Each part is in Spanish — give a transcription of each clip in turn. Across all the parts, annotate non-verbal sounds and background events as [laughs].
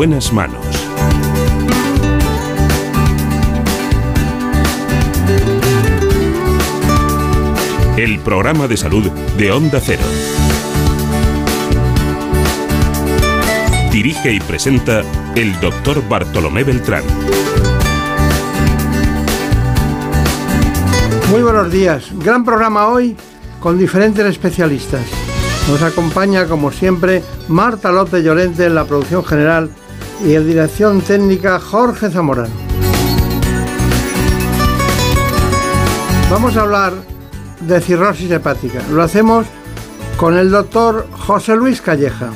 En buenas manos. El programa de salud de Onda Cero. Dirige y presenta el doctor Bartolomé Beltrán. Muy buenos días. Gran programa hoy con diferentes especialistas. Nos acompaña, como siempre, Marta López Llorente en la producción general y en dirección técnica Jorge Zamorano. Vamos a hablar de cirrosis hepática. Lo hacemos con el doctor José Luis Calleja.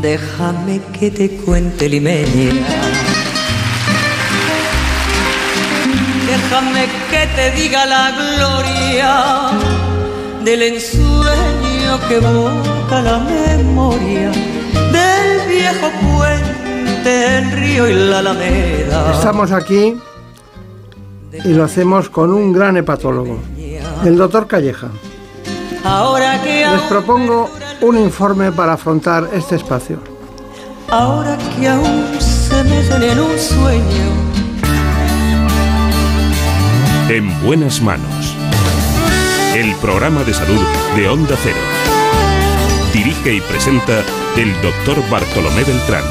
Déjame que te cuente Limeña. Déjame que te diga la gloria del ensueño que evoca la memoria del viejo puente, el río y la alameda. Estamos aquí y lo hacemos con un gran hepatólogo, el doctor Calleja. Ahora que Les propongo un informe para afrontar este espacio. Ahora que aún se meten en un sueño, En buenas manos. El programa de salud de Onda Cero. Dirige presenta el doctor Bartolomé Beltrán.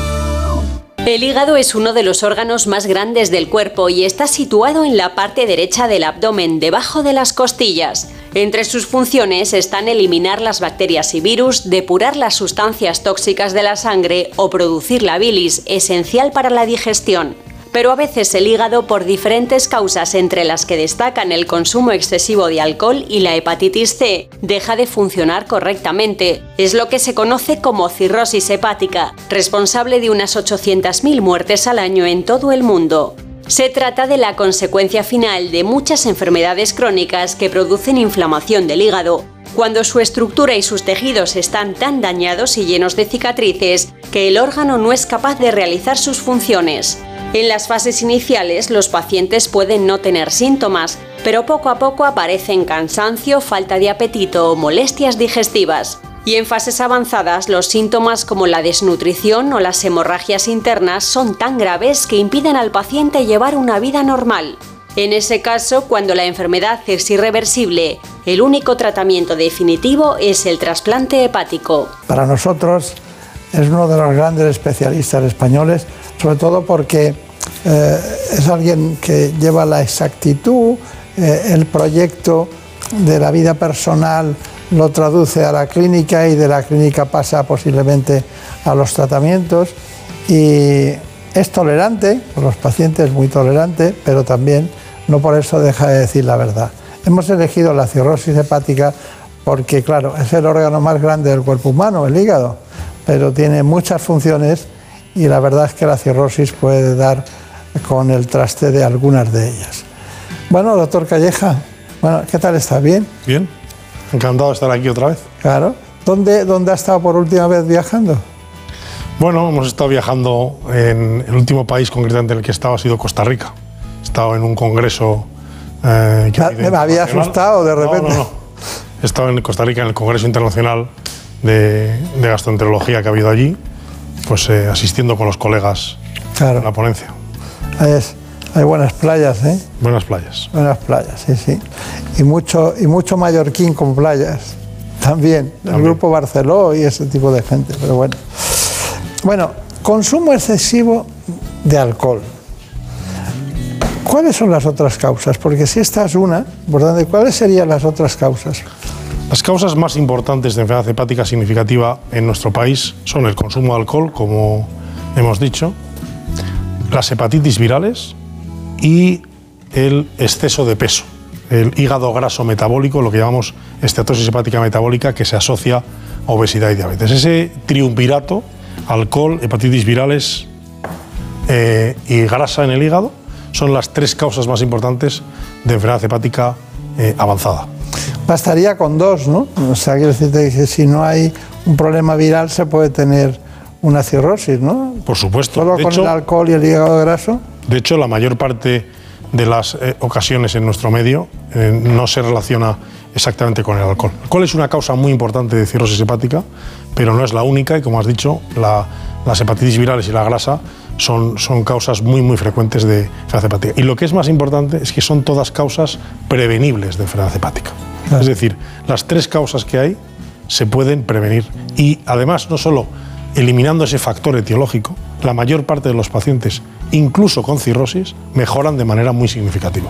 El hígado es uno de los órganos más grandes del cuerpo y está situado en la parte derecha del abdomen, debajo de las costillas. Entre sus funciones están eliminar las bacterias y virus, depurar las sustancias tóxicas de la sangre o producir la bilis, esencial para la digestión. Pero a veces el hígado, por diferentes causas entre las que destacan el consumo excesivo de alcohol y la hepatitis C, deja de funcionar correctamente. Es lo que se conoce como cirrosis hepática, responsable de unas 800.000 muertes al año en todo el mundo. Se trata de la consecuencia final de muchas enfermedades crónicas que producen inflamación del hígado, cuando su estructura y sus tejidos están tan dañados y llenos de cicatrices que el órgano no es capaz de realizar sus funciones. En las fases iniciales los pacientes pueden no tener síntomas, pero poco a poco aparecen cansancio, falta de apetito o molestias digestivas. Y en fases avanzadas los síntomas como la desnutrición o las hemorragias internas son tan graves que impiden al paciente llevar una vida normal. En ese caso, cuando la enfermedad es irreversible, el único tratamiento definitivo es el trasplante hepático. Para nosotros es uno de los grandes especialistas españoles, sobre todo porque eh, es alguien que lleva la exactitud, eh, el proyecto de la vida personal lo traduce a la clínica y de la clínica pasa posiblemente a los tratamientos y es tolerante, los pacientes muy tolerante, pero también no por eso deja de decir la verdad. Hemos elegido la cirrosis hepática porque, claro, es el órgano más grande del cuerpo humano, el hígado, pero tiene muchas funciones y la verdad es que la cirrosis puede dar con el traste de algunas de ellas. Bueno, doctor Calleja, bueno, ¿qué tal está? ¿Bien? Bien, encantado de estar aquí otra vez. Claro. ¿Dónde, dónde ha estado por última vez viajando? Bueno, hemos estado viajando en el último país concretamente en el que he estado ha sido Costa Rica. He estado en un congreso. eh, que Me- habido me había asustado de No, repente. No, no, He estado en Costa Rica en el Congreso Internacional de, de Gastroenterología que ha habido allí, pues eh, asistiendo con los colegas a la ponencia. Es- hay buenas playas, ¿eh? Buenas playas. Buenas playas, sí, sí. Y mucho, y mucho mallorquín con playas. También. El grupo Barceló y ese tipo de gente. Pero bueno. Bueno, consumo excesivo de alcohol. ¿Cuáles son las otras causas? Porque si esta es una, ¿cuáles serían las otras causas? Las causas más importantes de enfermedad hepática significativa en nuestro país son el consumo de alcohol, como hemos dicho, las hepatitis virales y el exceso de peso, el hígado graso metabólico, lo que llamamos esteatosis hepática metabólica, que se asocia a obesidad y diabetes. Ese triunvirato, alcohol, hepatitis virales eh, y grasa en el hígado, son las tres causas más importantes de enfermedad hepática eh, avanzada. Bastaría con dos, ¿no? O sea, quiero decirte que si no hay un problema viral se puede tener una cirrosis, ¿no? Por supuesto. Solo de, con hecho, el alcohol y el hígado graso. de hecho, la mayor parte de las eh, ocasiones en nuestro medio eh, no se relaciona exactamente con el alcohol. El alcohol es una causa muy importante de cirrosis hepática, pero no es la única y como has dicho, la- las hepatitis virales y la grasa son, son causas muy muy frecuentes de enfermedad hepática. Y lo que es más importante es que son todas causas prevenibles de enfermedad hepática. Es decir, las tres causas que hay se pueden prevenir y además no solo eliminando ese factor etiológico, la mayor parte de los pacientes, incluso con cirrosis, mejoran de manera muy significativa.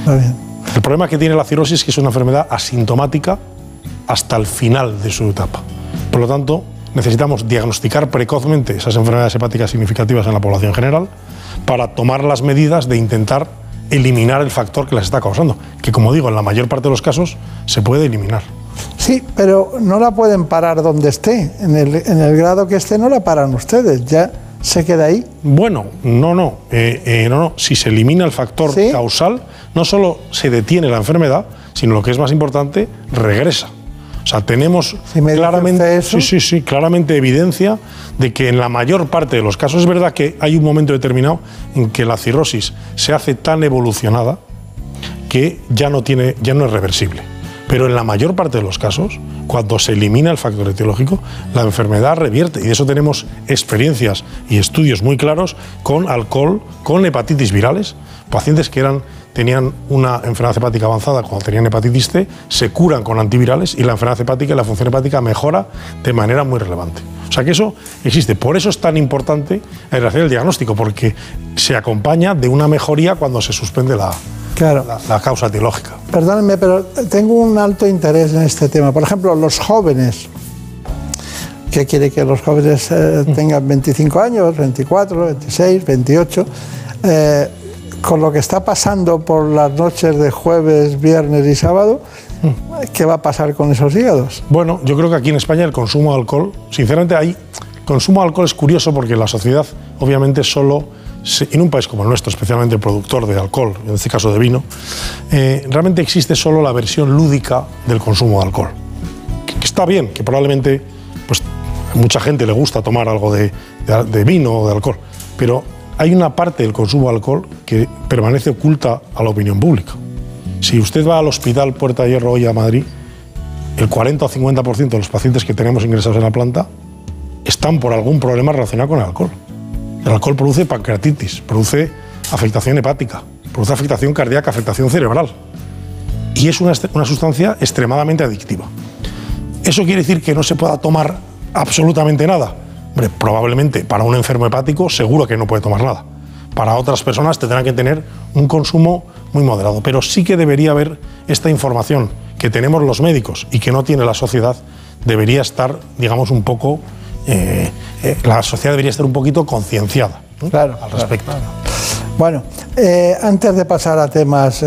Está bien. El problema que tiene la cirrosis es que es una enfermedad asintomática hasta el final de su etapa. Por lo tanto, necesitamos diagnosticar precozmente esas enfermedades hepáticas significativas en la población general para tomar las medidas de intentar eliminar el factor que las está causando, que como digo, en la mayor parte de los casos se puede eliminar. Sí, pero no la pueden parar donde esté. En el, en el grado que esté no la paran ustedes. Ya se queda ahí. Bueno, no, no, eh, eh, no, no. Si se elimina el factor ¿Sí? causal, no solo se detiene la enfermedad, sino lo que es más importante, regresa. O sea, tenemos Si claramente, eso. sí, sí, sí, claramente evidencia de que en la mayor parte de los casos es verdad que hay un momento determinado en que la cirrosis se hace tan evolucionada que ya no tiene, ya no es reversible. Pero en la mayor parte de los casos, cuando se elimina el factor etiológico, la enfermedad revierte. Y de eso tenemos experiencias y estudios muy claros con alcohol, con hepatitis virales. Pacientes que eran, tenían una enfermedad hepática avanzada cuando tenían hepatitis C, se curan con antivirales y la enfermedad hepática y la función hepática mejora de manera muy relevante. O sea que eso existe. Por eso es tan importante el hacer el diagnóstico, porque se acompaña de una mejoría cuando se suspende la, Claro. la, la causa etiológica. Perdónenme, pero tengo un alto interés en este tema. Por ejemplo, los jóvenes. ¿Qué quiere que los jóvenes eh, tengan 25 años, 24, 26, 28? Eh, con lo que está pasando por las noches de jueves, viernes y sábado, ¿qué va a pasar con esos hígados? Bueno, yo creo que aquí en España el consumo de alcohol, sinceramente, hay consumo de alcohol es curioso porque la sociedad, obviamente, solo en un país como el nuestro, especialmente el productor de alcohol, en este caso de vino, eh, realmente existe solo la versión lúdica del consumo de alcohol. Que, que está bien, que probablemente pues, a mucha gente le gusta tomar algo de, de- de vino o de alcohol, pero hay una parte del consumo de alcohol que permanece oculta a la opinión pública. Si usted va al hospital Puerta de Hierro hoy a Madrid, el 40 o 50% de los pacientes que tenemos ingresados en la planta están por algún problema relacionado con el alcohol. El alcohol produce pancreatitis, produce afectación hepática, produce afectación cardíaca, afectación cerebral. Y es una, una sustancia extremadamente adictiva. ¿Eso quiere decir que no se pueda tomar absolutamente nada? Hombre, probablemente para un enfermo hepático seguro que no puede tomar nada. Para otras personas tendrán que tener un consumo muy moderado. Pero sí que debería haber esta información que tenemos los médicos y que no tiene la sociedad, debería estar, digamos, un poco... eh, eh, la sociedad debería estar un poquito concienciada. Claro, al claro, respecto. Bueno, eh, antes de pasar a temas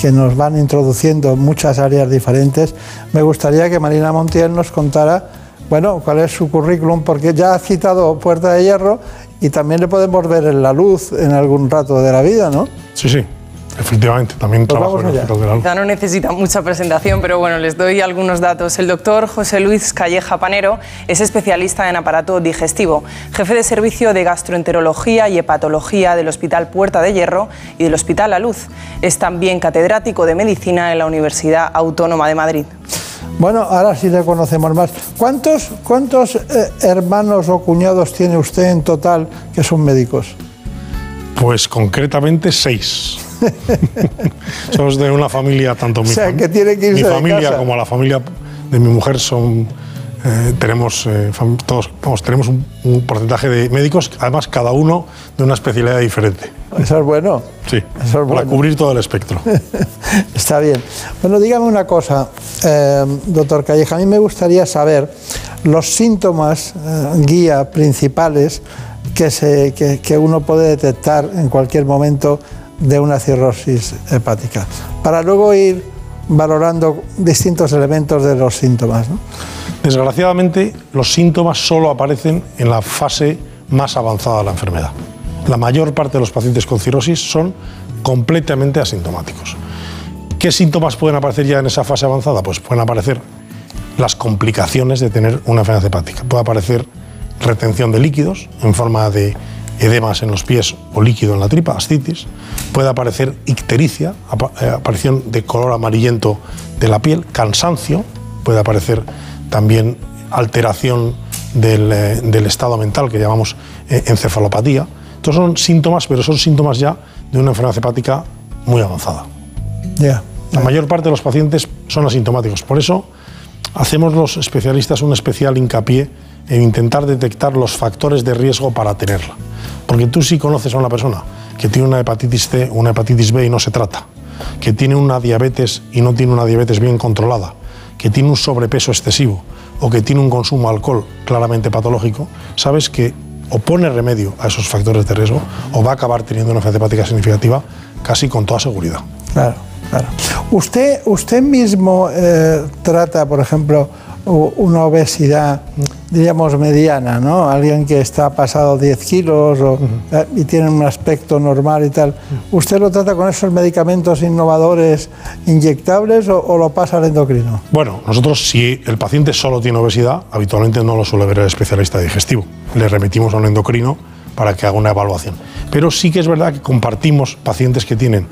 que nos van introduciendo en muchas áreas diferentes, me gustaría que Marina Montiel nos contara, bueno, cuál es su currículum, porque ya ha citado Puerta de Hierro y también le podemos ver en la luz en algún rato de la vida, ¿no? Sí, sí, efectivamente, también Pues trabajo en el de la Luz. Quizá no necesita mucha presentación, pero bueno, les doy algunos datos. El doctor José Luis Calleja Panero es especialista en aparato digestivo, jefe de servicio de gastroenterología y hepatología del Hospital Puerta de Hierro y del Hospital La Luz. Es también catedrático de medicina en la Universidad Autónoma de Madrid. Bueno, ahora sí le conocemos más. ¿Cuántos, cuántos eh, hermanos o cuñados tiene usted en total que son médicos? Pues concretamente seis. [laughs] Somos de una familia, tanto mi, sea, fam- que tiene que irse mi de familia casa. como la familia de mi mujer son. Eh, tenemos eh, todos, vamos, tenemos un, un porcentaje de médicos, además cada uno de una especialidad diferente. Eso es bueno. Sí, Eso es para bueno. cubrir todo el espectro. [laughs] Está bien. Bueno, dígame una cosa, eh, doctor Calleja. A mí me gustaría saber los síntomas guía principales que, se, que, que uno puede detectar en cualquier momento de una cirrosis hepática, para luego ir valorando distintos elementos de los síntomas. ¿no? Desgraciadamente, los síntomas solo aparecen en la fase más avanzada de la enfermedad. La mayor parte de los pacientes con cirrosis son completamente asintomáticos. ¿Qué síntomas pueden aparecer ya en esa fase avanzada? Pues pueden aparecer las complicaciones de tener una enfermedad hepática. Puede aparecer retención de líquidos en forma de edemas en los pies o líquido en la tripa, ascitis, puede aparecer ictericia, eh, aparición de color amarillento de la piel, cansancio, puede aparecer también alteración del, eh, estado mental que llamamos eh, encefalopatía. Estos son síntomas, pero son síntomas ya de una enfermedad hepática muy avanzada. La mayor parte de los pacientes son asintomáticos, por eso hacemos los especialistas un especial hincapié en intentar detectar los factores de riesgo para tenerla. Porque tú sí conoces a una persona que tiene una hepatitis C, una hepatitis B y no se trata, que tiene una diabetes y no tiene una diabetes bien controlada, que tiene un sobrepeso excesivo o que tiene un consumo de alcohol claramente patológico, sabes que o pone remedio a esos factores de riesgo o va a acabar teniendo una enfermedad hepática significativa casi con toda seguridad. Claro, claro. Usted, usted mismo eh, trata, por ejemplo, una obesidad, diríamos, mediana, ¿no? Alguien que está pasado 10 kilos eh, y tiene un aspecto normal y tal. ¿Usted lo trata con esos medicamentos innovadores inyectables o, lo pasa al endocrino? Bueno, nosotros si el paciente solo tiene obesidad, habitualmente no lo suele ver el especialista digestivo. Le remitimos a un endocrino para que haga una evaluación. Pero sí que es verdad que compartimos pacientes que tienen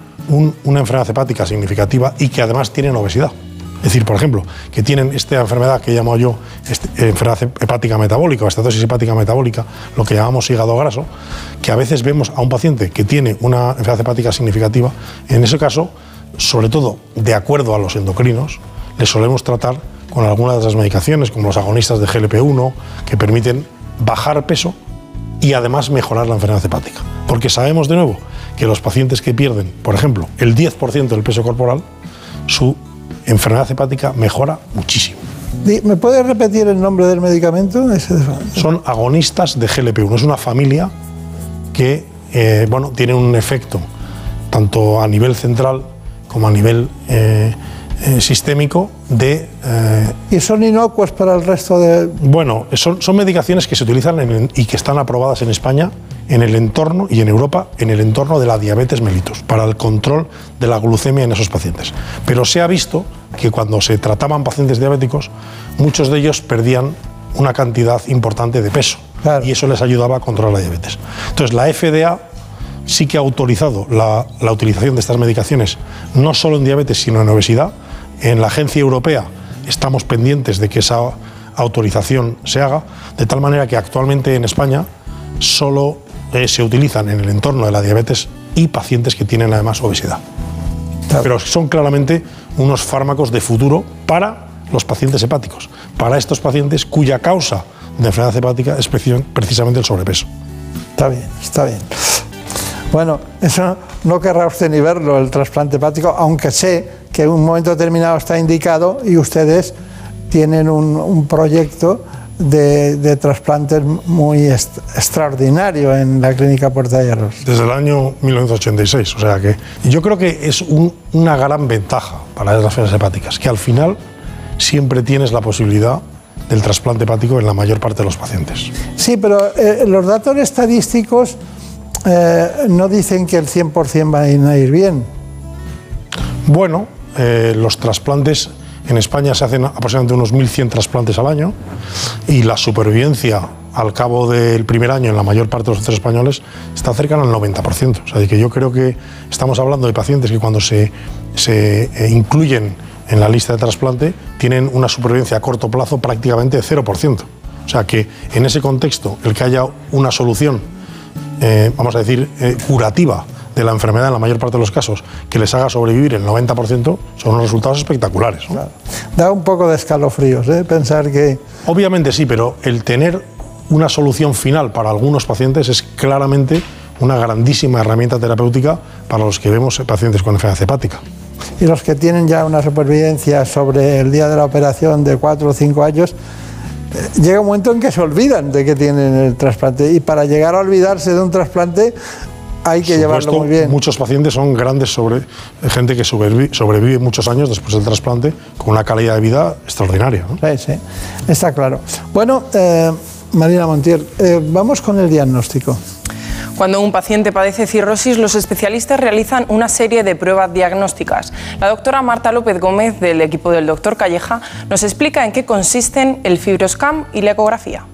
una enfermedad hepática significativa y que además tienen obesidad. Es decir, por ejemplo, que tienen esta enfermedad que llamo yo este, enfermedad hepática metabólica o estatosis hepática metabólica, lo que llamamos hígado graso, que a veces vemos a un paciente que tiene una enfermedad hepática significativa, en ese caso, sobre todo de acuerdo a los endocrinos, le solemos tratar con algunas de las medicaciones, como los agonistas de GLP-1, que permiten bajar peso y además mejorar la enfermedad hepática. Porque sabemos de nuevo que los pacientes que pierden, por ejemplo, el 10% del peso corporal, su enfermedad hepática mejora muchísimo. ¿Me puede repetir el nombre del medicamento? Son agonistas de GLP-1. Es una familia que eh, bueno, tiene un efecto tanto a nivel central como a nivel eh, eh, sistémico de... ¿Y son inocuos para el resto de...? Bueno, son, son medicaciones que se utilizan y que están aprobadas en España en el entorno y en Europa en el entorno de la diabetes mellitus, para el control de la glucemia en esos pacientes. Pero se ha visto que cuando se trataban pacientes diabéticos, muchos de ellos perdían una cantidad importante de peso y eso les ayudaba a controlar la diabetes. Entonces la FDA sí que ha autorizado la, la utilización de estas medicaciones, no solo en diabetes, sino en obesidad. En la agencia europea estamos pendientes de que esa autorización se haga, de tal manera que actualmente en España solo eh, se utilizan en el entorno de la diabetes y pacientes que tienen además obesidad. Pero son claramente unos fármacos de futuro para los pacientes hepáticos, para estos pacientes cuya causa de enfermedad hepática es precisamente el sobrepeso. Está bien, está bien. Bueno, eso no querrá usted ni verlo, el trasplante hepático, aunque sé que en un momento determinado está indicado y ustedes tienen un, un proyecto de, trasplantes muy extraordinario en la clínica Puerta de Hierros. Desde el año 1986, o sea que yo creo que es una gran ventaja para las enfermedades hepáticas, que al final siempre tienes la posibilidad del trasplante hepático en la mayor parte de los pacientes. Sí, pero eh, los datos estadísticos eh, no dicen que el 100% van a ir bien. Bueno, eh, los trasplantes en España se hacen aproximadamente unos 1.100 trasplantes al año y la supervivencia al cabo del primer año en la mayor parte de los centros españoles está cercana al 90%. O sea, que yo creo que estamos hablando de pacientes que cuando se, se eh, incluyen en la lista de trasplante tienen una supervivencia a corto plazo prácticamente de 0%. O sea que en ese contexto, el que haya una solución, eh, vamos a decir, curativa de la enfermedad en la mayor parte de los casos que les haga sobrevivir el 90% son unos resultados espectaculares. Da un poco de escalofríos ¿eh? pensar que... Obviamente sí, pero el tener una solución final para algunos pacientes es claramente una grandísima herramienta terapéutica para los que vemos pacientes con enfermedad hepática. Y los que tienen ya una supervivencia sobre el día de la operación de 4 o 5 años, eh, llega un momento en que se olvidan de que tienen el trasplante y para llegar a olvidarse de un trasplante hay que llevarlo muy bien. Muchos pacientes son grandes sobre gente que sobrevive, muchos años después del trasplante con una calidad de vida extraordinaria. Sí, sí, está claro. Bueno, eh, Marina Montiel, eh, vamos con el diagnóstico. Cuando un paciente padece cirrosis, los especialistas realizan una serie de pruebas diagnósticas. La doctora Marta López Gómez, del equipo del doctor Calleja, nos explica en qué consisten el fibroscam y la ecografía.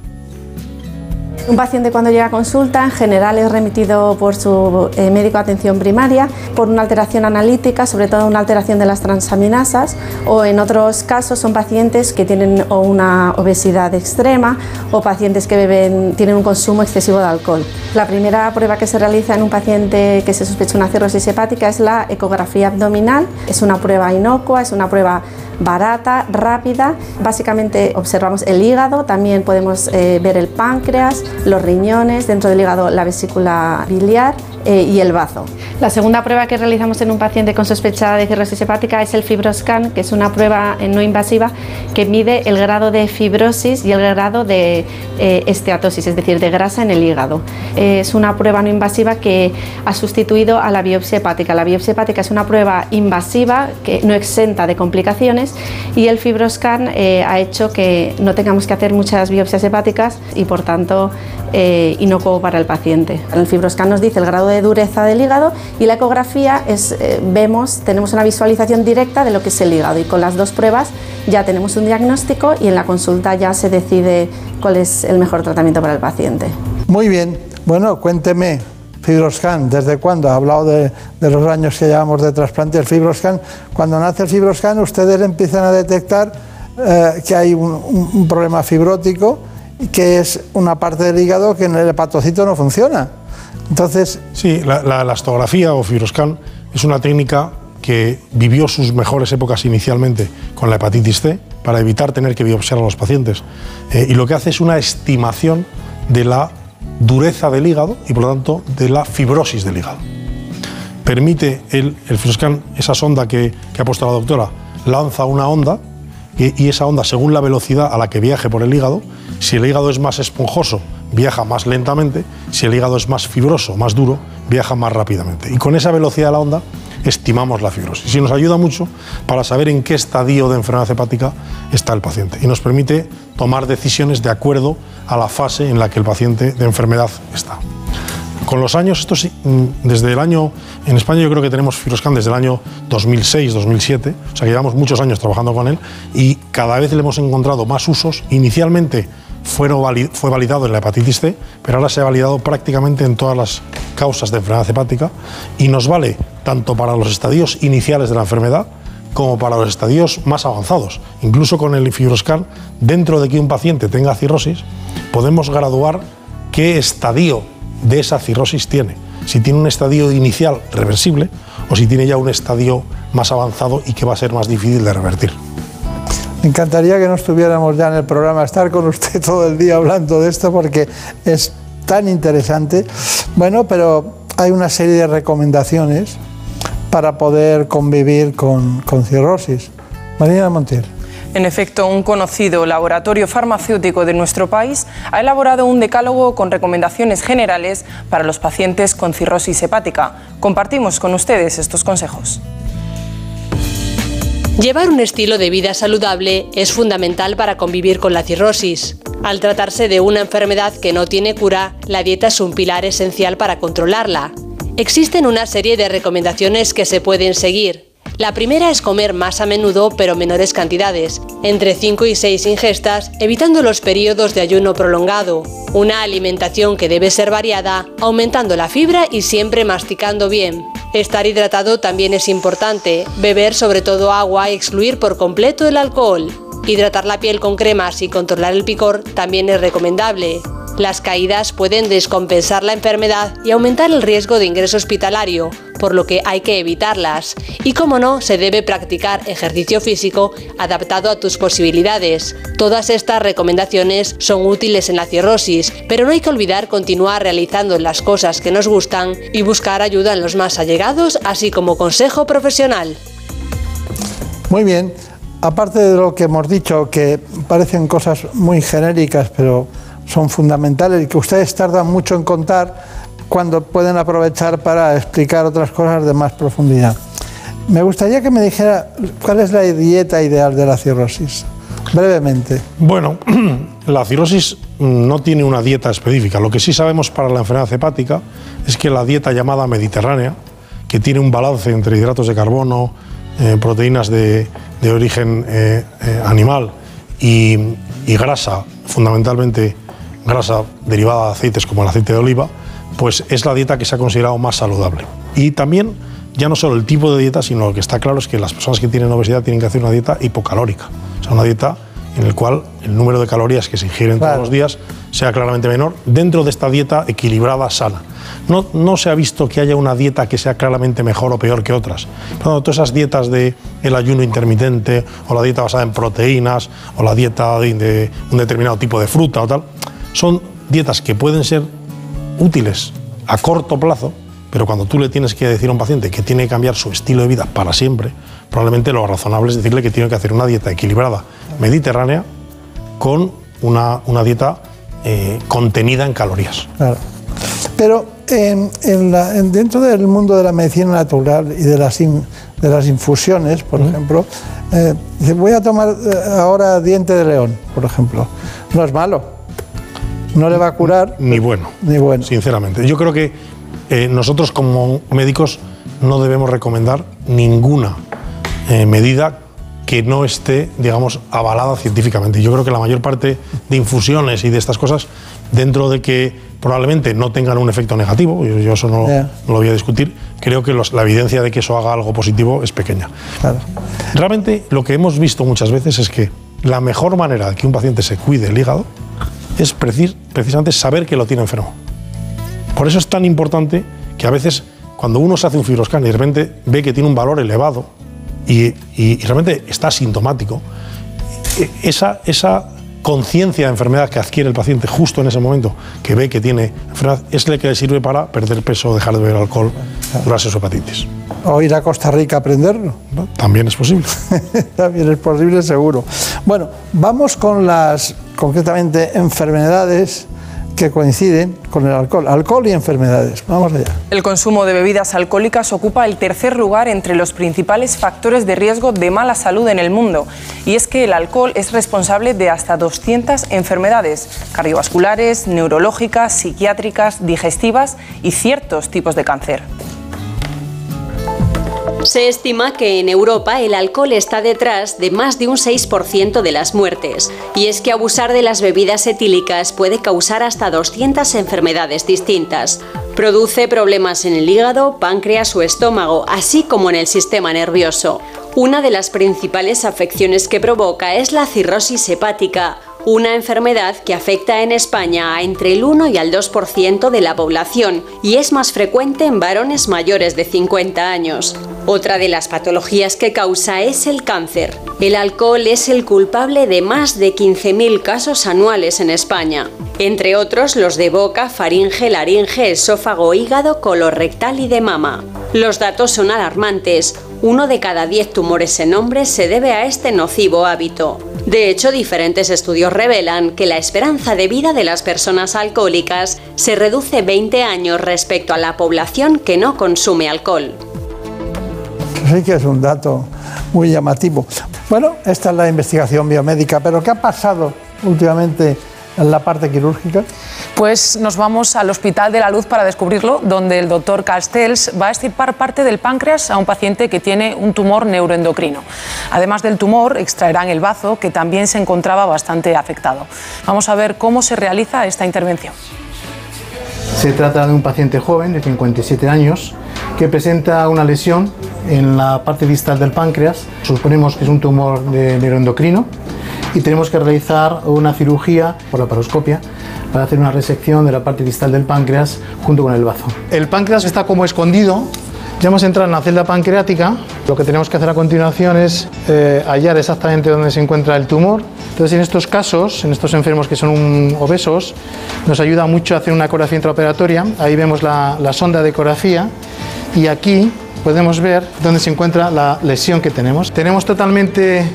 Un paciente cuando llega a consulta en general es remitido por su eh, médico de atención primaria por una alteración analítica, sobre todo una alteración de las transaminasas o en otros casos son pacientes que tienen una obesidad extrema o pacientes que beben, tienen un consumo excesivo de alcohol. La primera prueba que se realiza en un paciente que se sospecha una cirrosis hepática es la ecografía abdominal. Es una prueba inocua, es una prueba barata, rápida. Básicamente observamos el hígado, también podemos eh, ver el páncreas, los riñones, dentro del hígado la vesícula biliar eh, y el bazo. La segunda prueba que realizamos en un paciente con sospecha de cirrosis hepática es el fibroscan, que es una prueba eh, no invasiva que mide el grado de fibrosis y el grado de eh, esteatosis, es decir, de grasa en el hígado. es una prueba no invasiva que ha sustituido a la biopsia hepática. La biopsia hepática es una prueba invasiva que no exenta de complicaciones y el fibroscan ha hecho que no tengamos que hacer muchas biopsias hepáticas y por tanto inocuo para el paciente. El fibroscan nos dice el grado de dureza del hígado y la ecografía es, eh, vemos, tenemos una visualización directa de lo que es el hígado y con las dos pruebas ya tenemos un diagnóstico y en la consulta ya se decide cuál es el mejor tratamiento para el paciente. Muy bien, bueno, cuénteme, Fibroscan, ¿desde cuándo? Ha hablado de, los años que llevamos de trasplante del Fibroscan. Cuando nace el Fibroscan, ustedes empiezan a detectar eh, que hay un, un problema fibrótico, que es una parte del hígado que en el hepatocito no funciona. Entonces... Sí, la, la o fibroscan es una técnica que vivió sus mejores épocas inicialmente con la hepatitis C para evitar tener que biopsiar a los pacientes. Eh, y lo que hace es una estimación de la dureza del hígado y por lo tanto de la fibrosis del hígado. Permite el, el fibroscan, esa sonda que, que, ha puesto la doctora, lanza una onda y, y esa onda, según la velocidad a la que viaje por el hígado, si el hígado es más esponjoso, viaja más lentamente, si el hígado es más fibroso, más duro, viaja más rápidamente. Y con esa velocidad de la onda estimamos la fibrosis. Y nos ayuda mucho para saber en qué estadio de enfermedad hepática está el paciente. Y nos permite tomar decisiones de acuerdo a la fase en la que el paciente de enfermedad está. Con los años, esto sí, mm, desde el año, en España yo creo que tenemos Fibroscan desde el año 2006, 2007, o sea que llevamos muchos años trabajando con él y cada vez le hemos encontrado más usos. Inicialmente fue validado en la hepatitis C, pero ahora se ha validado prácticamente en todas las causas de enfermedad hepática y nos vale tanto para los estadios iniciales de la enfermedad como para los estadios más avanzados. Incluso con el fibroscan, dentro de que un paciente tenga cirrosis, podemos graduar qué estadio de esa cirrosis tiene. Si tiene un estadio inicial reversible o si tiene ya un estadio más avanzado y que va a ser más difícil de revertir. Me encantaría que no estuviéramos ya en el programa, estar con usted [laughs] todo el día hablando de esto porque es tan interesante. Bueno, pero hay una serie de recomendaciones para poder convivir con, con cirrosis. Marina Montiel. En efecto, un conocido laboratorio farmacéutico de nuestro país ha elaborado un decálogo con recomendaciones generales para los pacientes con cirrosis hepática. Compartimos con ustedes estos consejos. Llevar un estilo de vida saludable es fundamental para convivir con la cirrosis. Al tratarse de una enfermedad que no tiene cura, la dieta es un pilar esencial para controlarla. Existen una serie de recomendaciones que se pueden seguir. La primera es comer más a menudo pero menores cantidades, entre 5 y 6 ingestas, evitando los periodos de ayuno prolongado. Una alimentación que debe ser variada, aumentando la fibra y siempre masticando bien. Estar hidratado también es importante, beber sobre todo agua y excluir por completo el alcohol. Hidratar la piel con cremas y controlar el picor también es recomendable. Las caídas pueden descompensar la enfermedad y aumentar el riesgo de ingreso hospitalario, por lo que hay que evitarlas. Y como no, se debe practicar ejercicio físico adaptado a tus posibilidades. Todas estas recomendaciones son útiles en la cirrosis, pero no hay que olvidar continuar realizando las cosas que nos gustan y buscar ayuda en los más allegados, así como consejo profesional. Muy bien, aparte de lo que hemos dicho, que parecen cosas muy genéricas, pero son fundamentales y que ustedes tardan mucho en contar cuando pueden aprovechar para explicar otras cosas de más profundidad. Me gustaría que me dijera cuál es la dieta ideal de la cirrosis, brevemente. Bueno, [clears throat] la cirrosis no tiene una dieta específica. Lo que sí sabemos para la enfermedad hepática es que la dieta llamada mediterránea, que tiene un balance entre hidratos de carbono, eh, proteínas de, de origen eh, eh, animal y, grasa, fundamentalmente grasa derivada de aceites como el aceite de oliva, pues es la dieta que se ha considerado más saludable. Y también, ya no solo el tipo de dieta, sino lo que está claro es que las personas que tienen obesidad tienen que hacer una dieta hipocalórica. O sea, una dieta en la cual el número de calorías que se ingieren todos los días sea claramente menor dentro de esta dieta equilibrada, sana. No, no se ha visto que haya una dieta que sea claramente mejor o peor que otras. Pero todas esas dietas de el ayuno intermitente o la dieta basada en proteínas o la dieta de, de un determinado tipo de fruta o tal, son dietas que pueden ser útiles a corto plazo, pero cuando tú le tienes que decir a un paciente que tiene que cambiar su estilo de vida para siempre, probablemente lo razonable es decirle que tiene que hacer una dieta equilibrada mediterránea con una, una dieta eh, contenida en calorías. Claro. Pero en, en la- en- dentro del mundo de la medicina natural y de las, in- de las infusiones, por ejemplo, eh, voy a tomar eh, ahora diente de león, por ejemplo. No es malo. No le va a curar. Ni bueno. Ni bueno. Sinceramente. Yo creo que eh, nosotros como médicos no debemos recomendar ninguna eh, medida que no esté, digamos, avalada científicamente. Yo creo que la mayor parte de infusiones y de estas cosas, dentro de que probablemente no tengan un efecto negativo, yo, yo eso no, lo voy a discutir, creo que los- la evidencia de que eso haga algo positivo es pequeña. Claro. Realmente lo que hemos visto muchas veces es que la mejor manera de que un paciente se cuide el hígado es precis- precisamente saber que lo tiene enfermo. Por eso es tan importante que a veces cuando uno se hace un fibroscan y de repente ve que tiene un valor elevado y, y- y realmente está asintomático, e- esa, esa conciencia de enfermedad que adquiere el paciente justo en ese momento que ve que tiene enfermedad es la que le sirve para perder peso, dejar de beber alcohol, curarse su hepatitis. O ir a Costa Rica a aprenderlo. ¿no? También es posible. [laughs] También es posible, seguro. Bueno, vamos con las, concretamente, enfermedades que coinciden con el alcohol. Alcohol y enfermedades. Vamos allá. El consumo de bebidas alcohólicas ocupa el tercer lugar entre los principales factores de riesgo de mala salud en el mundo. Y es que el alcohol es responsable de hasta 200 enfermedades cardiovasculares, neurológicas, psiquiátricas, digestivas y ciertos tipos de cáncer. Se estima que en Europa el alcohol está detrás de más de un 6% de las muertes. Y es que abusar de las bebidas etílicas puede causar hasta 200 enfermedades distintas. Produce problemas en el hígado, páncreas o estómago, así como en el sistema nervioso. Una de las principales afecciones que provoca es la cirrosis hepática, una enfermedad que afecta en España a entre el 1 y al 2% de la población y es más frecuente en varones mayores de 50 años. Otra de las patologías que causa es el cáncer. El alcohol es el culpable de más de 15.000 casos anuales en España, entre otros los de boca, faringe, laringe, esófago, hígado, colorectal y de mama. Los datos son alarmantes. Uno de cada 10 tumores en hombres se debe a este nocivo hábito. De hecho, diferentes estudios revelan que la esperanza de vida de las personas alcohólicas se reduce 20 años respecto a la población que no consume alcohol. Sí que es un dato muy llamativo. Bueno, esta es la investigación biomédica, pero ¿qué ha pasado últimamente en la parte quirúrgica? Pues nos vamos al Hospital de la Luz para descubrirlo, donde el doctor Castells va a extirpar parte del páncreas a un paciente que tiene un tumor neuroendocrino. Además del tumor, extraerán el bazo, que también se encontraba bastante afectado. Vamos a ver cómo se realiza esta intervención. Se trata de un paciente joven de 57 años que presenta una lesión en la parte distal del páncreas. Suponemos que es un tumor de neuroendocrino y tenemos que realizar una cirugía por la paroscopia para hacer una resección de la parte distal del páncreas junto con el bazo. El páncreas está como escondido. Ya hemos entrado en la celda pancreática. Lo que tenemos que hacer a continuación es eh, hallar exactamente dónde se encuentra el tumor. Entonces, en estos casos, en estos enfermos que son obesos, nos ayuda mucho a hacer una ecografía intraoperatoria. Ahí vemos la, la sonda de ecografía y aquí podemos ver dónde se encuentra la lesión que tenemos. Tenemos totalmente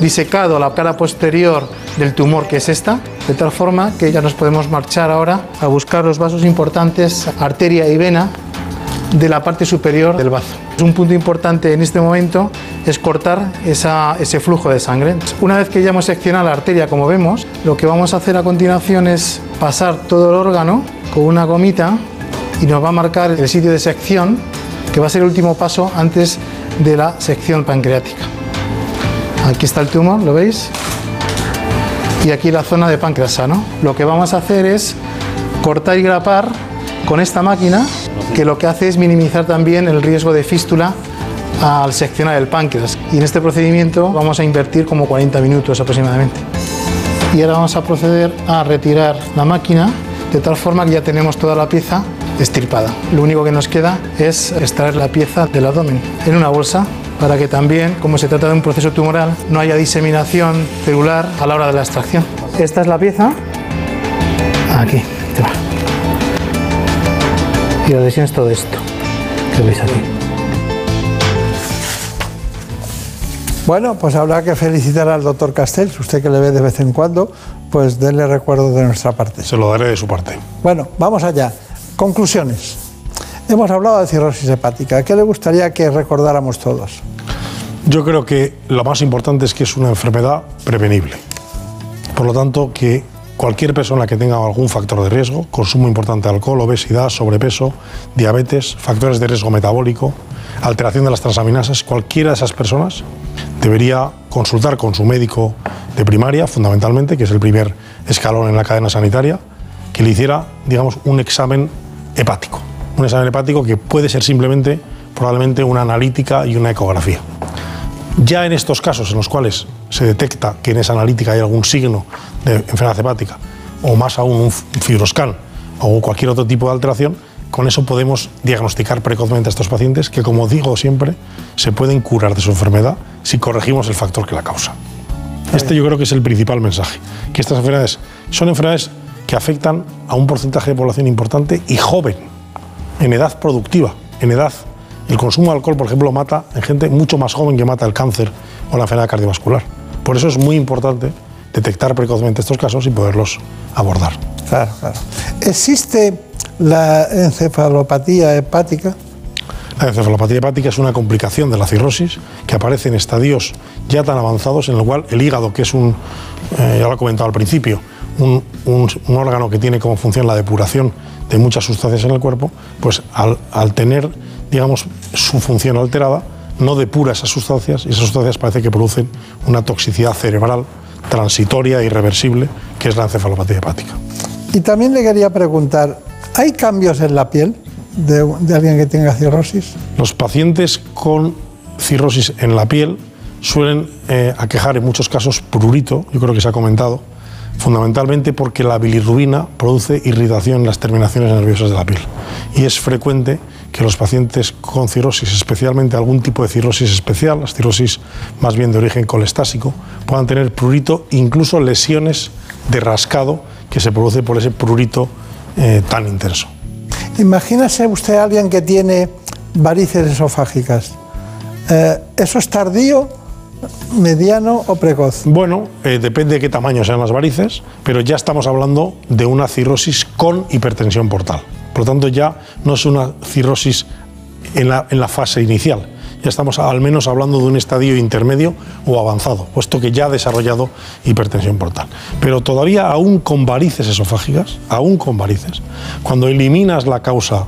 disecado la cara posterior del tumor que es esta, de tal forma que ya nos podemos marchar ahora a buscar los vasos importantes, arteria y vena, de la parte superior del bazo. Un punto importante en este momento es cortar ese flujo de sangre. Una vez que ya hemos seccionado la arteria, como vemos, lo que vamos a hacer a continuación es pasar todo el órgano con una gomita y nos va a marcar el sitio de sección, que va a ser el último paso antes de la sección pancreática. Aquí está el tumor, ¿lo veis? y aquí la zona de páncreas sano. Lo que vamos a hacer es cortar y grapar con esta máquina que lo que hace es minimizar también el riesgo de fístula al seccionar el páncreas. Y en este procedimiento vamos a invertir como 40 minutos aproximadamente. Y ahora vamos a proceder a retirar la máquina de tal forma que ya tenemos toda la pieza estirpada. Lo único que nos queda es extraer la pieza del abdomen en una bolsa para que también, como se trata de un proceso tumoral, no haya diseminación celular a la hora de la extracción. Esta es la pieza. Aquí, te va. Y la lesión es todo esto que veis aquí. Bueno, pues habrá que felicitar al doctor Castells, usted que le ve de vez en cuando, pues denle recuerdo de nuestra parte. Se lo daré de su parte. Bueno, vamos allá. Conclusiones. Hemos hablado de cirrosis hepática. ¿Qué le gustaría que recordáramos todos? Yo creo que lo más importante es que es una enfermedad prevenible. Por lo tanto, que cualquier persona que tenga algún factor de riesgo, consumo importante de alcohol, obesidad, sobrepeso, diabetes, factores de riesgo metabólico, alteración de las transaminasas, cualquiera de esas personas debería consultar con su médico de primaria, fundamentalmente, que es el primer escalón en la cadena sanitaria, que le hiciera, digamos, un examen hepático. Un examen hepático que puede ser simplemente, probablemente, una analítica y una ecografía. Ya en estos casos en los cuales se detecta que en esa analítica hay algún signo de enfermedad hepática, o más aún un fibroscan o cualquier otro tipo de alteración, con eso podemos diagnosticar precozmente a estos pacientes que, como digo siempre, se pueden curar de su enfermedad si corregimos el factor que la causa. Este yo creo que es el principal mensaje, que estas enfermedades son enfermedades que afectan a un porcentaje de población importante y joven, en edad productiva, en edad el consumo de alcohol, por ejemplo, mata en gente mucho más joven que mata el cáncer o la enfermedad cardiovascular. Por eso es muy importante detectar precozmente estos casos y poderlos abordar. Claro, claro. ¿Existe la encefalopatía hepática? La encefalopatía hepática es una complicación de la cirrosis que aparece en estadios ya tan avanzados en el cual el hígado, que es un, eh, ya lo he comentado al principio, un, un, un, órgano que tiene como función la depuración de muchas sustancias en el cuerpo, pues al, al tener digamos, su función alterada, no depura esas sustancias y esas sustancias parece que producen una toxicidad cerebral transitoria e irreversible, que es la encefalopatía hepática. Y también le quería preguntar, ¿hay cambios en la piel de, de alguien que tenga cirrosis? Los pacientes con cirrosis en la piel suelen eh, aquejar en muchos casos prurito, yo creo que se ha comentado, fundamentalmente porque la bilirrubina produce irritación en las terminaciones nerviosas de la piel. Y es frecuente que los pacientes con cirrosis, especialmente algún tipo de cirrosis especial, las cirrosis más bien de origen colestásico, puedan tener prurito, incluso lesiones de rascado que se produce por ese prurito eh, tan intenso. Imagínese usted a alguien que tiene varices esofágicas. Eh, ¿Eso es tardío, mediano o precoz? Bueno, eh, depende de qué tamaño sean las varices, pero ya estamos hablando de una cirrosis con hipertensión portal. Por lo tanto, ya no es una cirrosis en la, en la fase inicial. Ya estamos al menos hablando de un estadio intermedio o avanzado, puesto que ya ha desarrollado hipertensión portal. Pero todavía aún con varices esofágicas, aún con varices, cuando eliminas la causa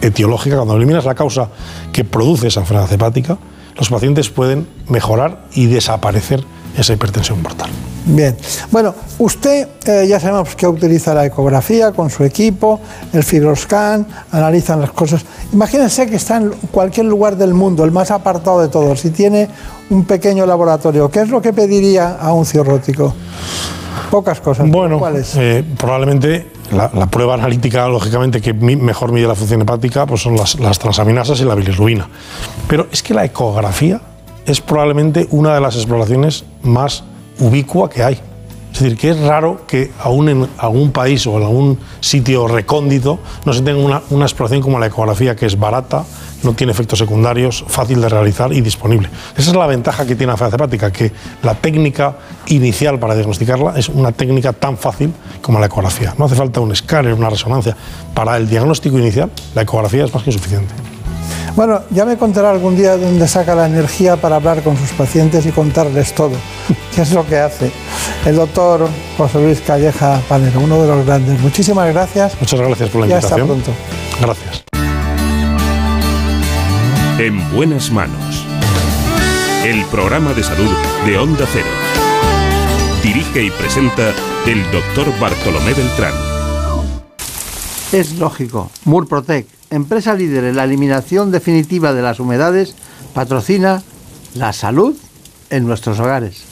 etiológica, cuando eliminas la causa que produce esa enfermedad hepática, los pacientes pueden mejorar y desaparecer esa hipertensión portal. Bien, bueno, usted eh, ya sabemos que utiliza la ecografía con su equipo, el fibroscan, analizan las cosas. Imagínense que está en cualquier lugar del mundo, el más apartado de todos, y tiene un pequeño laboratorio. ¿Qué es lo que pediría a un cirrótico? Pocas cosas. Bueno, ¿cuáles? Eh, probablemente la, prueba analítica, lógicamente, que mejor mide la función hepática, pues son las, las transaminasas y la bilirrubina. Pero es que la ecografía es probablemente una de las exploraciones más ubicua que hay. Es decir, que es raro que aún en algún país o en algún sitio recóndito no se tenga una, una, exploración como la ecografía, que es barata, no tiene efectos secundarios, fácil de realizar y disponible. Esa es la ventaja que tiene la enfermedad hepática, que la técnica inicial para diagnosticarla es una técnica tan fácil como la ecografía. No hace falta un escáner, una resonancia. Para el diagnóstico inicial, la ecografía es más que suficiente. Bueno, ya me contará algún día dónde saca la energía para hablar con sus pacientes y contarles todo, [laughs] qué es lo que hace. El doctor José Luis Calleja Panero, uno de los grandes. Muchísimas gracias. Muchas gracias por la y invitación. hasta pronto. Gracias. En buenas manos. El programa de salud de Onda Cero. Dirige y presenta el doctor Bartolomé Beltrán. Es lógico. Murprotec, empresa líder en la eliminación definitiva de las humedades, patrocina la salud en nuestros hogares.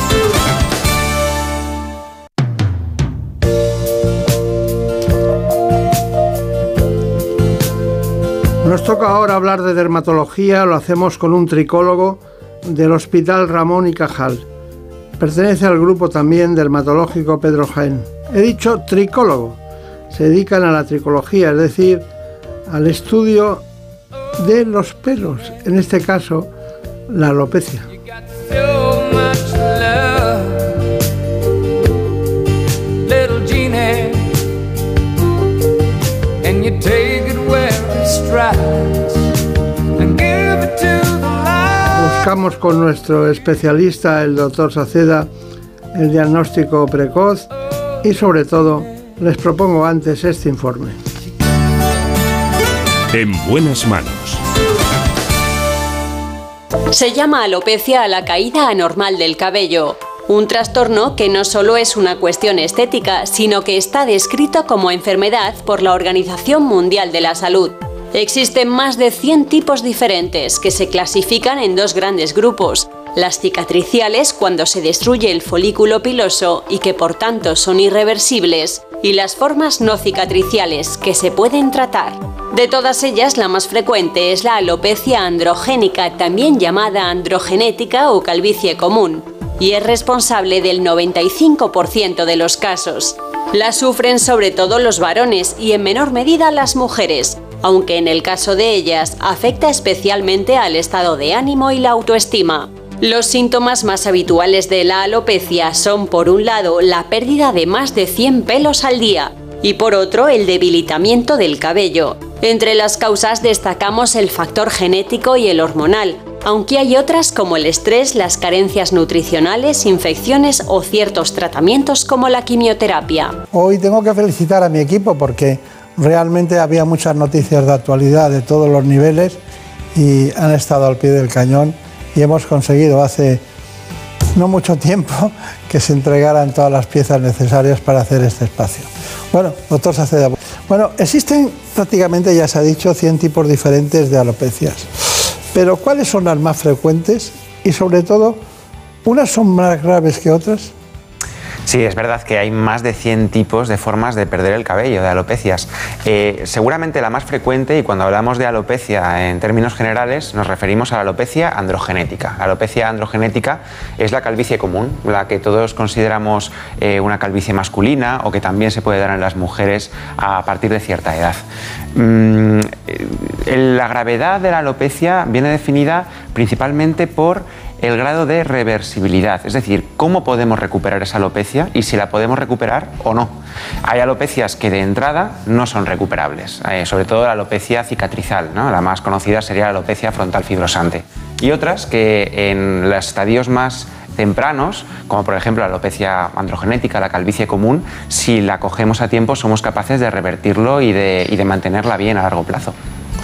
Nos toca ahora hablar de dermatología, lo hacemos con un tricólogo del Hospital Ramón y Cajal. Pertenece al grupo también dermatológico Pedro Jaén. He dicho tricólogo. Se dedican a la tricología, es decir, al estudio de los pelos, en este caso la alopecia. Buscamos con nuestro especialista, el doctor Saceda, el diagnóstico precoz y sobre todo les propongo antes este informe. En buenas manos. Se llama alopecia a la caída anormal del cabello, un trastorno que no solo es una cuestión estética, sino que está descrito como enfermedad por la Organización Mundial de la Salud. Existen más de 100 tipos diferentes que se clasifican en dos grandes grupos, las cicatriciales cuando se destruye el folículo piloso y que por tanto son irreversibles, y las formas no cicatriciales que se pueden tratar. De todas ellas, la más frecuente es la alopecia androgénica, también llamada androgenética o calvicie común, y es responsable del 95% de los casos. La sufren sobre todo los varones y en menor medida las mujeres, aunque en el caso de ellas afecta especialmente al estado de ánimo y la autoestima. Los síntomas más habituales de la alopecia son, por un lado, la pérdida de más de 100 pelos al día y por otro, el debilitamiento del cabello. Entre las causas destacamos el factor genético y el hormonal, aunque hay otras como el estrés, las carencias nutricionales, infecciones o ciertos tratamientos como la quimioterapia. Hoy tengo que felicitar a mi equipo porque realmente había muchas noticias de actualidad de todos los niveles y han estado al pie del cañón y hemos conseguido hace no mucho tiempo [laughs] que se entregaran todas las piezas necesarias para hacer este espacio. Bueno, doctor Saceda, bueno, existen prácticamente, ya se ha dicho, 100 tipos diferentes de alopecias, pero ¿cuáles son las más frecuentes y sobre todo, unas son más graves que otras? Sí, es verdad que hay más de 100 tipos de formas de perder el cabello, de alopecias. Eh, seguramente la más frecuente, y cuando hablamos de alopecia en términos generales, nos referimos a la alopecia androgenética. La alopecia androgenética es la calvicie común, la que todos consideramos eh, una calvicie masculina o que también se puede dar en las mujeres a partir de cierta edad. Mm, eh, la gravedad de la alopecia viene definida principalmente por el grado de reversibilidad, es decir, cómo podemos recuperar esa alopecia y si la podemos recuperar o no. Hay alopecias que de entrada no son recuperables, eh, sobre todo la alopecia cicatrizal, ¿no? la más conocida sería la alopecia frontal fibrosante, y otras que en los estadios más tempranos, como por ejemplo la alopecia androgenética, la calvicie común, si la cogemos a tiempo somos capaces de revertirlo y de, y de mantenerla bien a largo plazo.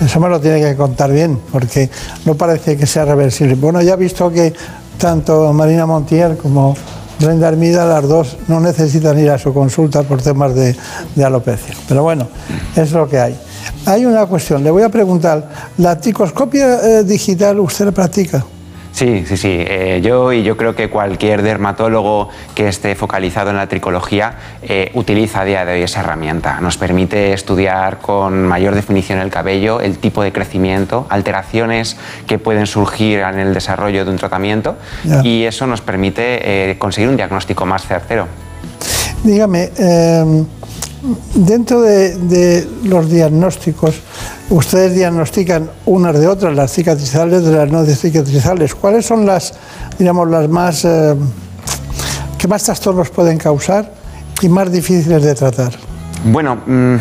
Eso me lo tiene que contar bien, porque no parece que sea reversible. Bueno, ya he visto que tanto Marina Montiel como Brenda Hermida, las dos no necesitan ir a su consulta por temas de, alopecia. Pero bueno, es lo que hay. Hay una cuestión, le voy a preguntar, ¿la tricoscopia eh, digital usted la practica? Sí, sí, sí. Eh, yo y yo creo que cualquier dermatólogo que esté focalizado en la tricología eh, utiliza a día de hoy esa herramienta. Nos permite estudiar con mayor definición el cabello, el tipo de crecimiento, alteraciones que pueden surgir en el desarrollo de un tratamiento Ya. y eso nos permite eh, conseguir un diagnóstico más certero. Dígame, eh, dentro de, los diagnósticos, ustedes diagnostican unas de otras, las cicatrizales de las no cicatrizales. ¿Cuáles son las, digamos, las más, eh, que más trastornos pueden causar y más difíciles de tratar? Bueno, mm,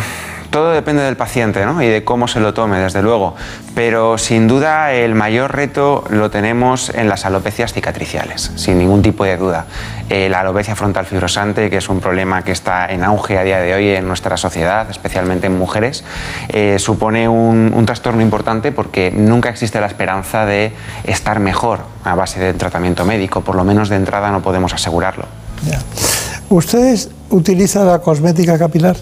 todo depende del paciente ¿no? y de cómo se lo tome, desde luego. Pero sin duda el mayor reto lo tenemos en las alopecias cicatriciales, sin ningún tipo de duda. Eh, la alopecia frontal fibrosante, que es un problema que está en auge a día de hoy en nuestra sociedad, especialmente en mujeres, eh, supone un, un trastorno importante porque nunca existe la esperanza de estar mejor a base de tratamiento médico. Por lo menos de entrada no podemos asegurarlo. Ya. ¿Ustedes utilizan la cosmética capilar?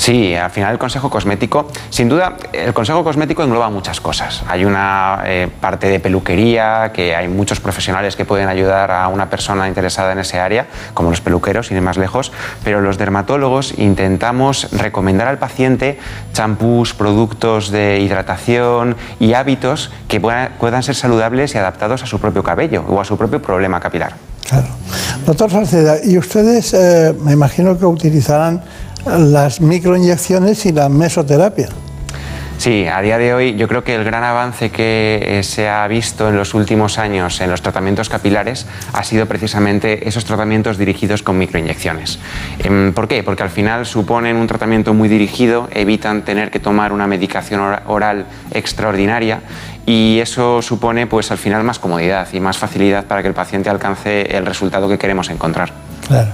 Sí, al final el consejo cosmético, sin duda, el consejo cosmético engloba muchas cosas. Hay una eh, parte de peluquería, que hay muchos profesionales que pueden ayudar a una persona interesada en ese área, como los peluqueros, sin ir más lejos, pero los dermatólogos intentamos recomendar al paciente champús, productos de hidratación y hábitos que puedan, puedan ser saludables y adaptados a su propio cabello o a su propio problema capilar. Claro. Doctor Salceda, ¿y ustedes eh, me imagino que utilizarán las microinyecciones y la mesoterapia? Sí, a día de hoy yo creo que el gran avance que eh, se ha visto en los últimos años en los tratamientos capilares ha sido precisamente esos tratamientos dirigidos con microinyecciones. Em, ¿Por qué? Porque al final suponen un tratamiento muy dirigido, evitan tener que tomar una medicación ora- oral extraordinaria y eso supone pues al final más comodidad y más facilidad para que el paciente alcance el resultado que queremos encontrar. Claro,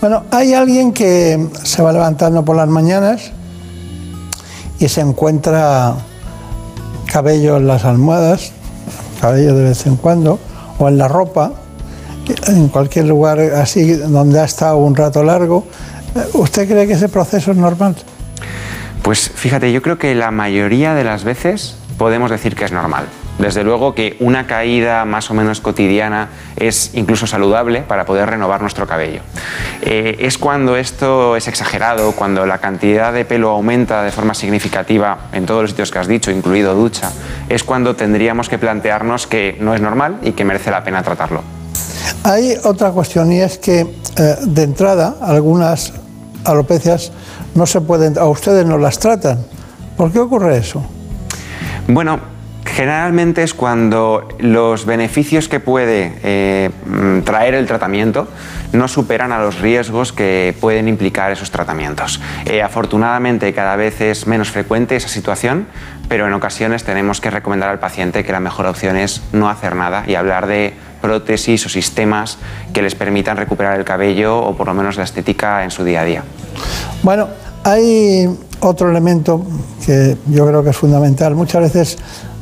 Bueno, hay alguien que se va levantando por las mañanas y se encuentra cabello en las almohadas, cabello de vez en cuando, o en la ropa, en cualquier lugar así donde ha estado un rato largo. ¿Usted cree que ese proceso es normal? Pues fíjate, yo creo que la mayoría de las veces podemos decir que es normal. Desde luego que una caída más o menos cotidiana es incluso saludable para poder renovar nuestro cabello. Eh, es cuando esto es exagerado, cuando la cantidad de pelo aumenta de forma significativa en todos los sitios que has dicho, incluido ducha, es cuando tendríamos que plantearnos que no es normal y que merece la pena tratarlo. Hay otra cuestión y es que eh, de entrada algunas alopecias no se pueden, a ustedes no las tratan. ¿Por qué ocurre eso? Bueno, generalmente es cuando los beneficios que puede eh, mm, traer el tratamiento no superan a los riesgos que pueden implicar esos tratamientos. Eh, afortunadamente cada vez es menos frecuente esa situación, pero en ocasiones tenemos que recomendar al paciente que la mejor opción es no hacer nada y hablar de prótesis o sistemas que les permitan recuperar el cabello o por lo menos la estética en su día a día. Bueno, hay otro elemento que yo creo que es fundamental. Muchas veces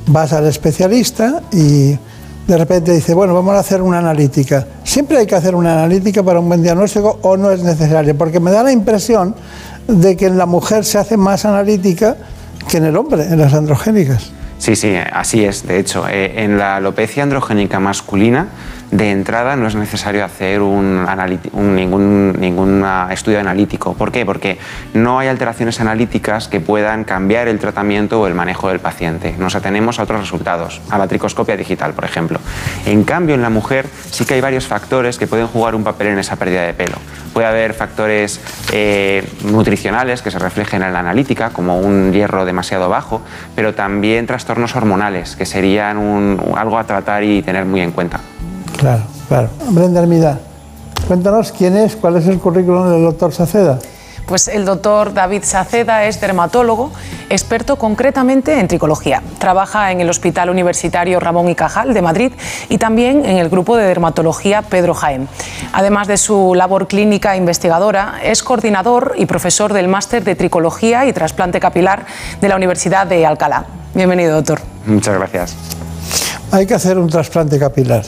vas al especialista y de repente dice, bueno, vamos a hacer una analítica. Siempre hay que hacer una analítica para un buen diagnóstico o no es necesario, porque me da la impresión de que en la mujer se hace más analítica que en el hombre, en las androgénicas. Sí, sí, así es. De hecho, eh, en la alopecia androgénica masculina, de entrada no es necesario hacer ningún, estudio analítico. ¿Por qué? Porque no hay alteraciones analíticas que puedan cambiar el tratamiento o el manejo del paciente. Nos atenemos a otros resultados, a la tricoscopia digital, por ejemplo. En cambio, en la mujer sí que hay varios factores que pueden jugar un papel en esa pérdida de pelo. Puede haber factores eh, nutricionales que se reflejen en la analítica, como un hierro demasiado bajo, pero también trastornos hormonales, que serían algo a tratar y tener muy en cuenta. Claro, claro. Brenda Hermida, cuéntanos quién es, cuál es el currículum del doctor Saceda. Pues el doctor David Saceda es dermatólogo, experto concretamente en tricología. Trabaja en el Hospital Universitario Ramón y Cajal de Madrid y también en el grupo de dermatología Pedro Jaén. Además de su labor clínica e investigadora, es coordinador y profesor del máster de tricología y trasplante capilar de la Universidad de Alcalá. Bienvenido, doctor. Muchas gracias. Hay que hacer un trasplante capilar.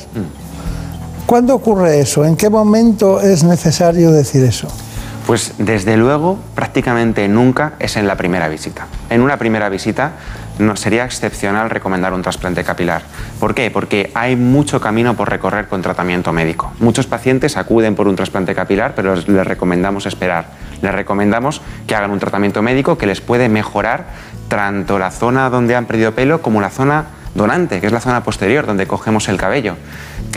¿Cuándo ocurre eso? ¿En qué momento es necesario decir eso? Pues desde luego, prácticamente nunca es en la primera visita. En una primera visita no, sería excepcional recomendar un trasplante capilar. ¿Por qué? Porque hay mucho camino por recorrer con tratamiento médico. Muchos pacientes acuden por un trasplante capilar, pero les recomendamos esperar. Les recomendamos que hagan un tratamiento médico que les puede mejorar tanto la zona donde han perdido pelo como la zona donante, que es la zona posterior donde cogemos el cabello.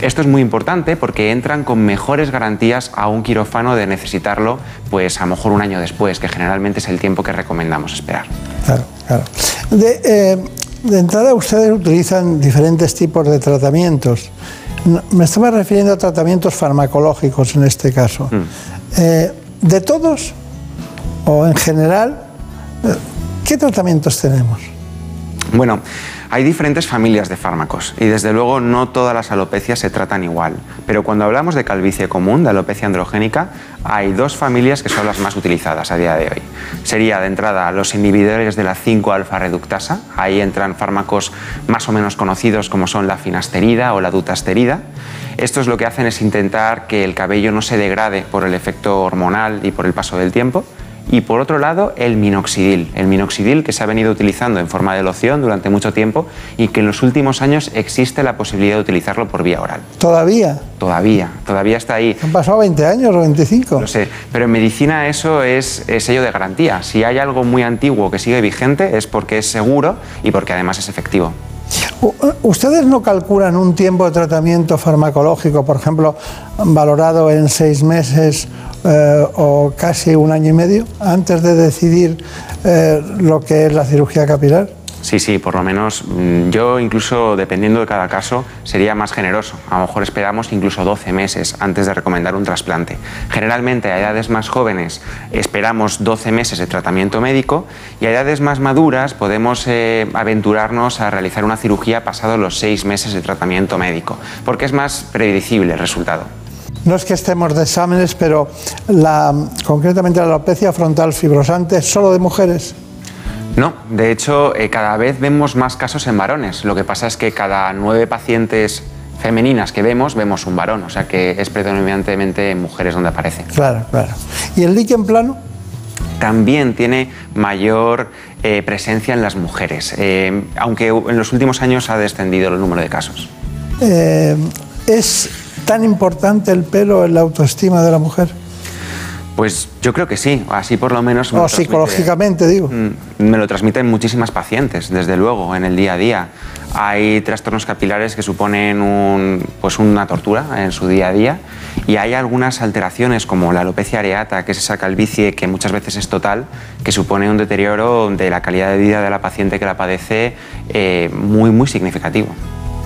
Esto es muy importante porque entran con mejores garantías a un quirófano de necesitarlo, pues a lo mejor un año después, que generalmente es el tiempo que recomendamos esperar. Claro, claro. De, eh, de entrada, ustedes utilizan diferentes tipos de tratamientos. Me estaba refiriendo a tratamientos farmacológicos en este caso. Eh, ¿De todos o en general Eh, ¿Qué tratamientos tenemos? Bueno, hay diferentes familias de fármacos y desde luego no todas las alopecias se tratan igual. Pero cuando hablamos de calvicie común, de alopecia androgénica, hay dos familias que son las más utilizadas a día de hoy. Sería de entrada los inhibidores de la 5-alfa reductasa, ahí entran fármacos más o menos conocidos como son la finasterida o la dutasterida. Estos lo que hacen es intentar que el cabello no se degrade por el efecto hormonal y por el paso del tiempo y por otro lado el minoxidil, el minoxidil que se ha venido utilizando en forma de loción durante mucho tiempo y que en los últimos años existe la posibilidad de utilizarlo por vía oral. ¿Todavía? Todavía, todavía está ahí. Han pasado 20 años o 25. Lo sé, pero en medicina eso es, es sello de garantía. Si hay algo muy antiguo que sigue vigente es porque es seguro y porque además es efectivo. U- ¿Ustedes no calculan un tiempo de tratamiento farmacológico, por ejemplo, valorado en seis meses eh, o casi un año y medio, antes de decidir eh, lo que es la cirugía capilar? Sí, sí, por lo menos mm, yo incluso dependiendo de cada caso sería más generoso. A lo mejor esperamos incluso 12 meses antes de recomendar un trasplante. Generalmente a edades más jóvenes esperamos 12 meses de tratamiento médico y a edades más maduras podemos eh, aventurarnos a realizar una cirugía pasados los 6 meses de tratamiento médico, porque es más predecible el resultado. No es que estemos de exámenes, pero la, concretamente la alopecia frontal fibrosante es solo de mujeres. No, de hecho, eh, cada vez vemos más casos en varones. Lo que pasa es que cada nueve pacientes femeninas que vemos, vemos un varón. O sea que es predominantemente en mujeres donde aparece. Claro, claro. ¿Y el líquen plano? También tiene mayor eh, presencia en las mujeres, eh, aunque en los últimos años ha descendido el número de casos. ¿Es tan importante el pelo en la autoestima de la mujer? Pues yo creo que sí, así por lo menos. me O lo transmite- psicológicamente, digo. Mm, Me lo transmiten muchísimas pacientes, desde luego, en el día a día. Hay trastornos capilares que suponen un- pues una tortura en su día a día y hay algunas alteraciones como la alopecia areata, que es esa calvicie que muchas veces es total, que supone un deterioro de la calidad de vida de la paciente que la padece eh, muy, muy significativo.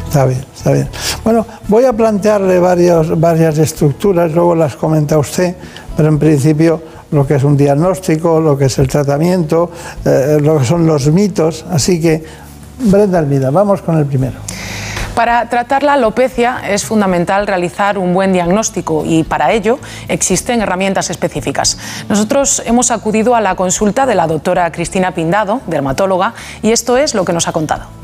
Está bien, está bien. Bueno, voy a plantearle varios, varias estructuras, luego las comenta usted, pero en principio lo que es un diagnóstico, lo que es el tratamiento, eh, lo que son los mitos. Así que, Brenda Almida, vamos con el primero. Para tratar la alopecia es fundamental realizar un buen diagnóstico y para ello existen herramientas específicas. Nosotros hemos acudido a la consulta de la doctora Cristina Pindado, dermatóloga, y esto es lo que nos ha contado.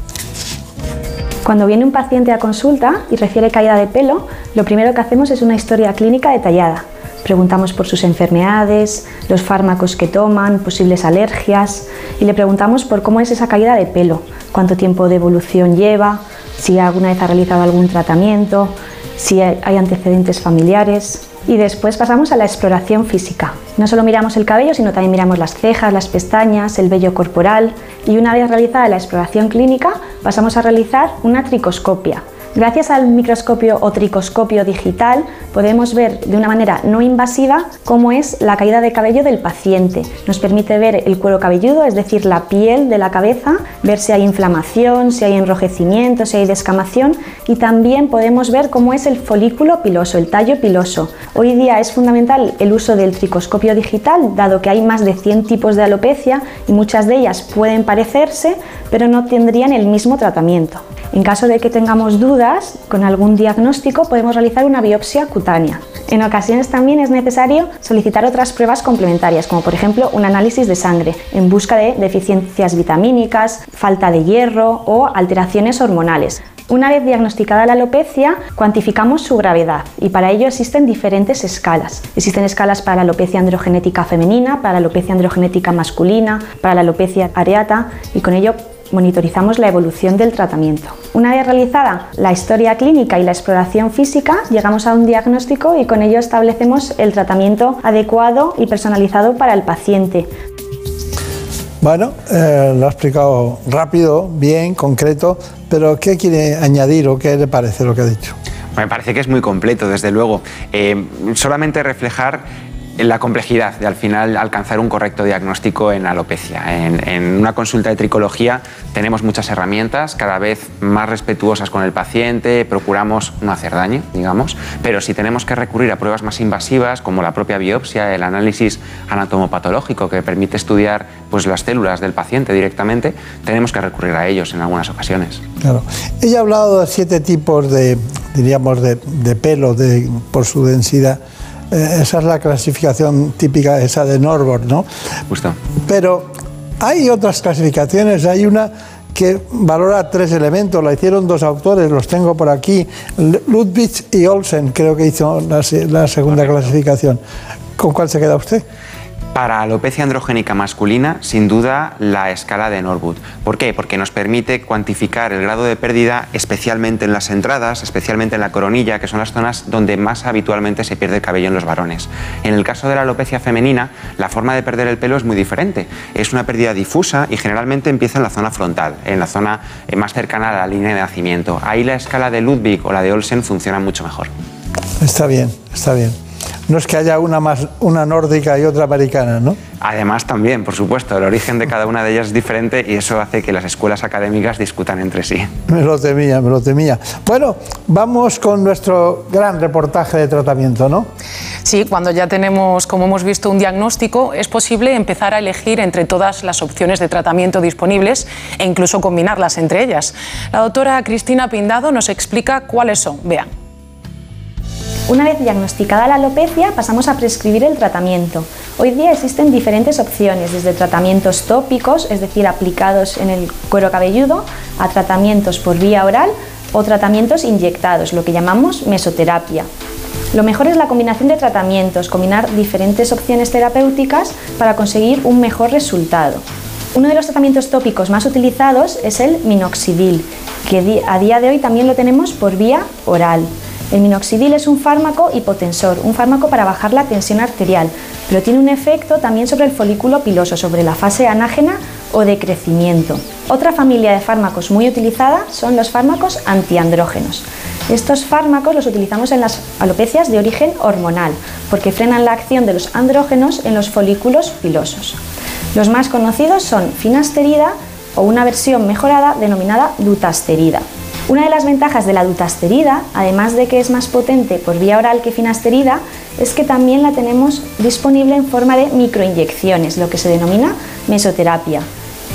Cuando viene un paciente a consulta y refiere caída de pelo, lo primero que hacemos es una historia clínica detallada. Preguntamos por sus enfermedades, los fármacos que toman, posibles alergias y le preguntamos por cómo es esa caída de pelo, cuánto tiempo de evolución lleva, si alguna vez ha realizado algún tratamiento, si hay antecedentes familiares. Y después pasamos a la exploración física. No solo miramos el cabello, sino también miramos las cejas, las pestañas, el vello corporal. Y una vez realizada la exploración clínica, pasamos a realizar una tricoscopia. Gracias al microscopio o tricoscopio digital podemos ver de una manera no invasiva cómo es la caída de cabello del paciente. Nos permite ver el cuero cabelludo, es decir, la piel de la cabeza, ver si hay inflamación, si hay enrojecimiento, si hay descamación y también podemos ver cómo es el folículo piloso, el tallo piloso. Hoy día es fundamental el uso del tricoscopio digital, dado que hay más de 100 tipos de alopecia y muchas de ellas pueden parecerse, pero no tendrían el mismo tratamiento. En caso de que tengamos dudas con algún diagnóstico, podemos realizar una biopsia cutánea. En ocasiones también es necesario solicitar otras pruebas complementarias, como por ejemplo un análisis de sangre, en busca de deficiencias vitamínicas, falta de hierro o alteraciones hormonales. Una vez diagnosticada la alopecia, cuantificamos su gravedad y para ello existen diferentes escalas. Existen escalas para la alopecia androgenética femenina, para la alopecia androgenética masculina, para la alopecia areata y con ello monitorizamos la evolución del tratamiento. Una vez realizada la historia clínica y la exploración física, llegamos a un diagnóstico y con ello establecemos el tratamiento adecuado y personalizado para el paciente. Bueno, eh, lo ha explicado rápido, bien, concreto, pero ¿qué quiere añadir o qué le parece lo que ha dicho? Me parece que es muy completo, desde luego. Eh, solamente reflejar la complejidad de al final alcanzar un correcto diagnóstico en alopecia. En, en, una consulta de tricología tenemos muchas herramientas, cada vez más respetuosas con el paciente, procuramos no hacer daño, digamos, pero si tenemos que recurrir a pruebas más invasivas como la propia biopsia, el análisis anatomopatológico que permite estudiar pues, las células del paciente directamente, tenemos que recurrir a ellos en algunas ocasiones. Claro. Ella ha hablado de siete tipos de, diríamos, de, de pelo de, por su densidad. Eh, esa es la clasificación típica, esa de Norbord, ¿no? Justo. Pero hay otras clasificaciones, hay una que valora tres elementos, la hicieron dos autores, los tengo por aquí, Ludwig y Olsen, creo que hizo la, la segunda clasificación. ¿Con cuál se queda usted? Para alopecia androgénica masculina, sin duda, la escala de Norwood. ¿Por qué? Porque nos permite cuantificar el grado de pérdida, especialmente en las entradas, especialmente en la coronilla, que son las zonas donde más habitualmente se pierde el cabello en los varones. En el caso de la alopecia femenina, la forma de perder el pelo es muy diferente. Es una pérdida difusa y generalmente empieza en la zona frontal, en la zona eh, más cercana a la línea de nacimiento. Ahí la escala de Ludwig o la de Olsen funciona mucho mejor. Está bien, está bien no es que haya una más una nórdica y otra americana, ¿no? Además también, por supuesto, el origen de cada una de ellas es diferente y eso hace que las escuelas académicas discutan entre sí. Me lo temía, me lo temía. Bueno, vamos con nuestro gran reportaje de tratamiento, ¿no? Sí, cuando ya tenemos, como hemos visto, un diagnóstico, es posible empezar a elegir entre todas las opciones de tratamiento disponibles e incluso combinarlas entre ellas. La doctora Cristina Pindado nos explica cuáles son. Vean. Una vez diagnosticada la alopecia, pasamos a prescribir el tratamiento. Hoy día existen diferentes opciones, desde tratamientos tópicos, es decir, aplicados en el cuero cabelludo, a tratamientos por vía oral o tratamientos inyectados, lo que llamamos mesoterapia. Lo mejor es la combinación de tratamientos, combinar diferentes opciones terapéuticas para conseguir un mejor resultado. Uno de los tratamientos tópicos más utilizados es el minoxidil, que a día de hoy también lo tenemos por vía oral. El minoxidil es un fármaco hipotensor, un fármaco para bajar la tensión arterial, pero tiene un efecto también sobre el folículo piloso, sobre la fase anágena o de crecimiento. Otra familia de fármacos muy utilizada son los fármacos antiandrógenos. Estos fármacos los utilizamos en las alopecias de origen hormonal, porque frenan la acción de los andrógenos en los folículos pilosos. Los más conocidos son finasterida o una versión mejorada denominada dutasterida. Una de las ventajas de la dutasterida, además de que es más potente por vía oral que finasterida, es que también la tenemos disponible en forma de microinyecciones, lo que se denomina mesoterapia.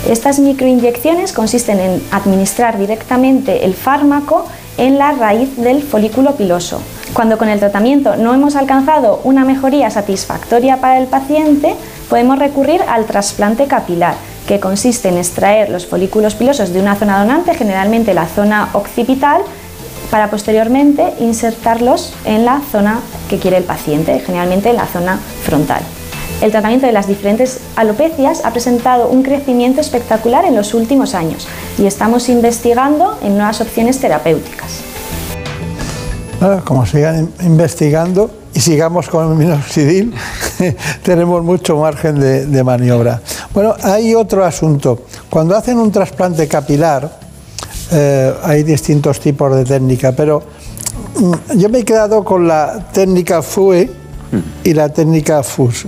Estas microinyecciones consisten en administrar directamente el fármaco en la raíz del folículo piloso. Cuando con el tratamiento no hemos alcanzado una mejoría satisfactoria para el paciente, podemos recurrir al trasplante capilar, que consiste en extraer los folículos pilosos de una zona donante, generalmente la zona occipital, para posteriormente insertarlos en la zona que quiere el paciente, generalmente en la zona frontal. El tratamiento de las diferentes alopecias ha presentado un crecimiento espectacular en los últimos años y estamos investigando en nuevas opciones terapéuticas. como sigan investigando y sigamos con el minoxidil, [laughs] tenemos mucho margen de maniobra. Bueno, hay otro asunto. Cuando hacen un trasplante capilar, eh, hay distintos tipos de técnica, pero mm, yo me he quedado con la técnica FUE y la técnica FUS.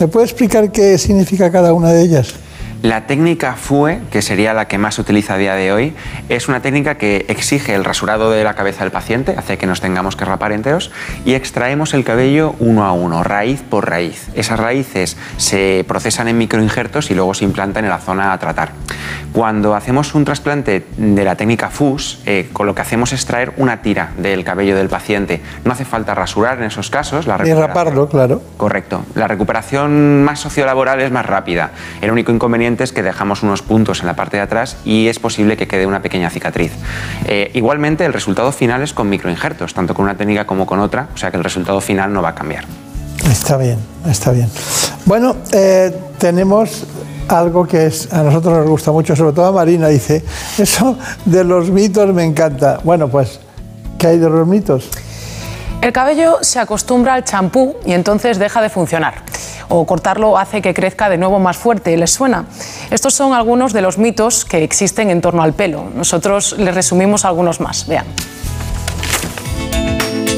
¿Me puede explicar qué significa cada una de ellas? La técnica FUE, que sería la que más se utiliza a día de hoy, es una técnica que exige el rasurado de la cabeza del paciente, hace que nos tengamos que rapar enteros, y extraemos el cabello uno a uno, raíz por raíz. Esas raíces se procesan en microinjertos y luego se implantan en la zona a tratar. Cuando hacemos un trasplante de la técnica FUS, eh, con lo que hacemos es traer una tira del cabello del paciente. No hace falta rasurar en esos casos. La y raparlo, claro. Correcto. La recuperación más sociolaboral es más rápida. El único inconveniente que dejamos unos puntos en la parte de atrás y es posible que quede una pequeña cicatriz. Eh, igualmente, el resultado final es con microinjertos, tanto con una técnica como con otra, o sea que el resultado final no va a cambiar. Está bien, está bien. Bueno, eh, tenemos algo que es, a nosotros nos gusta mucho, sobre todo a Marina, dice, eso de los mitos me encanta. Bueno, pues, ¿qué hay de los mitos? El cabello se acostumbra al champú y entonces deja de funcionar o cortarlo hace que crezca de nuevo más fuerte. ¿Les suena? Estos son algunos de los mitos que existen en torno al pelo. Nosotros les resumimos algunos más. Vean.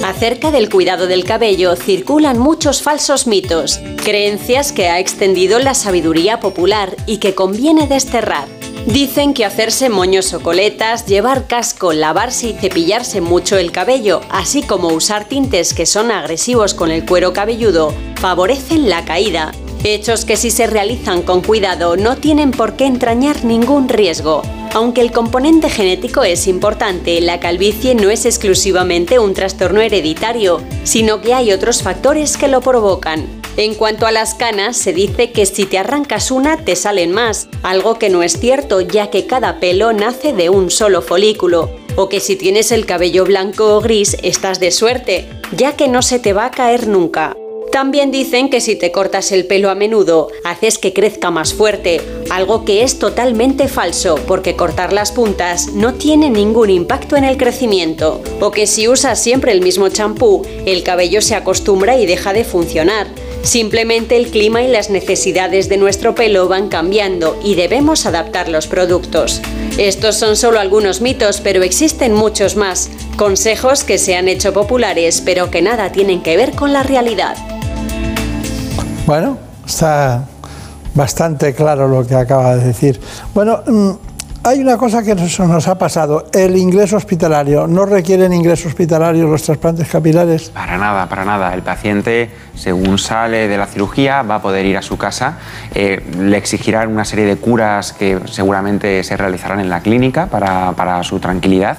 Acerca del cuidado del cabello circulan muchos falsos mitos, creencias que ha extendido la sabiduría popular y que conviene desterrar. Dicen que hacerse moños o coletas, llevar casco, lavarse y cepillarse mucho el cabello, así como usar tintes que son agresivos con el cuero cabelludo, favorecen la caída. Hechos que si se realizan con cuidado no tienen por qué entrañar ningún riesgo. Aunque el componente genético es importante, la calvicie no es exclusivamente un trastorno hereditario, sino que hay otros factores que lo provocan. En cuanto a las canas, se dice que si te arrancas una te salen más, algo que no es cierto ya que cada pelo nace de un solo folículo, o que si tienes el cabello blanco o gris estás de suerte, ya que no se te va a caer nunca. También dicen que si te cortas el pelo a menudo, haces que crezca más fuerte, algo que es totalmente falso, porque cortar las puntas no tiene ningún impacto en el crecimiento. O que si usas siempre el mismo champú, el cabello se acostumbra y deja de funcionar. Simplemente el clima y las necesidades de nuestro pelo van cambiando y debemos adaptar los productos. Estos son solo algunos mitos, pero existen muchos más. Consejos que se han hecho populares, pero que nada tienen que ver con la realidad. Bueno, está bastante claro lo que acaba de decir. Bueno, mm, hay una cosa que nos, nos ha pasado, el ingreso hospitalario. ¿No requieren ingreso hospitalario los trasplantes capilares? Para nada, para nada. El paciente, según sale de la cirugía, va a poder ir a su casa. Eh, le exigirán una serie de curas que seguramente se realizarán en la clínica para, para su tranquilidad,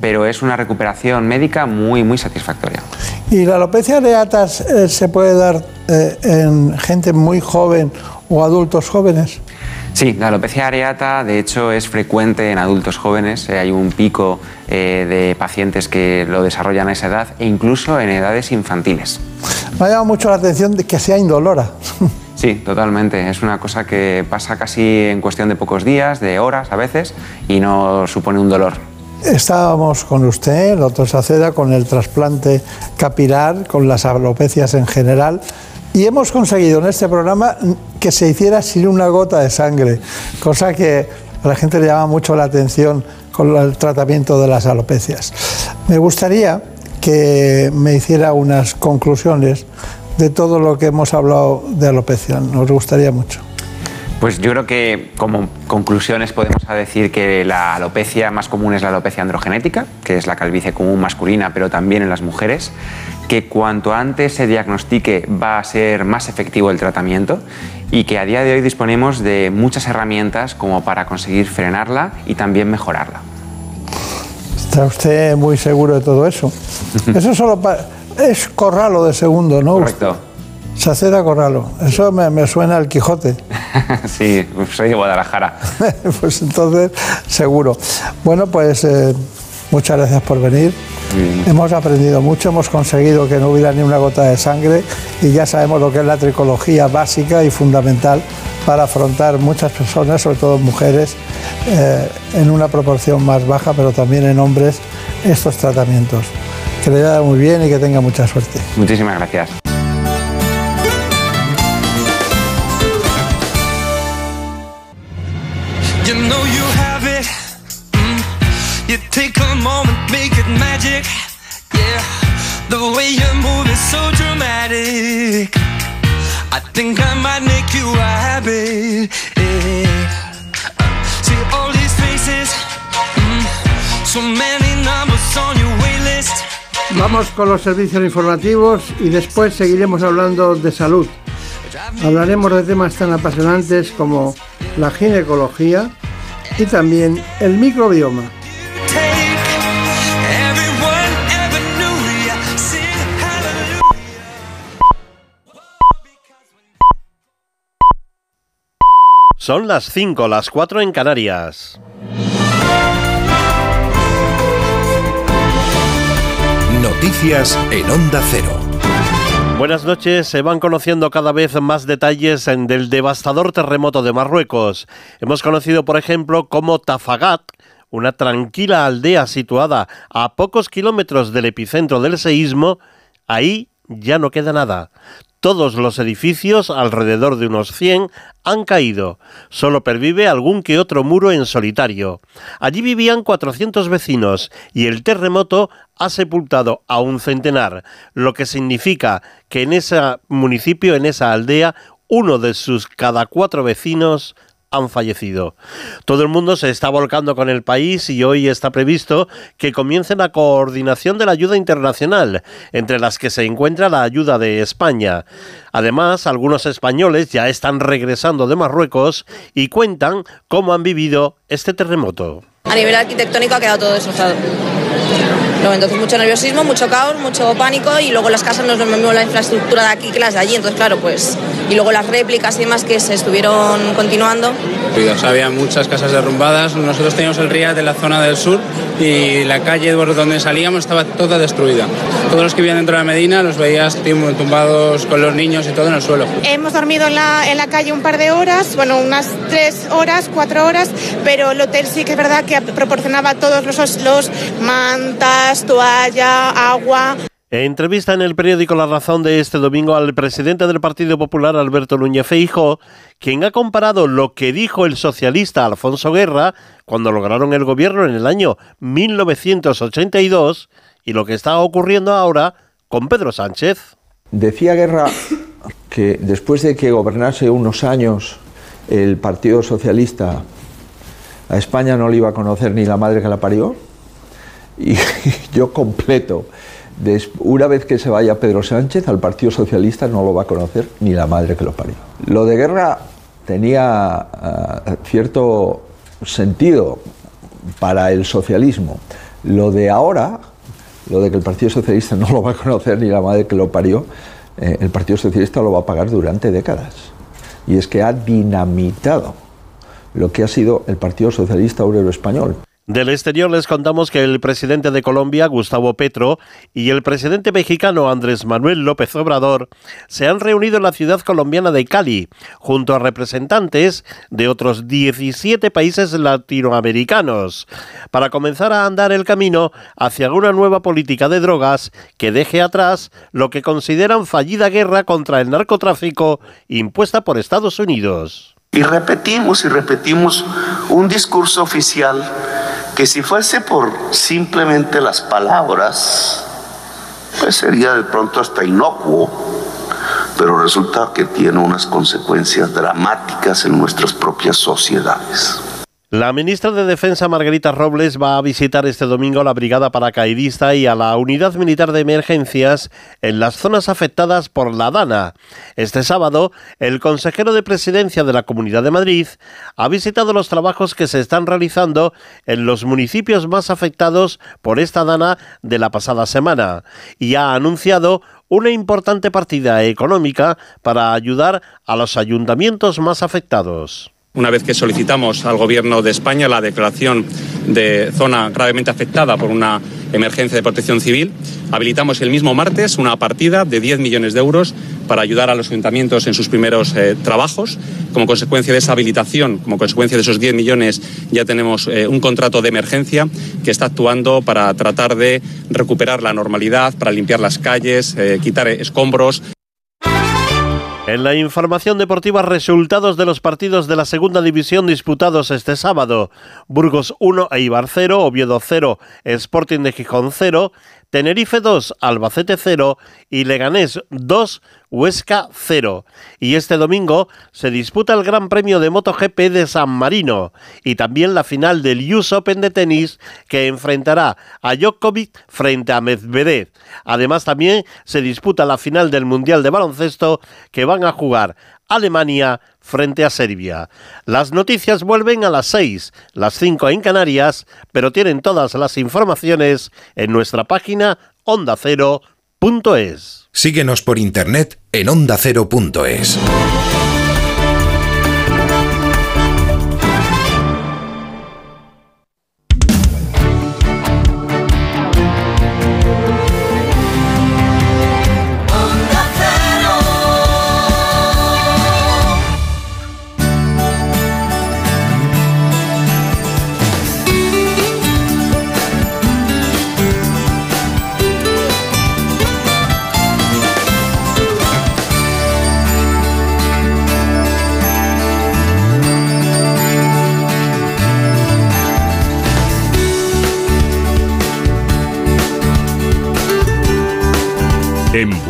pero es una recuperación médica muy, muy satisfactoria. ¿Y la alopecia areata eh, se puede dar eh, en gente muy joven o adultos jóvenes? Sí, la alopecia areata de hecho es frecuente en adultos jóvenes, eh, hay un pico eh, de pacientes que lo desarrollan a esa edad e incluso en edades infantiles. Me ha llamado mucho la atención de que sea indolora. [laughs] Sí, totalmente. Es una cosa que pasa casi en cuestión de pocos días, de horas a veces, y no supone un dolor. Estábamos con usted, el doctor Saceda, con el trasplante capilar, con las alopecias en general, y hemos conseguido en este programa que se hiciera sin una gota de sangre, cosa que a la gente le llama mucho la atención con el tratamiento de las alopecias. Me gustaría que me hiciera unas conclusiones de todo lo que hemos hablado de alopecia. Nos gustaría mucho. Pues yo creo que como conclusiones podemos decir que la alopecia más común es la alopecia androgenética, que es la calvicie común masculina, pero también en las mujeres, que cuanto antes se diagnostique va a ser más efectivo el tratamiento y que a día de hoy disponemos de muchas herramientas como para conseguir frenarla y también mejorarla. Está usted muy seguro de todo eso. [laughs] Eso solo es Corralo de segundo, ¿no? Correcto. Saceda Corralo. Eso me, me suena al Quijote. [laughs] sí, soy de Guadalajara. [laughs] pues entonces, seguro. Bueno, pues eh, muchas gracias por venir. Hemos aprendido mucho, hemos conseguido que no hubiera ni una gota de sangre y ya sabemos lo que es la tricología básica y fundamental para afrontar muchas personas, sobre todo mujeres, eh, en una proporción más baja, pero también en hombres, estos tratamientos. Que le vaya muy bien y que tenga mucha suerte. Muchísimas gracias. Take a moment, make it magic. Yeah, the way you move is so dramatic. I think I might make you a habit. Yeah. See all these faces, mm. so many numbers on your waitlist. Vamos con los servicios informativos y después seguiremos hablando de salud. Hablaremos de temas tan apasionantes como la ginecología y también el microbioma. Son las 5, las 4 en Canarias. Noticias en Onda Cero. Buenas noches. Se van conociendo cada vez más detalles en- del devastador terremoto de Marruecos. Hemos conocido, por ejemplo, cómo Tafagat, una tranquila aldea situada a pocos kilómetros del epicentro del seísmo, ahí ya no queda nada. Todos los edificios, alrededor de unos 100, han caído. Solo pervive algún que otro muro en solitario. Allí vivían 400 vecinos y el terremoto ha sepultado a un centenar, lo que significa que en ese municipio, en esa aldea, uno de sus cada cuatro vecinos han fallecido. Todo el mundo se está volcando con el país y hoy está previsto que comience la coordinación de la ayuda internacional, entre las que se encuentra la ayuda de España. Además, algunos españoles ya están regresando de Marruecos y cuentan cómo han vivido este terremoto. A nivel arquitectónico ha quedado todo destrozado. No, entonces mucho nerviosismo, mucho caos, mucho pánico y luego las casas no es lo mismo la infraestructura de aquí que las de allí. Entonces, claro, pues. Y luego las réplicas y demás que se estuvieron continuando. había muchas casas derrumbadas. Nosotros teníamos el río de la zona del sur y la calle por donde salíamos estaba toda destruida. Todos los que vivían dentro de la Medina los veías tumbados con los niños y todo en el suelo. Hemos dormido en la, en la calle un par de horas, bueno, unas tres horas, cuatro horas, pero el hotel sí que es verdad que proporcionaba todos los, los mantas, toalla, agua. Entrevista en el periódico La Razón de este domingo al presidente del Partido Popular, Alberto Núñez Feijóo, quien ha comparado lo que dijo el socialista Alfonso Guerra cuando lograron el gobierno en el año 1982 y lo que está ocurriendo ahora con Pedro Sánchez. Decía Guerra que después de que gobernase unos años el Partido Socialista, a España no le iba a conocer ni la madre que la parió. Y [laughs] yo completo una vez que se vaya Pedro Sánchez, al Partido Socialista no lo va a conocer ni la madre que lo parió. Lo de guerra tenía ah, cierto sentido para el socialismo. Lo de ahora, lo de que el Partido Socialista no lo va a conocer ni la madre que lo parió, eh, el Partido Socialista lo va a pagar durante décadas. Y es que ha dinamitado lo que ha sido el Partido Socialista Obrero Español. Del exterior les contamos que el presidente de Colombia, Gustavo Petro, y el presidente mexicano Andrés Manuel López Obrador se han reunido en la ciudad colombiana de Cali, junto a representantes de otros 17 países latinoamericanos, para comenzar a andar el camino hacia una nueva política de drogas que deje atrás lo que consideran fallida guerra contra el narcotráfico impuesta por Estados Unidos. Y repetimos y repetimos un discurso oficial que si fuese por simplemente las palabras, pues sería de pronto hasta inocuo, pero resulta que tiene unas consecuencias dramáticas en nuestras propias sociedades. La ministra de Defensa Margarita Robles va a visitar este domingo la Brigada Paracaidista y a la Unidad Militar de Emergencias en las zonas afectadas por la Dana. Este sábado, el consejero de Presidencia de la Comunidad de Madrid ha visitado los trabajos que se están realizando en los municipios más afectados por esta Dana de la pasada semana y ha anunciado una importante partida económica para ayudar a los ayuntamientos más afectados. Una vez que solicitamos al Gobierno de España la declaración de zona gravemente afectada por una emergencia de protección civil, habilitamos el mismo martes una partida de 10 millones de euros para ayudar a los ayuntamientos en sus primeros eh, trabajos. Como consecuencia de esa habilitación, como consecuencia de esos 10 millones, ya tenemos eh, un contrato de emergencia que está actuando para tratar de recuperar la normalidad, para limpiar las calles, eh, quitar escombros. En la información deportiva, resultados de los partidos de la segunda división disputados este sábado. Burgos 1, Eibar 0, Oviedo 0, Sporting de Gijón 0, Tenerife 2, Albacete 0 y Leganés 2, Huesca 0. Y este domingo se disputa el Gran Premio de MotoGP de San Marino y también la final del US Open de tenis que enfrentará a Djokovic frente a Medvedev. Además también se disputa la final del Mundial de Baloncesto que van a jugar Alemania frente a Serbia. Las noticias vuelven a las 6, las 5 en Canarias, pero tienen todas las informaciones en nuestra página ondacero.es. Síguenos por internet en ondacero.es.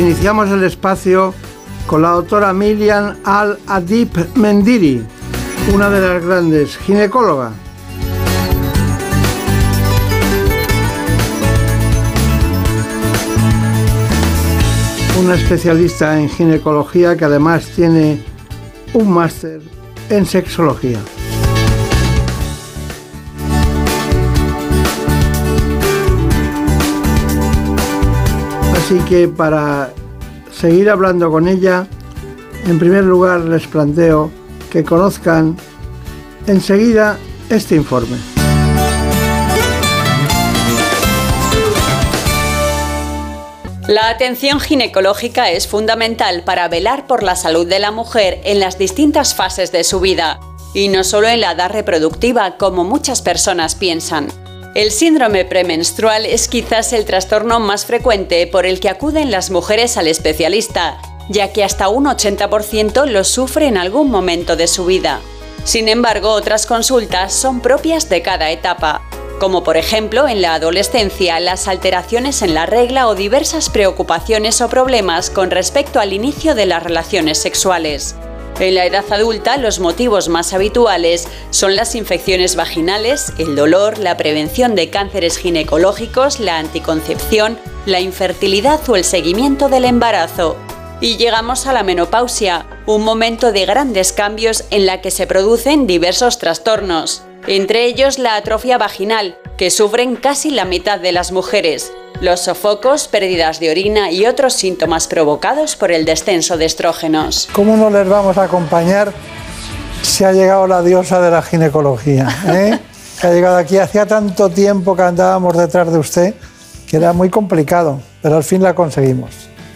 Iniciamos el espacio con la doctora Miriam Al-Adib Mendiri, una de las grandes ginecólogas. Una especialista en ginecología que además tiene un máster en sexología. Así que para seguir hablando con ella, en primer lugar les planteo que conozcan enseguida este informe. La atención ginecológica es fundamental para velar por la salud de la mujer en las distintas fases de su vida, y no solo en la edad reproductiva como muchas personas piensan. El síndrome premenstrual es quizás el trastorno más frecuente por el que acuden las mujeres al especialista, ya que hasta un 80% lo sufre en algún momento de su vida. Sin embargo, otras consultas son propias de cada etapa, como por ejemplo en la adolescencia las alteraciones en la regla o diversas preocupaciones o problemas con respecto al inicio de las relaciones sexuales. En la edad adulta, los motivos más habituales son las infecciones vaginales, el dolor, la prevención de cánceres ginecológicos, la anticoncepción, la infertilidad o el seguimiento del embarazo. Y llegamos a la menopausia, un momento de grandes cambios en la que se producen diversos trastornos, entre ellos la atrofia vaginal, que sufren casi la mitad de las mujeres, los sofocos, pérdidas de orina y otros síntomas provocados por el descenso de estrógenos. ¿Cómo no les vamos a acompañar si ha llegado la diosa de la ginecología? eh? [laughs] que ha llegado aquí hacía tanto tiempo que andábamos detrás de usted que era muy complicado, pero al fin la conseguimos.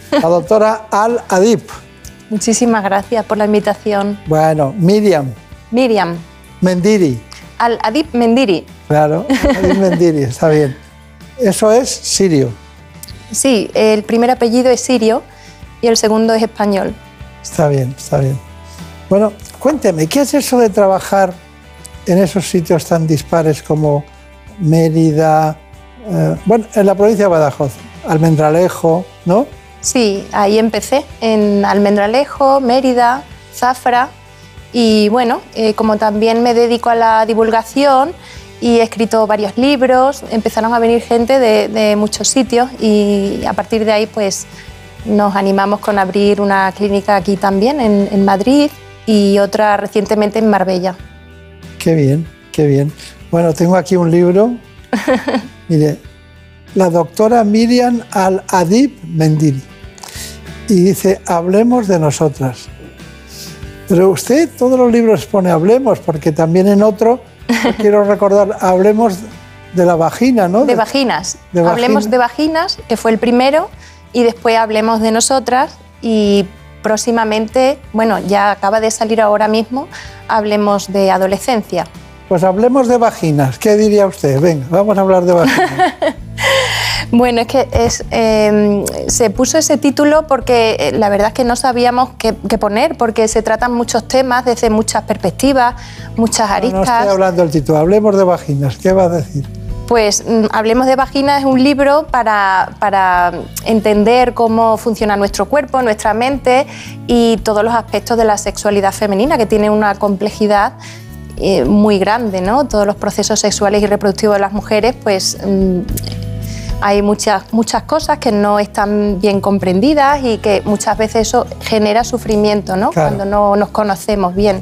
La doctora Al Adib. Muchísimas gracias por la invitación. Bueno, Miriam Miriam, Mendiri. Al Adib Mendiri. Claro, Adib Mendiri, está bien. Eso es sirio. Sí, el primer apellido es sirio y el segundo es español. Está bien, está bien. Bueno, cuénteme, ¿qué es eso de trabajar en esos sitios tan dispares como Mérida, eh, bueno, en la provincia de Badajoz, Almendralejo, ¿no? Sí, ahí empecé, en Almendralejo, Mérida, Zafra. Y bueno, eh, como también me dedico a la divulgación y he escrito varios libros, empezaron a venir gente de, de muchos sitios y a partir de ahí pues nos animamos con abrir una clínica aquí también en, en Madrid y otra recientemente en Marbella. Qué bien, qué bien. Bueno, tengo aquí un libro. [laughs] Mire, la doctora Miriam Al-Adib Mendiri. Y dice, hablemos de nosotras. Pero usted todos los libros pone hablemos, porque también en otro, [laughs] quiero recordar, hablemos de la vagina, ¿no? De vaginas. de vagina. Hablemos de vaginas, que fue el primero, y después hablemos de nosotras y próximamente, bueno, ya acaba de salir ahora mismo, hablemos de adolescencia. Pues hablemos de vaginas. ¿Qué diría usted? Venga, vamos a hablar de vaginas. [laughs] Bueno, es que es, eh, se puso ese título porque eh, la verdad es que no sabíamos qué, qué poner, porque se tratan muchos temas desde muchas perspectivas, muchas aristas. no estoy hablando del título, hablemos de vaginas. ¿Qué va a decir? Pues mm, Hablemos de Vagina es un libro para, para entender cómo funciona nuestro cuerpo, nuestra mente y todos los aspectos de la sexualidad femenina, que tiene una complejidad eh, muy grande, ¿no? Todos los procesos sexuales y reproductivos de las mujeres, pues mm, hay muchas, muchas cosas que no están bien comprendidas y que muchas veces eso genera sufrimiento, ¿no? Claro. Cuando no nos conocemos bien.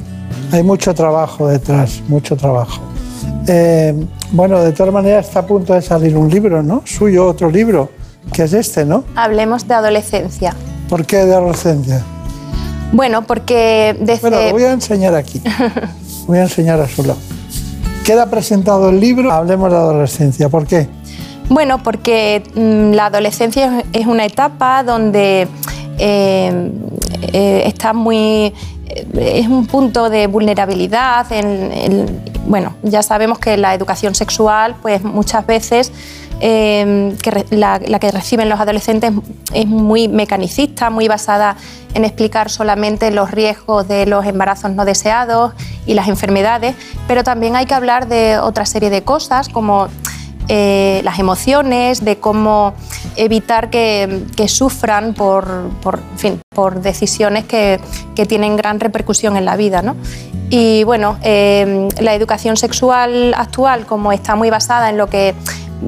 Hay mucho trabajo detrás, mucho trabajo. Eh, bueno, de todas maneras está a punto de salir un libro, ¿no? Suyo, otro libro, que es este, ¿no? Hablemos de adolescencia. ¿Por qué de adolescencia? Bueno, porque desde... Bueno, lo voy a enseñar aquí. [laughs] Voy a enseñar a su lado. Queda presentado el libro, hablemos de adolescencia. ¿Por qué? Bueno, porque mm, la adolescencia es una etapa donde eh, eh, está muy eh, es un punto de vulnerabilidad. En, en- bueno, ya sabemos que la educación sexual, pues muchas veces eh, que la que reciben los adolescentes es muy mecanicista, muy basada en explicar solamente los riesgos de los embarazos no deseados y las enfermedades, pero también hay que hablar de otra serie de cosas como eh, las emociones, de cómo evitar que, sufran por, por, fin, por decisiones que, que tienen gran repercusión en la vida. ¿no? Y bueno, eh, la educación sexual actual, como está muy basada en lo que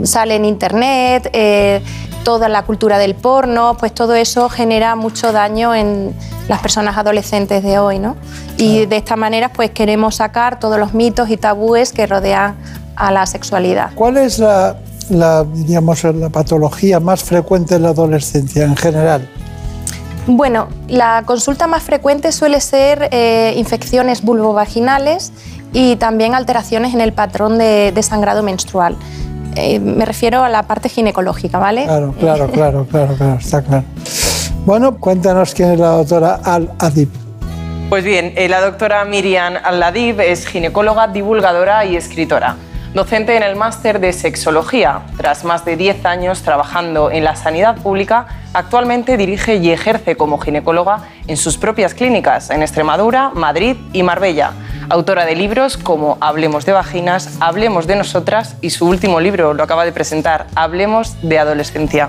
sale en Internet, eh, toda la cultura del porno, pues todo eso genera mucho daño en las personas adolescentes de hoy. ¿no? Y de esta manera pues queremos sacar todos los mitos y tabúes que rodean a la sexualidad. ¿Cuál es la, la, diríamos, la patología más frecuente en la adolescencia en general? Bueno, la consulta más frecuente suele ser eh, infecciones vulvovaginales y también alteraciones en el patrón de, de sangrado menstrual. Eh, me refiero a la parte ginecológica, ¿vale? Claro, claro, claro, claro, claro, está claro. Bueno, cuéntanos quién es la doctora Al-Adib. Pues bien, eh, la doctora Miriam Al-Ladib es ginecóloga, divulgadora y escritora. Docente en el máster de sexología. Tras más de 10 años trabajando en la sanidad pública, actualmente dirige y ejerce como ginecóloga en sus propias clínicas en Extremadura, Madrid y Marbella. Autora de libros como Hablemos de vaginas, Hablemos de nosotras y su último libro lo acaba de presentar, Hablemos de adolescencia.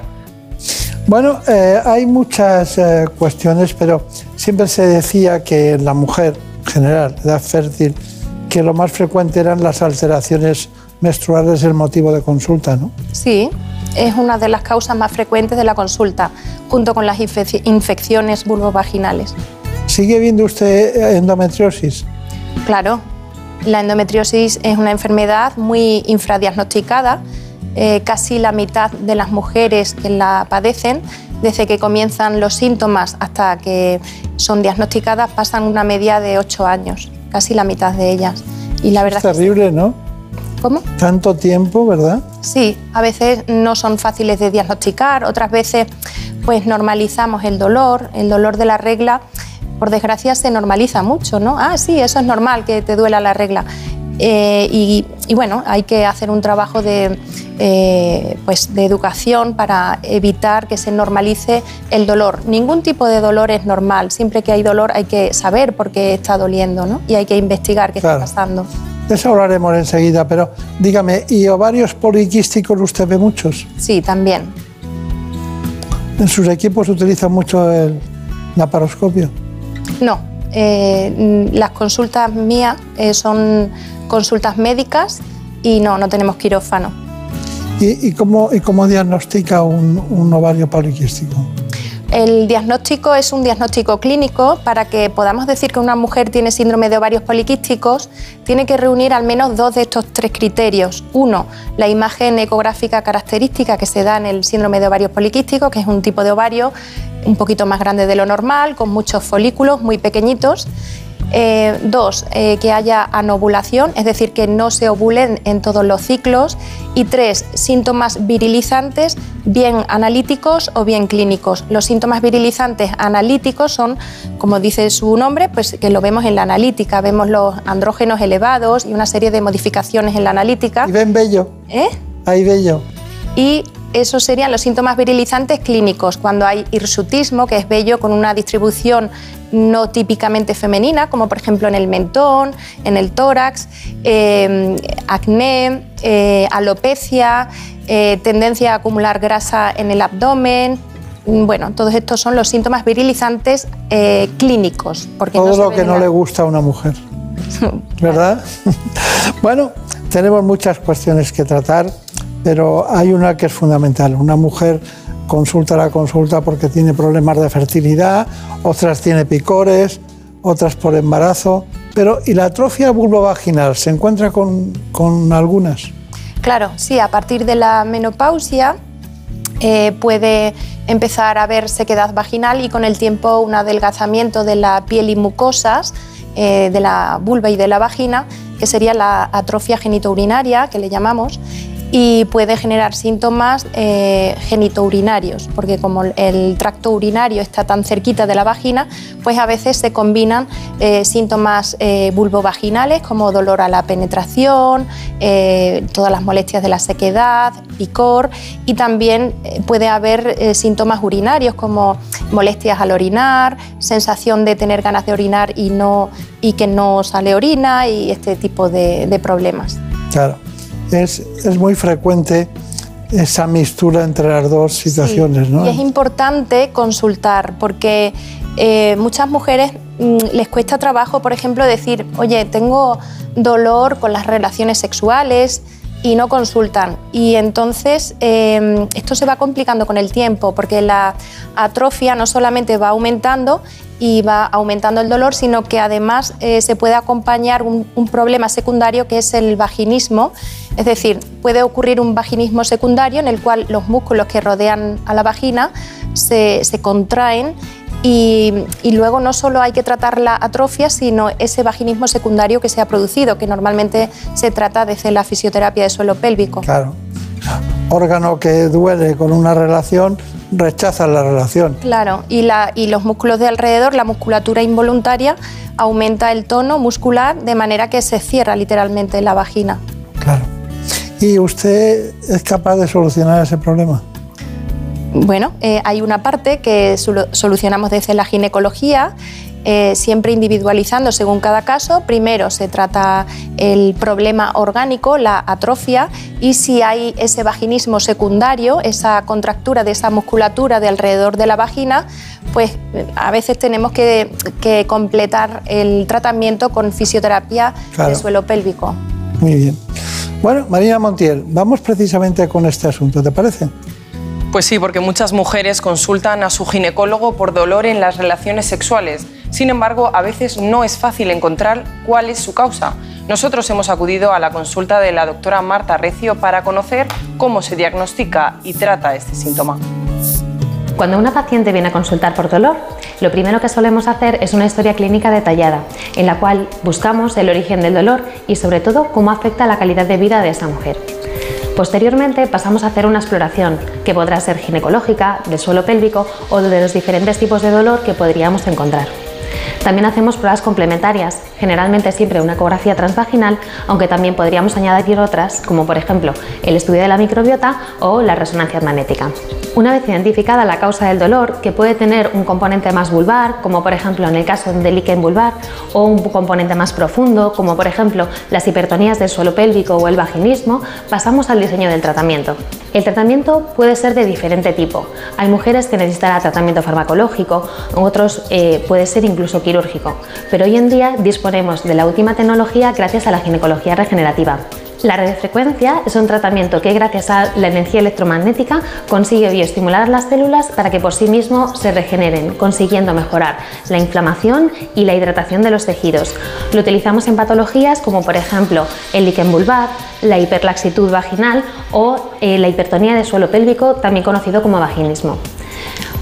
Bueno, eh, hay muchas eh, cuestiones, pero siempre se decía que la mujer, en general, edad fértil, que lo más frecuente eran las alteraciones menstruales el motivo de consulta, ¿no? Sí, es una de las causas más frecuentes de la consulta, junto con las infec- infecciones vulvovaginales. ¿Sigue viendo usted eh, endometriosis? Claro, la endometriosis es una enfermedad muy infradiagnosticada. Eh, casi la mitad de las mujeres que la padecen, desde que comienzan los síntomas hasta que son diagnosticadas, pasan una media de 8 años, casi la mitad de ellas. Y la verdad Es es que terrible, ¿no? ¿Cómo? Tanto tiempo, ¿verdad? Sí, a veces no son fáciles de diagnosticar, otras veces pues normalizamos el dolor, el dolor de la regla, por desgracia se normaliza mucho, ¿no? Ah, sí, eso es normal que te duela la regla. Eh, y, y bueno, hay que hacer un trabajo de, eh, pues de educación para evitar que se normalice el dolor. Ningún tipo de dolor es normal, siempre que hay dolor hay que saber por qué está doliendo ¿no? y hay que investigar qué Claro. está pasando. De eso hablaremos enseguida, pero dígame, ¿y ovarios poliquísticos usted ve muchos? Sí, también. ¿En sus equipos utiliza mucho el laparoscopio? No, eh, las consultas mías eh, son consultas médicas y no, no tenemos quirófano. ¿Y, y cómo, y cómo diagnostica un, un ovario poliquístico? El diagnóstico es un diagnóstico clínico. Para que podamos decir que una mujer tiene síndrome de ovarios poliquísticos, tiene que reunir al menos dos de estos tres criterios. Uno, la imagen ecográfica característica que se da en el síndrome de ovarios poliquísticos, que es un tipo de ovario un poquito más grande de lo normal, con muchos folículos muy pequeñitos. Eh, dos, eh, que haya anovulación, es decir, que no se ovulen en todos los ciclos. Y tres, síntomas virilizantes, bien analíticos o bien clínicos. Los síntomas virilizantes analíticos son, como dice su nombre, pues que lo vemos en la analítica. Vemos los andrógenos elevados y una serie de modificaciones en la analítica. ¿Y ven bello? ¿Eh? Ahí bello. Y esos serían los síntomas virilizantes clínicos, cuando hay hirsutismo, que es vello con una distribución no típicamente femenina, como por ejemplo en el mentón, en el tórax, eh, acné, eh, alopecia, eh, tendencia a acumular grasa en el abdomen. Bueno, todos estos son los síntomas virilizantes clínicos. Porque Todo no lo que no la- le gusta a una mujer. [laughs] ¿Verdad? [laughs] bueno, tenemos muchas cuestiones que tratar, pero hay una que es fundamental. Una mujer consulta la consulta porque tiene problemas de fertilidad, otras tiene picores, otras por embarazo. Pero, ¿y la atrofia vulvovaginal? ¿Se encuentra con, con algunas? Claro, sí, a partir de la menopausia eh, puede empezar a haber sequedad vaginal y con el tiempo un adelgazamiento de la piel y mucosas eh, de la vulva y de la vagina, que sería la atrofia genitourinaria, que le llamamos. Y puede generar síntomas eh, genitourinarios, porque como el tracto urinario está tan cerquita de la vagina, pues a veces se combinan eh, síntomas eh, vulvovaginales como dolor a la penetración, eh, todas las molestias de la sequedad, picor y también puede haber síntomas urinarios como molestias al orinar, sensación de tener ganas de orinar y, no, y que no sale orina y este tipo de, de problemas. Claro, es, es muy frecuente esa mistura entre las dos situaciones, ¿no? Y es importante consultar porque eh, muchas mujeres mm, les cuesta trabajo, por ejemplo, decir, oye, tengo dolor con las relaciones sexuales y no consultan. Y entonces eh, esto se va complicando con el tiempo porque la atrofia no solamente va aumentando y va aumentando el dolor, sino que además eh, se puede acompañar un, problema secundario que es el vaginismo. Es decir, puede ocurrir un vaginismo secundario en el cual los músculos que rodean a la vagina se, se contraen y, y luego no solo hay que tratar la atrofia, sino ese vaginismo secundario que se ha producido, que normalmente se trata desde la fisioterapia de suelo pélvico. Claro. Órgano que duele con una relación, rechaza la relación. Claro, y, la- y los músculos de alrededor, la musculatura involuntaria, aumenta el tono muscular de manera que se cierra literalmente la vagina. ¿Y usted es capaz de solucionar ese problema? Bueno, eh, hay una parte que solu- solucionamos desde la ginecología, eh, siempre individualizando según cada caso. Primero se trata el problema orgánico, la atrofia, y si hay ese vaginismo secundario, esa contractura de esa musculatura de alrededor de la vagina, pues eh, a veces tenemos que, que completar el tratamiento con fisioterapia Claro. de suelo pélvico. Muy bien. Bueno, Marina Montiel, vamos precisamente con este asunto, ¿te parece? Pues sí, porque muchas mujeres consultan a su ginecólogo por dolor en las relaciones sexuales. Sin embargo, a veces no es fácil encontrar cuál es su causa. Nosotros hemos acudido a la consulta de la doctora Marta Recio para conocer cómo se diagnostica y trata este síntoma. Cuando una paciente viene a consultar por dolor, lo primero que solemos hacer es una historia clínica detallada, en la cual buscamos el origen del dolor y sobre todo cómo afecta la calidad de vida de esa mujer. Posteriormente pasamos a hacer una exploración, que podrá ser ginecológica, del suelo pélvico o de los diferentes tipos de dolor que podríamos encontrar. También hacemos pruebas complementarias, generalmente siempre una ecografía transvaginal, aunque también podríamos añadir otras, como por ejemplo el estudio de la microbiota o la resonancia magnética. Una vez identificada la causa del dolor, que puede tener un componente más vulvar, como por ejemplo en el caso del líquen vulvar, o un componente más profundo, como por ejemplo las hipertonías del suelo pélvico o el vaginismo, pasamos al diseño del tratamiento. El tratamiento puede ser de diferente tipo. Hay mujeres que necesitarán tratamiento farmacológico, otros eh, puede ser incluso quirúrgico, pero hoy en día disponemos de la última tecnología gracias a la ginecología regenerativa. La radiofrecuencia es un tratamiento que gracias a la energía electromagnética consigue bioestimular las células para que por sí mismo se regeneren, consiguiendo mejorar la inflamación y la hidratación de los tejidos. Lo utilizamos en patologías como por ejemplo el líquen vulvar, la hiperlaxitud vaginal o eh, la hipertonía de suelo pélvico, también conocido como vaginismo.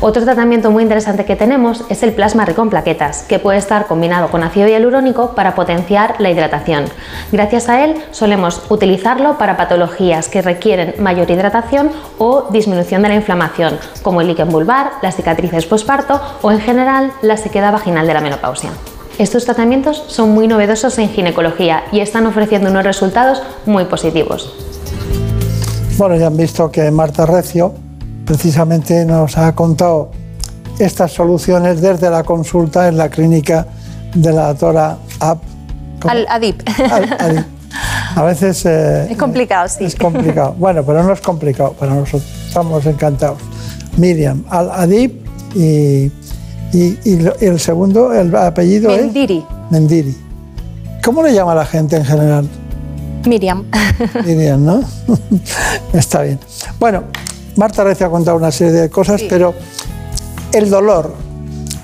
Otro tratamiento muy interesante que tenemos es el plasma rico en plaquetas, que puede estar combinado con ácido hialurónico para potenciar la hidratación. Gracias a él solemos utilizarlo para patologías que requieren mayor hidratación o disminución de la inflamación, como el líquen vulvar, las cicatrices posparto o en general la sequedad vaginal de la menopausia. Estos tratamientos son muy novedosos en ginecología y están ofreciendo unos resultados muy positivos. Bueno, ya han visto que Marta Recio precisamente nos ha contado estas soluciones desde la consulta en la clínica de la doctora Ab. Al ADIP. Al- Adip. A veces eh, Es complicado, sí. es complicado. Bueno, pero no es complicado para nosotros. Estamos encantados. Miriam, Al Adip y, y- el segundo, el apellido Mendiri. es Mendiri. ¿Cómo le llama la gente en general? Miriam. Miriam, ¿no? [laughs] Está bien. Bueno, Marta Recio ha contado una serie de cosas, pero el dolor,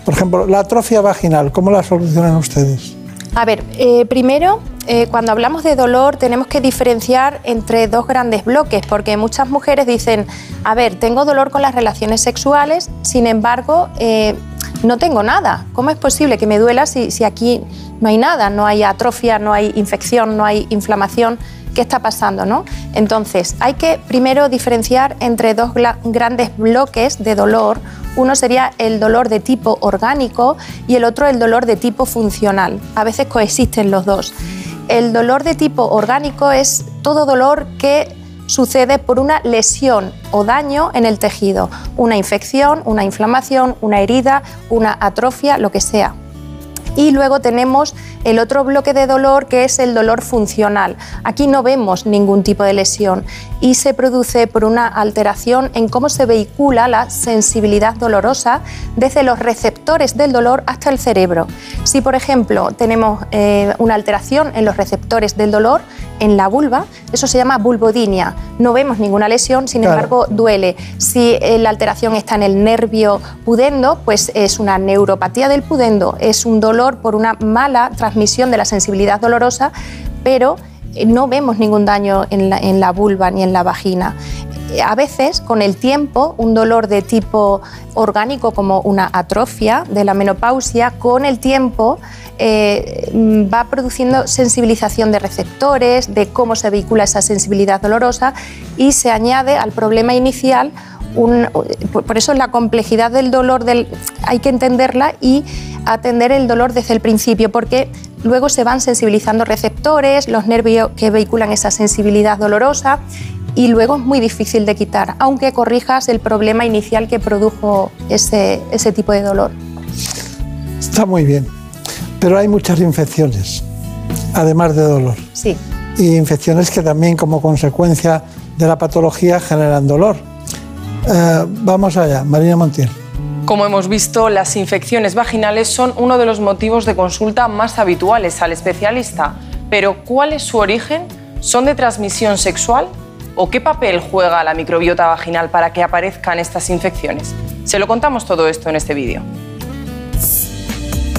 por ejemplo, la atrofia vaginal, ¿cómo la solucionan ustedes? A ver, eh, primero, eh, cuando hablamos de dolor tenemos que diferenciar entre dos grandes bloques, porque muchas mujeres dicen, a ver, tengo dolor con las relaciones sexuales, sin embargo, eh, no tengo nada. ¿Cómo es posible que me duela si, si aquí no hay nada? No hay atrofia, no hay infección, no hay inflamación. Qué está pasando, ¿no? Entonces, hay que primero diferenciar entre dos grandes bloques de dolor. Uno sería el dolor de tipo orgánico y el otro el dolor de tipo funcional. A veces coexisten los dos. El dolor de tipo orgánico es todo dolor que sucede por una lesión o daño en el tejido, una infección, una inflamación, una herida, una atrofia, lo que sea. Y luego tenemos el otro bloque de dolor que es el dolor funcional. Aquí no vemos ningún tipo de lesión y se produce por una alteración en cómo se vehicula la sensibilidad dolorosa desde los receptores del dolor hasta el cerebro. Si, por ejemplo, tenemos eh, una alteración en los receptores del dolor en la vulva, eso se llama vulvodinia. No vemos ninguna lesión, sin Claro. embargo, duele. Si eh, la alteración está en el nervio pudendo, pues es una neuropatía del pudendo, es un dolor por una mala transmisión de la sensibilidad dolorosa, pero eh, no vemos ningún daño en la, vulva ni en la vagina. Eh, A veces, con el tiempo, un dolor de tipo orgánico como una atrofia de la menopausia, con el tiempo eh, mm, va produciendo sensibilización de receptores, de cómo se vehicula esa sensibilidad dolorosa y se añade al problema inicial un- por por eso la complejidad del dolor del, hay que entenderla y atender el dolor desde el principio, porque luego se van sensibilizando receptores, los nervios que vehiculan esa sensibilidad dolorosa y luego es muy difícil de quitar, aunque corrijas el problema inicial que produjo ese, ese tipo de dolor. Está muy bien, pero hay muchas infecciones, además de dolor. Sí. Y infecciones que también como consecuencia de la patología generan dolor. Eh, vamos allá, Marina Montiel. Como hemos visto, las infecciones vaginales son uno de los motivos de consulta más habituales al especialista. Pero ¿cuál es su origen? ¿Son de transmisión sexual? ¿O qué papel juega la microbiota vaginal para que aparezcan estas infecciones? Se lo contamos todo esto en este vídeo.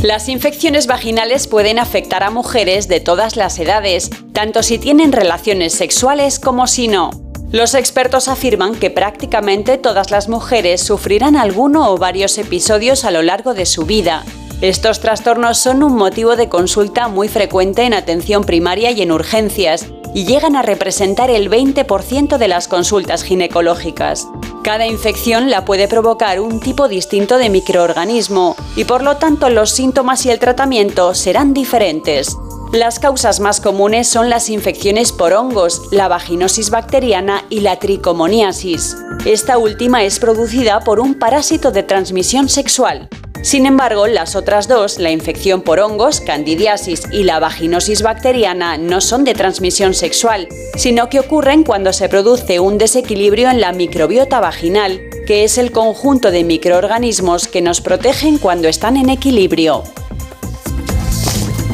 Las infecciones vaginales pueden afectar a mujeres de todas las edades, tanto si tienen relaciones sexuales como si no. Los expertos afirman que prácticamente todas las mujeres sufrirán alguno o varios episodios a lo largo de su vida. Estos trastornos son un motivo de consulta muy frecuente en atención primaria y en urgencias, y llegan a representar el 20% de las consultas ginecológicas. Cada infección la puede provocar un tipo distinto de microorganismo y por lo tanto los síntomas y el tratamiento serán diferentes. Las causas más comunes son las infecciones por hongos, la vaginosis bacteriana y la tricomoniasis. Esta última es producida por un parásito de transmisión sexual. Sin embargo, las otras dos, la infección por hongos, candidiasis y la vaginosis bacteriana, no son de transmisión sexual, sino que ocurren cuando se produce un desequilibrio en la microbiota vaginal, que es el conjunto de microorganismos que nos protegen cuando están en equilibrio.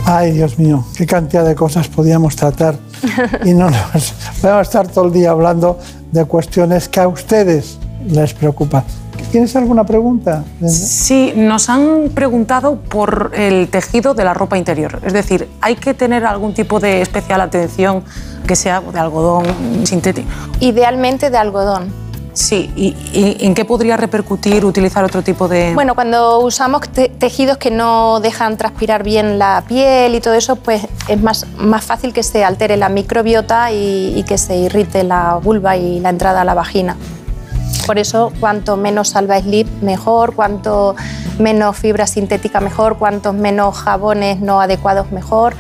Ay, Dios mío, qué cantidad de cosas podíamos tratar y no nos vamos a estar todo el día hablando de cuestiones que a ustedes les preocupan. ¿Tienes alguna pregunta? Sí, nos han preguntado por el tejido de la ropa interior. Es decir, ¿hay que tener algún tipo de especial atención que sea de algodón sintético? Idealmente de algodón. Sí, ¿y, y en qué podría repercutir utilizar otro tipo de...? Bueno, cuando usamos te- tejidos que no dejan transpirar bien la piel y todo eso, pues es más, más fácil que se altere la microbiota y, y que se irrite la vulva y la entrada a la vagina. Por eso, cuanto menos salva slip, mejor, cuanto menos fibra sintética, mejor, cuantos menos jabones no adecuados, mejor.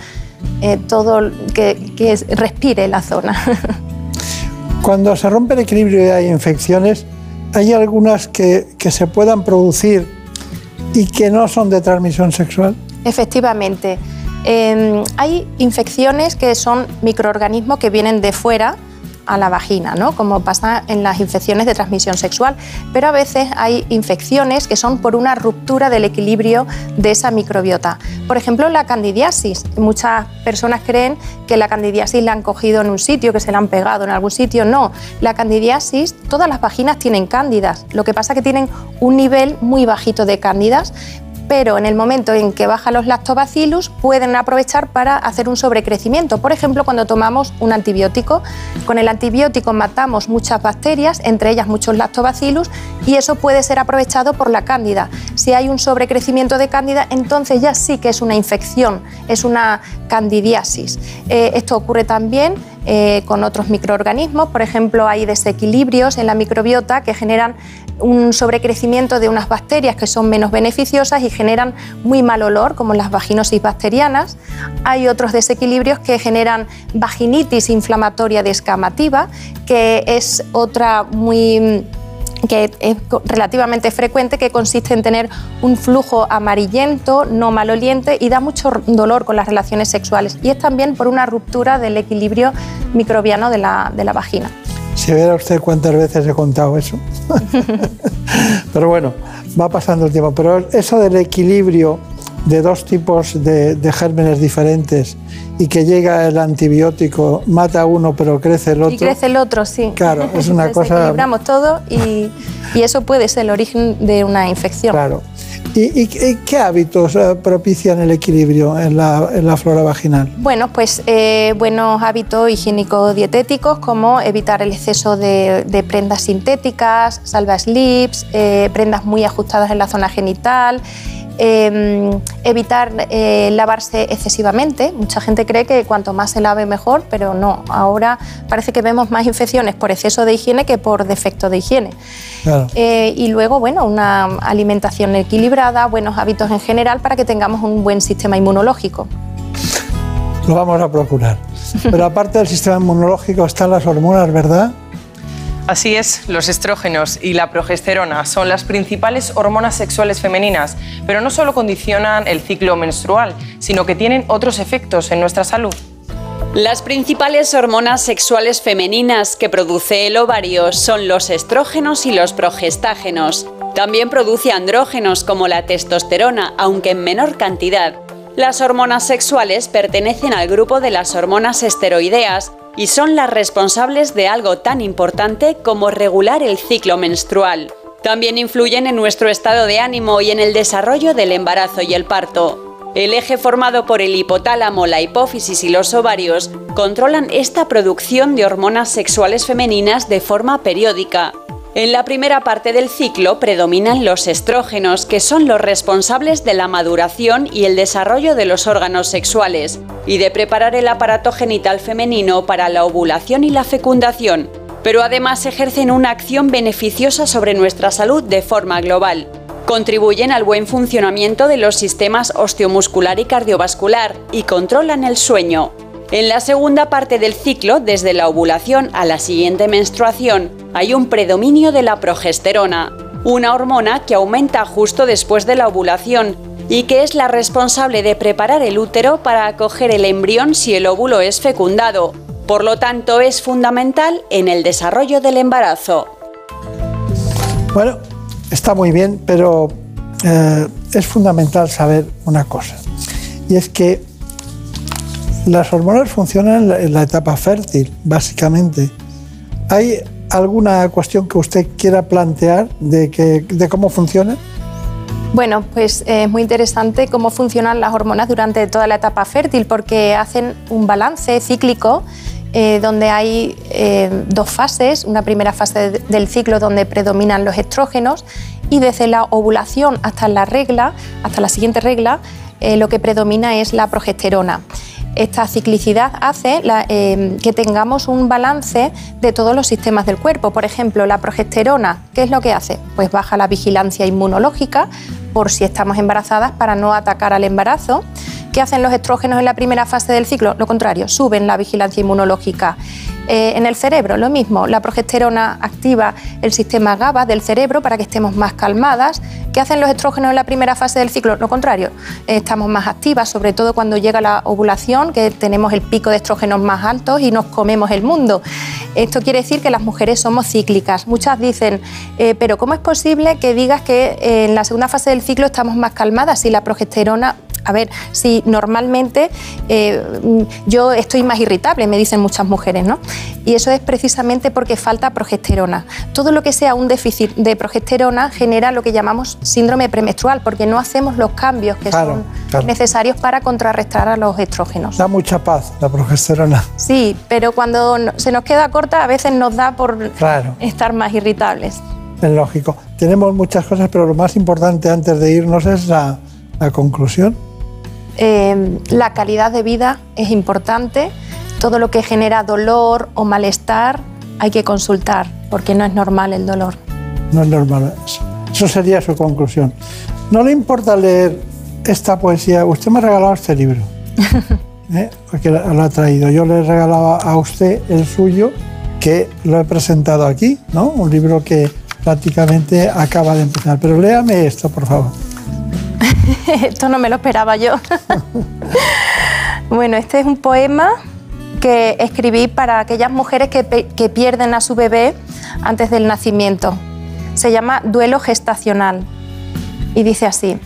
Eh, todo que, que respire la zona. [laughs] Cuando se rompe el equilibrio y hay infecciones, hay algunas que, que se puedan producir y que no son de transmisión sexual. Efectivamente. Eh, hay infecciones que son microorganismos que vienen de fuera a la vagina, ¿no? como pasa en las infecciones de transmisión sexual, pero a veces hay infecciones que son por una ruptura del equilibrio de esa microbiota. Por ejemplo, la candidiasis. Muchas personas creen que la candidiasis la han cogido en un sitio, que se la han pegado en algún sitio. No, la candidiasis, todas las vaginas tienen cándidas, lo que pasa es que tienen un nivel muy bajito de cándidas, pero en el momento en que bajan los lactobacillus pueden aprovechar para hacer un sobrecrecimiento. Por ejemplo, cuando tomamos un antibiótico, con el antibiótico matamos muchas bacterias, entre ellas muchos lactobacillus, y eso puede ser aprovechado por la cándida. Si hay un sobrecrecimiento de cándida, entonces ya sí que es una infección, es una candidiasis. Eh, esto ocurre también eh, con otros microorganismos. Por ejemplo, hay desequilibrios en la microbiota que generan un sobrecrecimiento de unas bacterias que son menos beneficiosas y generan muy mal olor, como las vaginosis bacterianas. Hay otros desequilibrios que generan vaginitis inflamatoria descamativa, que es otra muy que es relativamente frecuente, que consiste en tener un flujo amarillento, no maloliente y da mucho dolor con las relaciones sexuales. Y es también por una ruptura del equilibrio microbiano de la, de la vagina. Si viera usted cuántas veces he contado eso. [laughs] Pero bueno, va pasando el tiempo. Pero eso del equilibrio de dos tipos de, de gérmenes diferentes y que llega el antibiótico, mata uno pero crece el otro. Y crece el otro, sí. Claro, es una [laughs] cosa... Desequilibramos todo y, y eso puede ser el origen de una infección. Claro. ¿Y, qué hábitos eh, propician el equilibrio en la, flora vaginal? Bueno, pues eh, buenos hábitos higiénico-dietéticos como evitar el exceso de, de prendas sintéticas, salva slips, eh, prendas muy ajustadas en la zona genital, eh, evitar eh, lavarse excesivamente. Mucha gente cree que cuanto más se lave mejor, pero no. Ahora parece que vemos más infecciones por exceso de higiene que por defecto de higiene. Claro. Eh, y luego, bueno, una alimentación equilibrada, buenos hábitos en general para que tengamos un buen sistema inmunológico. Lo vamos a procurar. Pero aparte del sistema inmunológico están las hormonas, ¿verdad? Así es, los estrógenos y la progesterona son las principales hormonas sexuales femeninas, pero no solo condicionan el ciclo menstrual, sino que tienen otros efectos en nuestra salud. Las principales hormonas sexuales femeninas que produce el ovario son los estrógenos y los progestágenos. También produce andrógenos como la testosterona, aunque en menor cantidad. Las hormonas sexuales pertenecen al grupo de las hormonas esteroideas y son las responsables de algo tan importante como regular el ciclo menstrual. También influyen en nuestro estado de ánimo y en el desarrollo del embarazo y el parto. El eje formado por el hipotálamo, la hipófisis y los ovarios controlan esta producción de hormonas sexuales femeninas de forma periódica. En la primera parte del ciclo predominan los estrógenos, que son los responsables de la maduración y el desarrollo de los órganos sexuales, y de preparar el aparato genital femenino para la ovulación y la fecundación, pero además ejercen una acción beneficiosa sobre nuestra salud de forma global. Contribuyen al buen funcionamiento de los sistemas osteomuscular y cardiovascular y controlan el sueño. En la segunda parte del ciclo, desde la ovulación a la siguiente menstruación, hay un predominio de la progesterona, una hormona que aumenta justo después de la ovulación y que es la responsable de preparar el útero para acoger el embrión si el óvulo es fecundado. Por lo tanto, es fundamental en el desarrollo del embarazo. Bueno, está muy bien, pero eh, es fundamental saber una cosa. Y es que las hormonas funcionan en la, etapa fértil, básicamente. ¿Hay alguna cuestión que usted quiera plantear de, que, de cómo funcionan? Bueno, pues eh, es muy interesante cómo funcionan las hormonas durante toda la etapa fértil porque hacen un balance cíclico eh, donde hay eh, dos fases, una primera fase de- del ciclo donde predominan los estrógenos y desde la ovulación hasta la regla, hasta la siguiente regla, eh, lo que predomina es la progesterona. Esta ciclicidad hace eh, que tengamos un balance de todos los sistemas del cuerpo. Por ejemplo, la progesterona, ¿qué es lo que hace? Pues baja la vigilancia inmunológica por si estamos embarazadas para no atacar al embarazo. ¿Qué hacen los estrógenos en la primera fase del ciclo? Lo contrario, suben la vigilancia inmunológica. Eh, en el cerebro, lo mismo, la progesterona activa el sistema GABA del cerebro para que estemos más calmadas. ¿Qué hacen los estrógenos en la primera fase del ciclo? Lo contrario, eh, estamos más activas, sobre todo cuando llega la ovulación, que tenemos el pico de estrógenos más altos y nos comemos el mundo. Esto quiere decir que las mujeres somos cíclicas. Muchas dicen, eh, pero ¿cómo es posible que digas que en la segunda fase del ciclo estamos más calmadas si la progesterona a ver, si normalmente eh, yo estoy más irritable, me dicen muchas mujeres, ¿no? Y eso es precisamente porque falta progesterona. Todo lo que sea un déficit de progesterona genera lo que llamamos síndrome premenstrual, porque no hacemos los cambios que Claro, son claro. necesarios para contrarrestar a los estrógenos. Da mucha paz la progesterona. Sí, pero cuando se nos queda corta a veces nos da por Claro. estar más irritables. Es lógico. Tenemos muchas cosas, pero lo más importante antes de irnos es la, la conclusión. Eh, la calidad de vida es importante, todo lo que genera dolor o malestar hay que consultar, porque no es normal el dolor. No es normal. Eso sería su conclusión. ¿No le importa leer esta poesía? Usted me ha regalado este libro. [laughs] ¿eh? Porque lo ha traído. Yo le regalaba a usted el suyo, que lo he presentado aquí, ¿no? Un libro que prácticamente acaba de empezar. Pero léame esto, por favor. [laughs] esto no me lo esperaba yo. [laughs] bueno, este es un poema que escribí para aquellas mujeres que, que pierden a su bebé antes del nacimiento. Se llama Duelo Gestacional y dice así,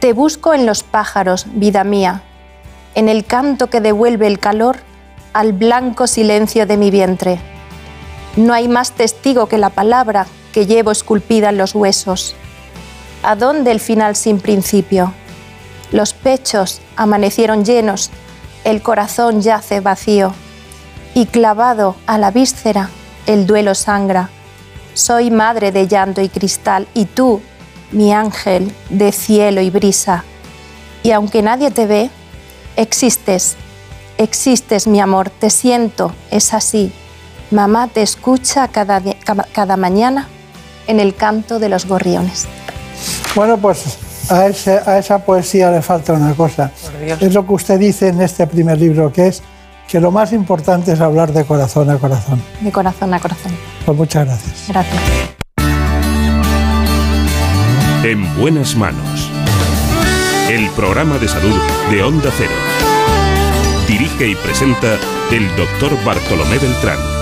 Te busco en los pájaros, vida mía, en el canto que devuelve el calor al blanco silencio de mi vientre. No hay más testigo que la palabra que llevo esculpida en los huesos. ¿A dónde el final sin principio? Los pechos amanecieron llenos, el corazón yace vacío, y clavado a la víscera el duelo sangra. Soy madre de llanto y cristal, y tú, mi ángel de cielo y brisa. Y aunque nadie te ve, existes, existes mi amor, te siento, es así. Mamá te escucha cada, cada mañana en el canto de los gorriones. Bueno, pues a, a esa poesía le falta una cosa. Es lo que usted dice en este primer libro, que es que lo más importante es hablar de corazón a corazón. De corazón a corazón. Pues muchas gracias. Gracias. En buenas manos. El programa de salud de Onda Cero. Dirige y presenta el doctor Bartolomé Beltrán.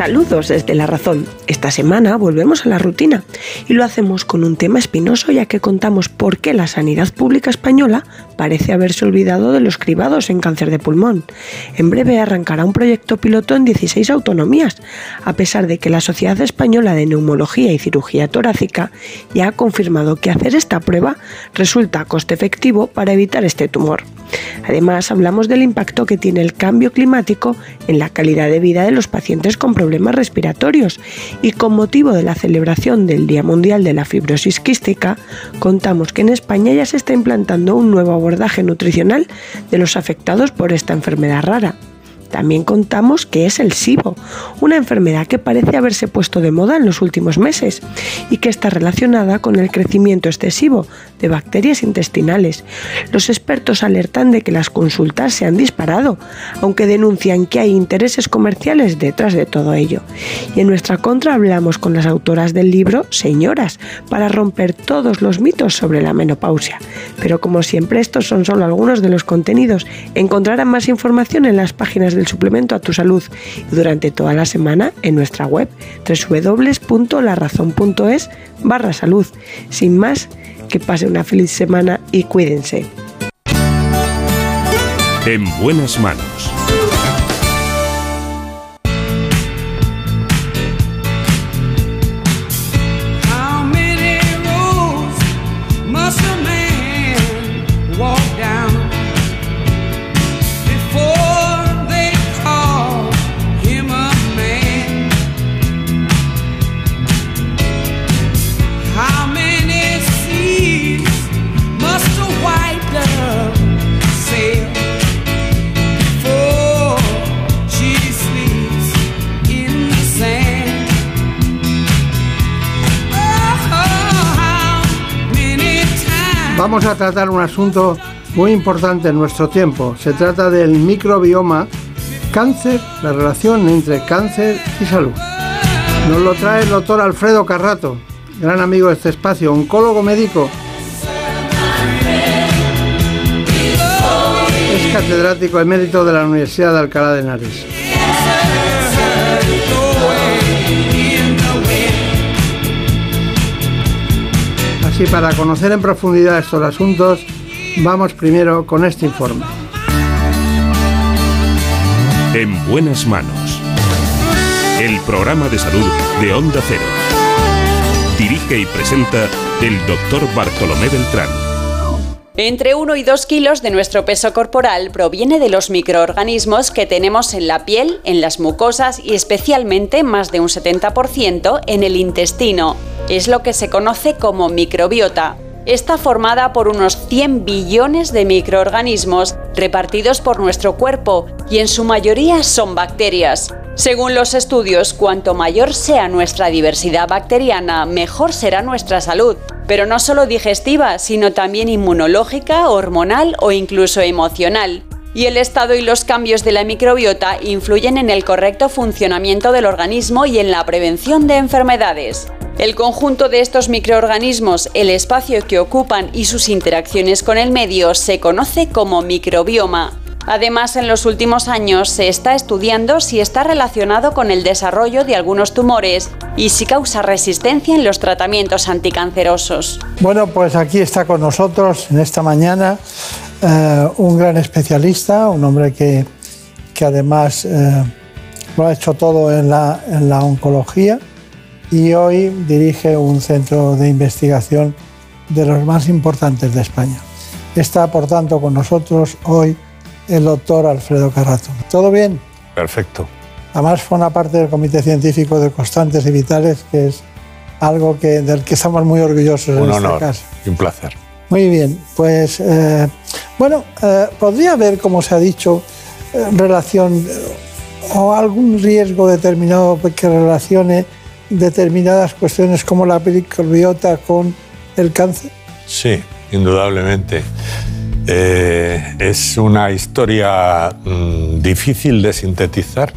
Saludos desde La Razón. Esta semana volvemos a la rutina y lo hacemos con un tema espinoso ya que contamos por qué la sanidad pública española parece haberse olvidado de los cribados en cáncer de pulmón. En breve arrancará un proyecto piloto en 16 autonomías, a pesar de que la Sociedad Española de Neumología y Cirugía Torácica ya ha confirmado que hacer esta prueba resulta coste efectivo para evitar este tumor. Además, hablamos del impacto que tiene el cambio climático en la calidad de vida de los pacientes con problemas respiratorios y con motivo de la celebración del Día Mundial de la Fibrosis Quística, contamos que en España ya se está implantando un nuevo abordaje nutricional de los afectados por esta enfermedad rara. También contamos que es el SIBO, una enfermedad que parece haberse puesto de moda en los últimos meses y que está relacionada con el crecimiento excesivo de bacterias intestinales. Los expertos alertan de que las consultas se han disparado, aunque denuncian que hay intereses comerciales detrás de todo ello. Y en nuestra contra hablamos con las autoras del libro Señoras para romper todos los mitos sobre la menopausia. Pero como siempre estos son solo algunos de los contenidos. Encontrarán más información en las páginas del suplemento a tu salud durante toda la semana en nuestra web www.larazón.es barra salud. Sin más, que pase una feliz semana y cuídense. En buenas manos. Vamos a tratar un asunto muy importante en nuestro tiempo. Se trata del microbioma, cáncer, la relación entre cáncer y salud. Nos lo trae el doctor Alfredo Carrato, gran amigo de este espacio, oncólogo médico. Es catedrático emérito de la Universidad de Alcalá de Henares. Y para conocer en profundidad estos asuntos, vamos primero con este informe. En buenas manos. El programa de salud de Onda Cero. Dirige y presenta el doctor Bartolomé Beltrán. Entre 1 y 2 kilos de nuestro peso corporal proviene de los microorganismos que tenemos en la piel, en las mucosas y especialmente más de un 70% en el intestino. Es lo que se conoce como microbiota. Está formada por unos 100 billones de microorganismos repartidos por nuestro cuerpo y en su mayoría son bacterias. Según los estudios, cuanto mayor sea nuestra diversidad bacteriana, mejor será nuestra salud, pero no solo digestiva, sino también inmunológica, hormonal o incluso emocional. Y el estado y los cambios de la microbiota influyen en el correcto funcionamiento del organismo y en la prevención de enfermedades. El conjunto de estos microorganismos, el espacio que ocupan y sus interacciones con el medio se conoce como microbioma. Además, en los últimos años se está estudiando si está relacionado con el desarrollo de algunos tumores y si causa resistencia en los tratamientos anticancerosos. Bueno, pues aquí está con nosotros en esta mañana eh, un gran especialista, un hombre que, que además eh, lo ha hecho todo en la, en la oncología y hoy dirige un centro de investigación de los más importantes de España. Está, por tanto, con nosotros hoy el doctor Alfredo Carrato. ¿Todo bien? Perfecto. Además, forma parte del Comité Científico de Constantes y Vitales, que es algo que, del que estamos muy orgullosos un en honor esta casa. un placer. Muy bien, pues eh, bueno, eh, podría haber, como se ha dicho, eh, relación o algún riesgo determinado que relacione determinadas cuestiones como la microbiota con el cáncer. Sí, indudablemente. Eh, es una historia mm, difícil de sintetizar,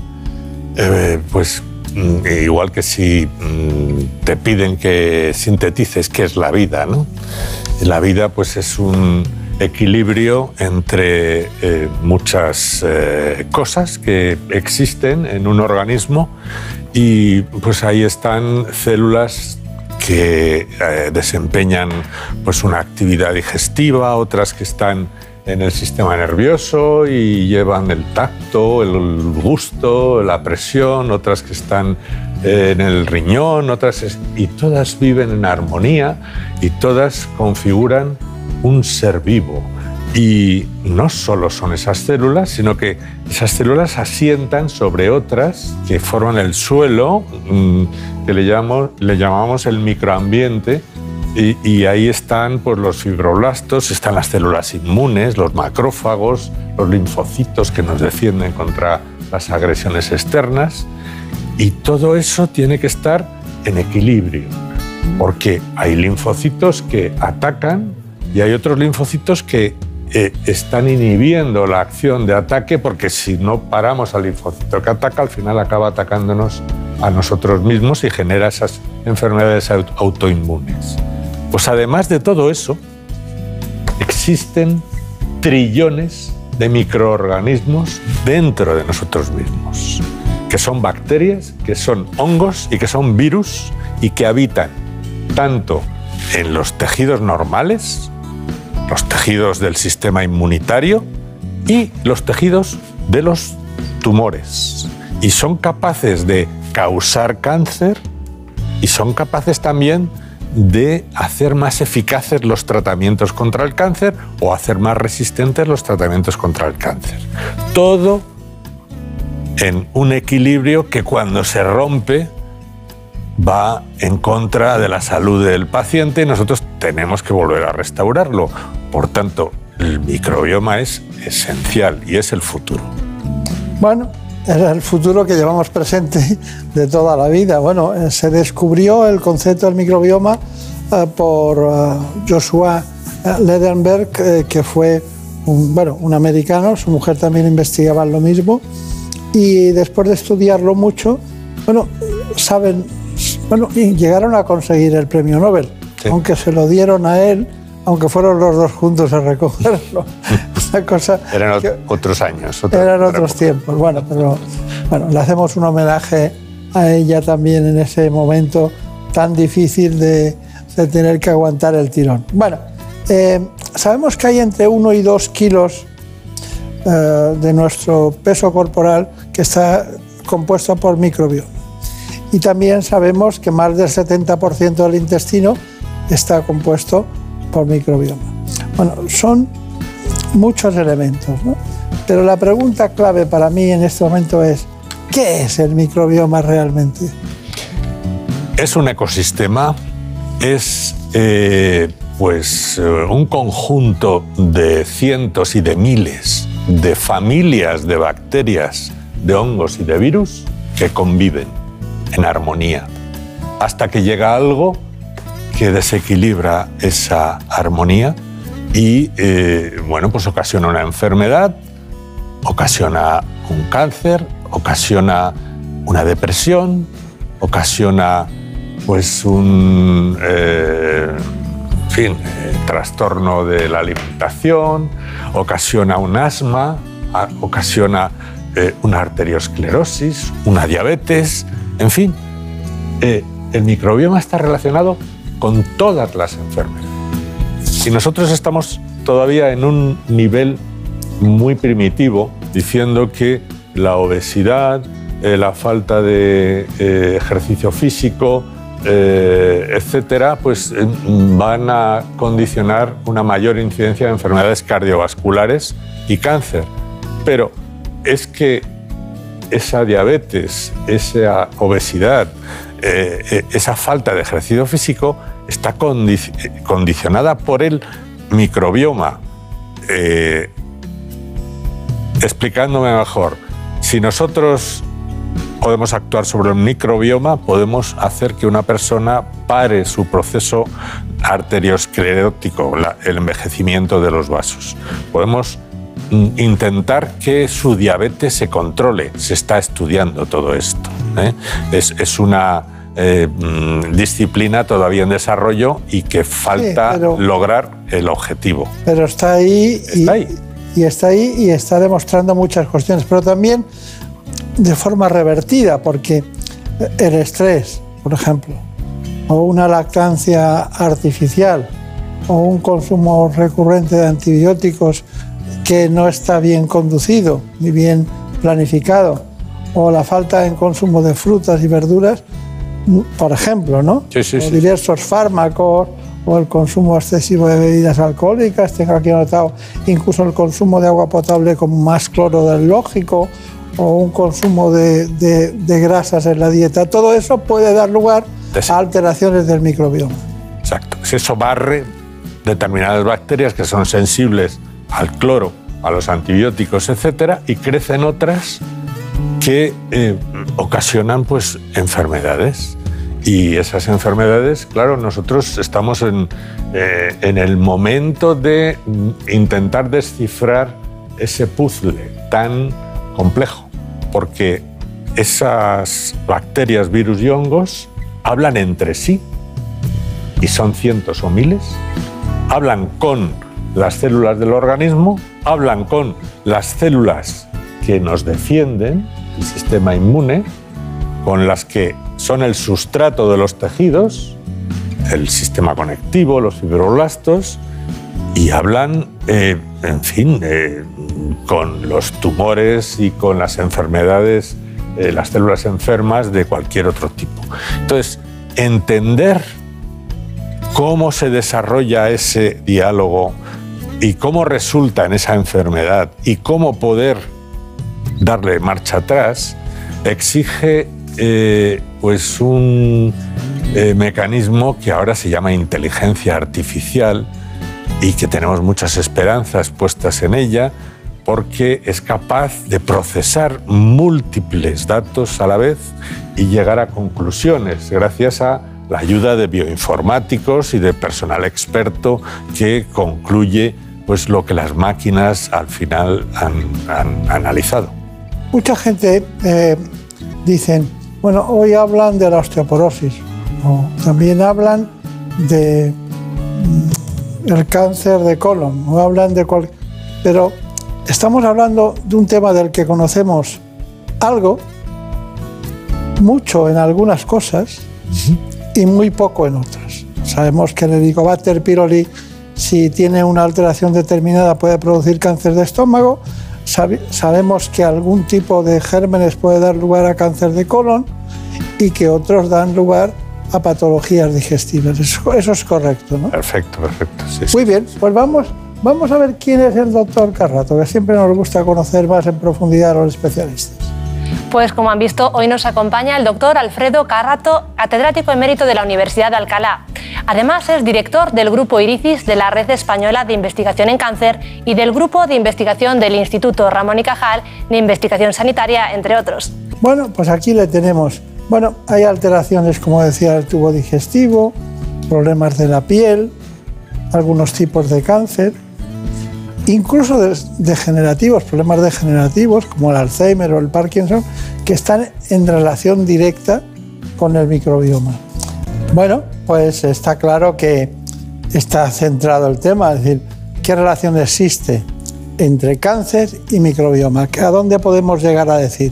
Eh, pues mm, igual que si mm, te piden que sintetices qué es la vida, ¿no? La vida pues es un equilibrio entre eh, muchas eh, cosas que existen en un organismo y pues ahí están células que eh, desempeñan pues una actividad digestiva, otras que están en el sistema nervioso y llevan el tacto, el gusto, la presión, otras que están en el riñón, otras y todas viven en armonía y todas configuran un ser vivo. Y no solo son esas células, sino que esas células asientan sobre otras que forman el suelo, mm, que le llamamos, le llamamos el microambiente, y, ahí están pues, los fibroblastos, están las células inmunes, los macrófagos, los linfocitos que nos defienden contra las agresiones externas. Y todo eso tiene que estar en equilibrio, porque hay linfocitos que atacan y hay otros linfocitos que eh, están inhibiendo la acción de ataque, porque si no paramos al linfocito que ataca, al final acaba atacándonos a nosotros mismos y genera esas enfermedades aut- autoinmunes. Pues además de todo eso, existen trillones de microorganismos dentro de nosotros mismos, que son bacterias, que son hongos y que son virus y que habitan tanto en los tejidos normales, los tejidos del sistema inmunitario y los tejidos de los tumores. Y son capaces de causar cáncer y son capaces también de hacer más eficaces los tratamientos contra el cáncer o hacer más resistentes los tratamientos contra el cáncer. Todo en un equilibrio que cuando se rompe va en contra de la salud del paciente y nosotros tenemos que volver a restaurarlo. Por tanto, el microbioma es esencial y es el futuro. Bueno, es el futuro que llevamos presente de toda la vida. Bueno, eh, se descubrió el concepto del microbioma eh, por eh, Joshua Ledenberg, eh, que fue un, bueno, un americano, su mujer también investigaba lo mismo, y después de estudiarlo mucho, bueno, saben, bueno, llegaron a conseguir el premio Nobel, aunque se lo dieron a él, aunque fueron los dos juntos a recogerlo. [laughs] Una cosa Eran que- otros años. otra- eran otra otros tiempos, bueno, pero bueno, le hacemos un homenaje a ella también en ese momento tan difícil de de tener que aguantar el tirón. Bueno, eh, sabemos que hay entre 1 y 2 kilos eh, de nuestro peso corporal que está compuesto por microbioma. Y también sabemos que más del 70% del intestino está compuesto por microbioma. Bueno, son muchos elementos, ¿no? Pero la pregunta clave para mí en este momento es, ¿qué es el microbioma realmente? Es un ecosistema, es eh, pues eh, un conjunto de cientos y de miles de familias de bacterias, de hongos y de virus que conviven en armonía, hasta que llega algo que desequilibra esa armonía y, eh, bueno, pues ocasiona una enfermedad, ocasiona un cáncer, ocasiona una depresión, ocasiona pues un eh, fin, eh, trastorno de la alimentación, ocasiona un asma, ocasiona una arteriosclerosis, una diabetes, en fin, el microbioma está relacionado con todas las enfermedades. Y nosotros estamos todavía en un nivel muy primitivo diciendo que la obesidad, eh, la falta de eh, ejercicio físico, eh, etcétera, pues van a condicionar una mayor incidencia de enfermedades cardiovasculares y cáncer. Pero es que esa diabetes, esa obesidad, esa falta de ejercicio físico está condi- condicionada por el microbioma. Eh, explicándome mejor, si nosotros podemos actuar sobre el microbioma, podemos hacer que una persona pare su proceso arteriosclerótico, el envejecimiento de los vasos. Podemos intentar que su diabetes se controle. Se está estudiando todo esto. ¿eh? Es, es una eh, mm, disciplina todavía en desarrollo y que falta pero- lograr el objetivo. Pero está ahí, y, y está ahí y está demostrando muchas cuestiones, pero también de forma revertida, porque el estrés, por ejemplo, o una lactancia artificial, o un consumo recurrente de antibióticos que no está bien conducido ni bien planificado, o la falta en consumo de frutas y verduras, por ejemplo, ¿no? Sí, sí, o sí. diversos fármacos o el consumo excesivo de bebidas alcohólicas, tengo aquí anotado incluso el consumo de agua potable con más cloro del lógico o un consumo de, de- de grasas en la dieta. Todo eso puede dar lugar a alteraciones del microbioma. Exacto. Si Eso barre determinadas bacterias que son sensibles al cloro, a los antibióticos, etcétera, y crecen otras que eh, ocasionan pues enfermedades. Y esas enfermedades, claro, nosotros estamos en, eh, en el momento de intentar descifrar ese puzzle tan complejo, porque esas bacterias, virus y hongos hablan entre sí y son cientos o miles, hablan con las células del organismo, hablan con las células que nos defienden, el sistema inmune, con las que son el sustrato de los tejidos, el sistema conectivo, los fibroblastos, y hablan, eh, en fin, eh, con los tumores y con las enfermedades, eh, las células enfermas de cualquier otro tipo. Entonces, entender cómo se desarrolla ese diálogo y cómo resulta en esa enfermedad y cómo poder darle marcha atrás, exige eh, pues un eh, mecanismo que ahora se llama inteligencia artificial y que tenemos muchas esperanzas puestas en ella porque es capaz de procesar múltiples datos a la vez y llegar a conclusiones gracias a la ayuda de bioinformáticos y de personal experto que concluye pues lo que las máquinas al final han, han analizado. Mucha gente eh, dicen, bueno, hoy hablan de la osteoporosis, o también hablan de mm, el cáncer de colon, o hablan de cual... Pero estamos hablando de un tema del que conocemos algo, mucho en algunas cosas y muy poco en otras. Sabemos que el Helicobacter pylori, si tiene una alteración determinada, puede producir cáncer de estómago. Sabe- sabemos que algún tipo de gérmenes puede dar lugar a cáncer de colon y que otros dan lugar a patologías digestivas. Eso, eso es correcto, ¿no? Perfecto, perfecto. sí, sí. Muy bien, pues vamos, vamos a ver quién es el doctor Carrato, que siempre nos gusta conocer más en profundidad a los especialistas. Pues como han visto, hoy nos acompaña el doctor Alfredo Carrato, catedrático emérito de la Universidad de Alcalá. Además es director del Grupo Iricis de la Red Española de Investigación en Cáncer y del Grupo de Investigación del Instituto Ramón y Cajal de Investigación Sanitaria, entre otros. Bueno, pues aquí le tenemos. Bueno, hay alteraciones, como decía, del tubo digestivo, problemas de la piel, algunos tipos de cáncer, incluso degenerativos, problemas degenerativos como el Alzheimer o el Parkinson, que están en relación directa con el microbioma. Bueno, pues está claro que está centrado el tema, es decir, ¿qué relación existe entre cáncer y microbioma? ¿A dónde podemos llegar a decir?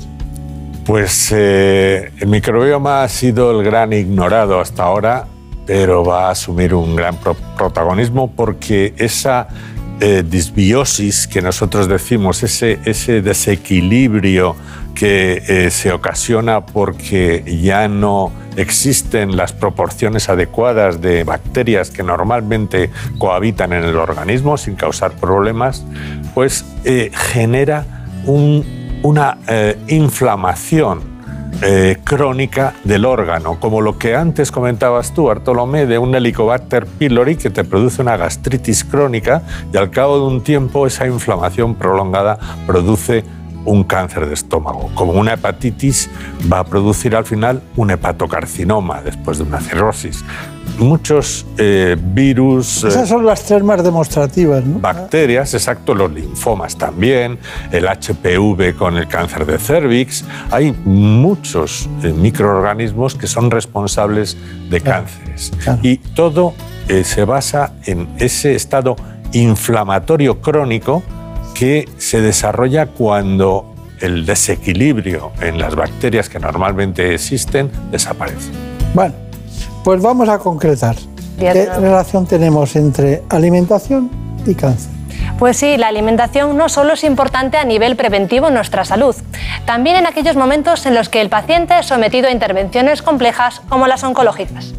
Pues eh, el microbioma ha sido el gran ignorado hasta ahora, pero va a asumir un gran pro- protagonismo porque esa eh, disbiosis que nosotros decimos, ese desequilibrio que eh, se ocasiona porque ya no existen las proporciones adecuadas de bacterias que normalmente cohabitan en el organismo sin causar problemas, pues eh, genera un- una eh, inflamación crónica del órgano, como lo que antes comentabas tú, Bartolomé, de un Helicobacter pylori que te produce una gastritis crónica y al cabo de un tiempo esa inflamación prolongada produce un cáncer de estómago. Como una hepatitis va a producir al final un hepatocarcinoma después de una cirrosis. Muchos eh, virus... eh, Esas son las tres más demostrativas, ¿no? bacterias, exacto, los linfomas también, el HPV con el cáncer de cervix. Hay muchos eh, microorganismos que son responsables de cánceres. Y todo eh, se basa en ese estado inflamatorio crónico que se desarrolla cuando el desequilibrio en las bacterias que normalmente existen desaparece. Bueno, pues vamos a concretar. ¿Qué relación tenemos entre alimentación y cáncer? Pues sí, la alimentación no solo es importante a nivel preventivo en nuestra salud, también en aquellos momentos en los que el paciente es sometido a intervenciones complejas como las oncológicas.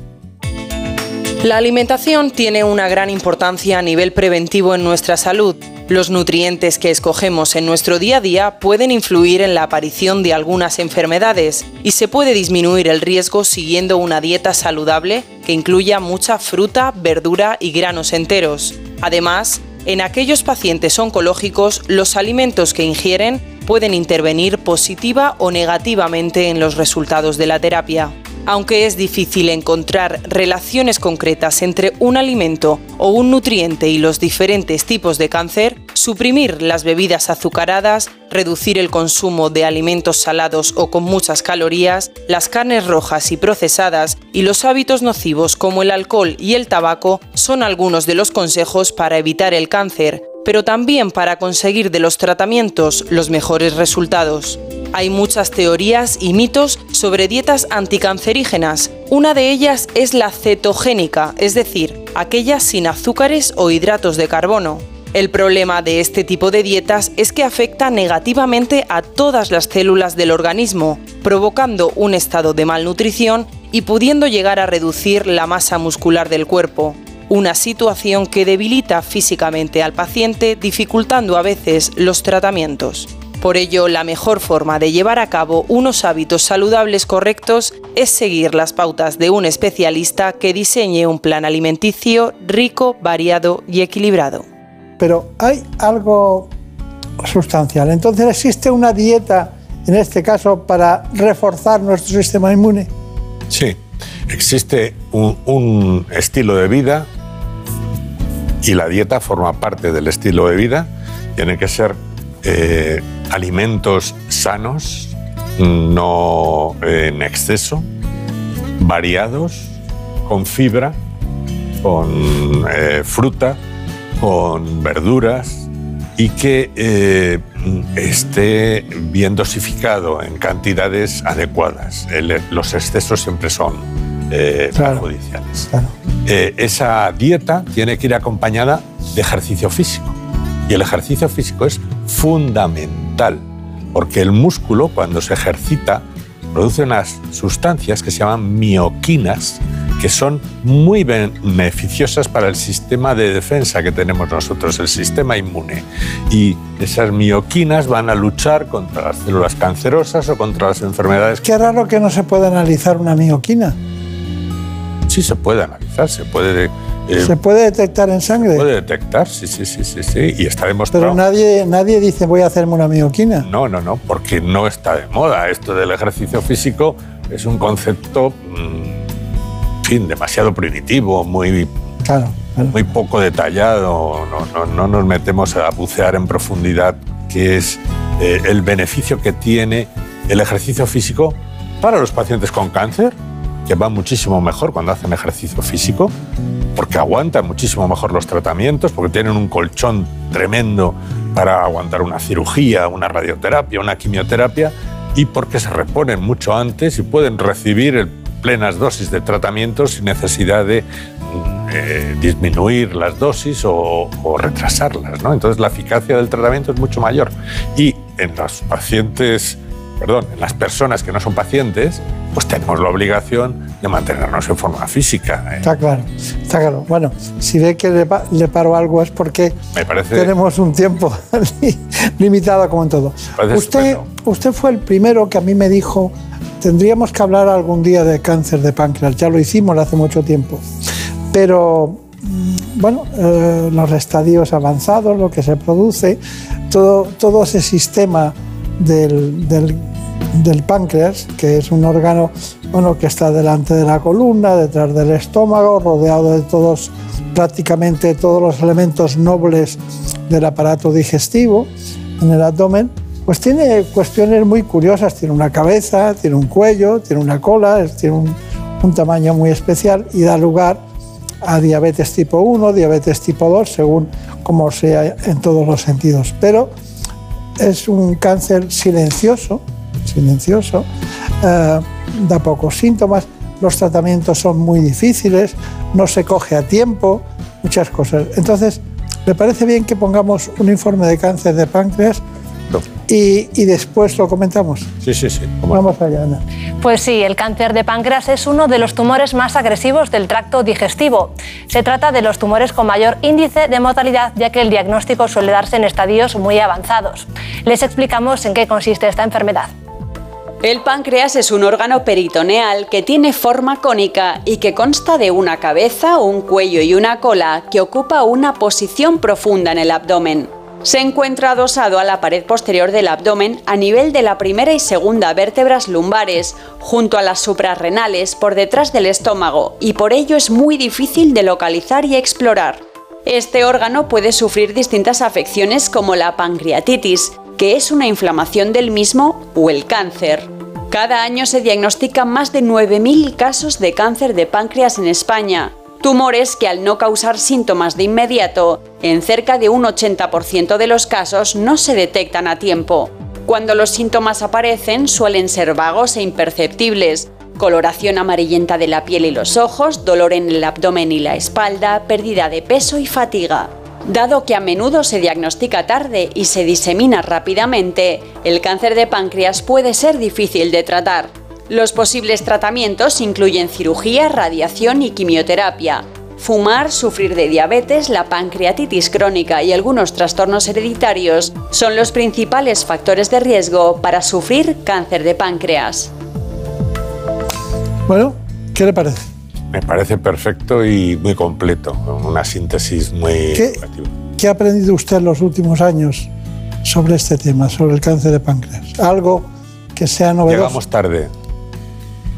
La alimentación tiene una gran importancia a nivel preventivo en nuestra salud. Los nutrientes que escogemos en nuestro día a día pueden influir en la aparición de algunas enfermedades y se puede disminuir el riesgo siguiendo una dieta saludable que incluya mucha fruta, verdura y granos enteros. Además, en aquellos pacientes oncológicos, los alimentos que ingieren pueden intervenir positiva o negativamente en los resultados de la terapia. Aunque es difícil encontrar relaciones concretas entre un alimento o un nutriente y los diferentes tipos de cáncer, suprimir las bebidas azucaradas, reducir el consumo de alimentos salados o con muchas calorías, las carnes rojas y procesadas y los hábitos nocivos como el alcohol y el tabaco son algunos de los consejos para evitar el cáncer, pero también para conseguir de los tratamientos los mejores resultados. Hay muchas teorías y mitos sobre dietas anticancerígenas. Una de ellas es la cetogénica, es decir, aquella sin azúcares o hidratos de carbono. El problema de este tipo de dietas es que afecta negativamente a todas las células del organismo, provocando un estado de malnutrición y pudiendo llegar a reducir la masa muscular del cuerpo una situación que debilita físicamente al paciente, dificultando a veces los tratamientos. Por ello, la mejor forma de llevar a cabo unos hábitos saludables correctos es seguir las pautas de un especialista que diseñe un plan alimenticio rico, variado y equilibrado. Pero hay algo sustancial. Entonces, ¿existe una dieta, en este caso, para reforzar nuestro sistema inmune? Sí, existe un, un estilo de vida y la dieta forma parte del estilo de vida. Tienen que ser eh, alimentos sanos, no en exceso, variados, con fibra, con eh, fruta, con verduras y que eh, esté bien dosificado en cantidades adecuadas. Los excesos siempre son eh, perjudiciales. eh, esa dieta tiene que ir acompañada de ejercicio físico. Y el ejercicio físico es fundamental, porque el músculo cuando se ejercita produce unas sustancias que se llaman mioquinas, que son muy beneficiosas para el sistema de defensa que tenemos nosotros, el sistema inmune. Y esas mioquinas van a luchar contra las células cancerosas o contra las enfermedades. Qué raro que no se pueda analizar una mioquina. Sí, se puede analizar, se puede... eh, ¿Se puede detectar en sangre? se puede detectar, sí, sí, sí, sí, sí, y está demostrado. Pero nadie, nadie dice voy a hacerme una mioquina. No, no, no, porque no está de moda. Esto del ejercicio físico es un concepto, mm, en fin, demasiado primitivo, muy, Claro, muy poco detallado. No, no- no nos metemos a bucear en profundidad qué es eh, el beneficio que tiene el ejercicio físico para los pacientes con cáncer, que van muchísimo mejor cuando hacen ejercicio físico, porque aguantan muchísimo mejor los tratamientos, porque tienen un colchón tremendo para aguantar una cirugía, una radioterapia, una quimioterapia, y porque se reponen mucho antes y pueden recibir plenas dosis de tratamiento sin necesidad de eh, disminuir las dosis o, o retrasarlas. ¿no? Entonces la eficacia del tratamiento es mucho mayor. Y en los pacientes, perdón, en las personas que no son pacientes, pues tenemos la obligación de mantenernos en forma física. ¿eh? Está claro, está claro. Bueno, si ve que le, pa- le paro algo es porque Me parece... tenemos un tiempo [laughs] li- limitado como en todo. Usted, usted fue el primero que a mí me dijo, tendríamos que hablar algún día de cáncer de páncreas. Ya lo hicimos hace mucho tiempo. Pero, mm, bueno, eh, los estadios avanzados, lo que se produce, todo, todo ese sistema del, del- páncreas, que es un órgano bueno, que está delante de la columna, detrás del estómago, rodeado de todos, prácticamente todos los elementos nobles del aparato digestivo en el abdomen, pues tiene cuestiones muy curiosas. Tiene una cabeza, tiene un cuello, tiene una cola, tiene un, un tamaño muy especial y da lugar a diabetes tipo 1, diabetes tipo 2, según como sea en todos los sentidos. Pero es un cáncer silencioso, silencioso, eh, da pocos síntomas, los tratamientos son muy difíciles, no se coge a tiempo, muchas cosas. Entonces, me parece bien que pongamos un informe de cáncer de páncreas y, y después lo comentamos. Sí, sí, sí. Vamos allá, Ana. Pues sí, el cáncer de páncreas es uno de los tumores más agresivos del tracto digestivo. Se trata de los tumores con mayor índice de mortalidad, ya que el diagnóstico suele darse en estadios muy avanzados. Les explicamos en qué consiste esta enfermedad. El páncreas es un órgano peritoneal que tiene forma cónica y que consta de una cabeza, un cuello y una cola que ocupa una posición profunda en el abdomen. Se encuentra adosado a la pared posterior del abdomen a nivel de la primera y segunda vértebras lumbares, junto a las suprarrenales por detrás del estómago, y por ello es muy difícil de localizar y explorar. Este órgano puede sufrir distintas afecciones como la pancreatitis, que es una inflamación del mismo, o el cáncer. Cada año se diagnostican más de 9.000 casos de cáncer de páncreas en España, tumores que al no causar síntomas de inmediato, en cerca de un 80% de los casos no se detectan a tiempo. Cuando los síntomas aparecen suelen ser vagos e imperceptibles, coloración amarillenta de la piel y los ojos, dolor en el abdomen y la espalda, pérdida de peso y fatiga. Dado que a menudo se diagnostica tarde y se disemina rápidamente, el cáncer de páncreas puede ser difícil de tratar. Los posibles tratamientos incluyen cirugía, radiación y quimioterapia. Fumar, sufrir de diabetes, la pancreatitis crónica y algunos trastornos hereditarios son los principales factores de riesgo para sufrir cáncer de páncreas. Bueno, ¿qué le parece? Me parece perfecto y muy completo, una síntesis muy... ¿Qué, qué ha aprendido usted en los últimos años sobre este tema, sobre el cáncer de páncreas? Algo que sea novedoso. Llegamos tarde.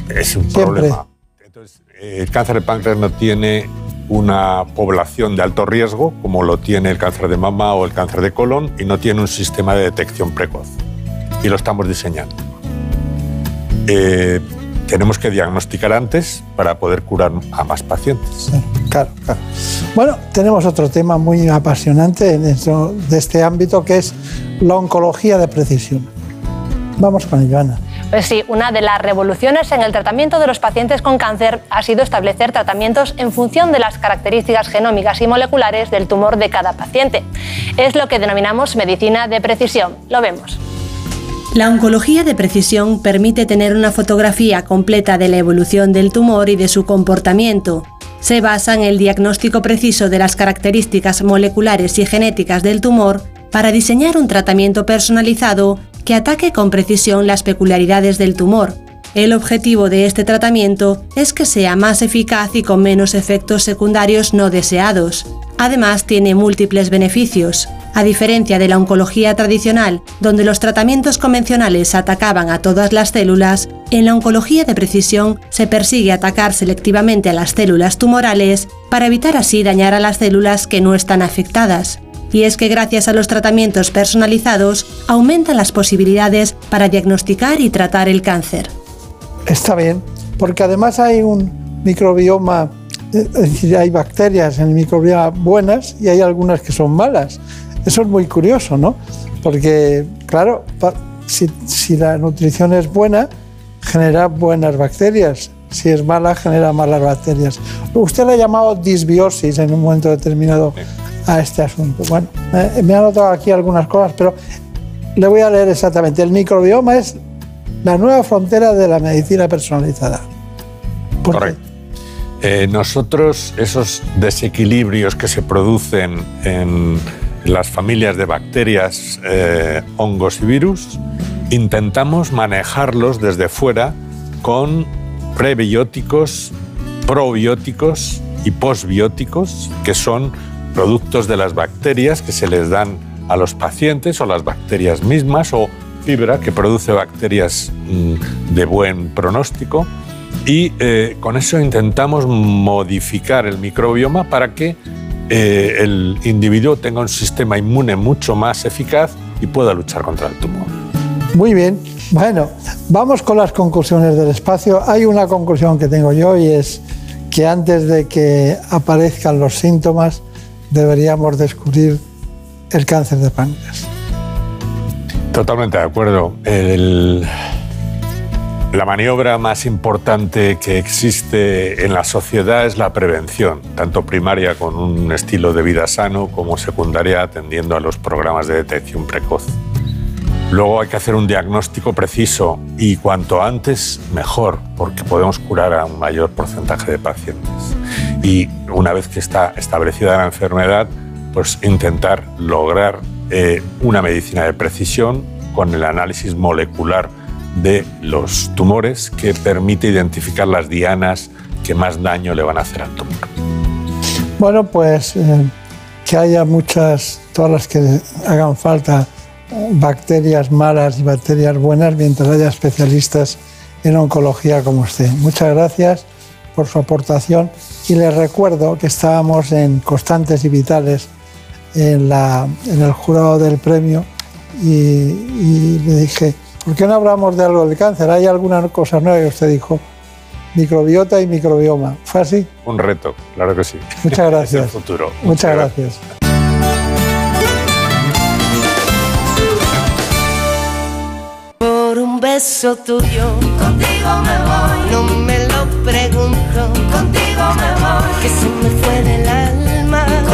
Es un Siempre. problema. Entonces, eh, el cáncer de páncreas no tiene una población de alto riesgo como lo tiene el cáncer de mama o el cáncer de colon y no tiene un sistema de detección precoz. Y lo estamos diseñando. Eh, tenemos que diagnosticar antes para poder curar a más pacientes. Claro, claro. Bueno, tenemos otro tema muy apasionante en esto- de este ámbito que es la oncología de precisión. Vamos con ello, Ana. Pues sí, una de las revoluciones en el tratamiento de los pacientes con cáncer ha sido establecer tratamientos en función de las características genómicas y moleculares del tumor de cada paciente. Es lo que denominamos medicina de precisión. Lo vemos. La oncología de precisión permite tener una fotografía completa de la evolución del tumor y de su comportamiento. Se basa en el diagnóstico preciso de las características moleculares y genéticas del tumor para diseñar un tratamiento personalizado que ataque con precisión las peculiaridades del tumor. El objetivo de este tratamiento es que sea más eficaz y con menos efectos secundarios no deseados. Además, tiene múltiples beneficios. A diferencia de la oncología tradicional, donde los tratamientos convencionales atacaban a todas las células, en la oncología de precisión se persigue atacar selectivamente a las células tumorales para evitar así dañar a las células que no están afectadas y es que gracias a los tratamientos personalizados aumentan las posibilidades para diagnosticar y tratar el cáncer. Está bien, porque además hay un microbioma, es decir, hay bacterias en el microbioma buenas y hay algunas que son malas. Eso es muy curioso, ¿no? Porque, claro, si, si la nutrición es buena, genera buenas bacterias. Si es mala, genera malas bacterias. Usted le ha llamado disbiosis en un momento determinado a este asunto. Bueno, eh, me ha notado aquí algunas cosas, pero le voy a leer exactamente. El microbioma es la nueva frontera de la medicina personalizada. Correcto. Eh, nosotros, esos desequilibrios que se producen en las familias de bacterias, eh, hongos y virus, intentamos manejarlos desde fuera con prebióticos, probióticos y posbióticos, que son productos de las bacterias que se les dan a los pacientes o las bacterias mismas o fibra que produce bacterias mm, de buen pronóstico y eh, con eso intentamos modificar el microbioma para que eh, el individuo tenga un sistema inmune mucho más eficaz y pueda luchar contra el tumor. Muy bien, bueno, vamos con las conclusiones del espacio. Hay una conclusión que tengo yo y es que antes de que aparezcan los síntomas, deberíamos descubrir el cáncer de páncreas. Totalmente de acuerdo. la maniobra más importante que existe en la sociedad es la prevención, tanto primaria con un estilo de vida sano como secundaria atendiendo a los programas de detección precoz. Luego hay que hacer un diagnóstico preciso y cuanto antes mejor, porque podemos curar a un mayor porcentaje de pacientes y una vez que está establecida la enfermedad, pues intentar lograr eh, una medicina de precisión con el análisis molecular de los tumores que permite identificar las dianas que más daño le van a hacer al tumor. Bueno, pues eh, que haya muchas, todas las que hagan falta, bacterias malas y bacterias buenas, mientras haya especialistas en oncología como usted. Muchas gracias por su aportación y les recuerdo que estábamos en Constantes y Vitales en, la, en el jurado del premio y, le dije, ¿por qué no hablamos de algo del cáncer? ¿Hay alguna cosa nueva? Y usted dijo, microbiota y microbioma. ¿Fue así? Un reto, claro que sí. Muchas [laughs] gracias. el futuro. Muchas, gracias. Por un beso tuyo, contigo me voy. No me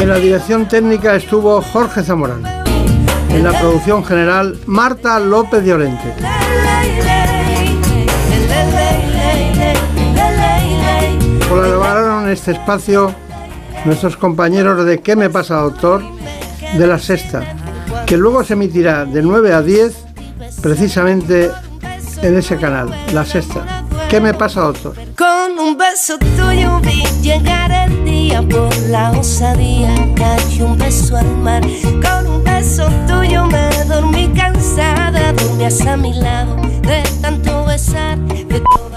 En la dirección técnica estuvo Jorge Zamorano. En la producción general, Marta López Llorente. Colaboraron en este espacio nuestros compañeros de ¿Qué me pasa, doctor? de la sexta, que luego se emitirá de 9 a 10 precisamente en ese canal, la sexta. ¿Qué me pasa, doctor? Con un beso tuyo vi llegar el día por la osadía. Cayó un beso al mar. Con un beso tuyo me dormí cansada. Dormías a mi lado de tanto besar. De toda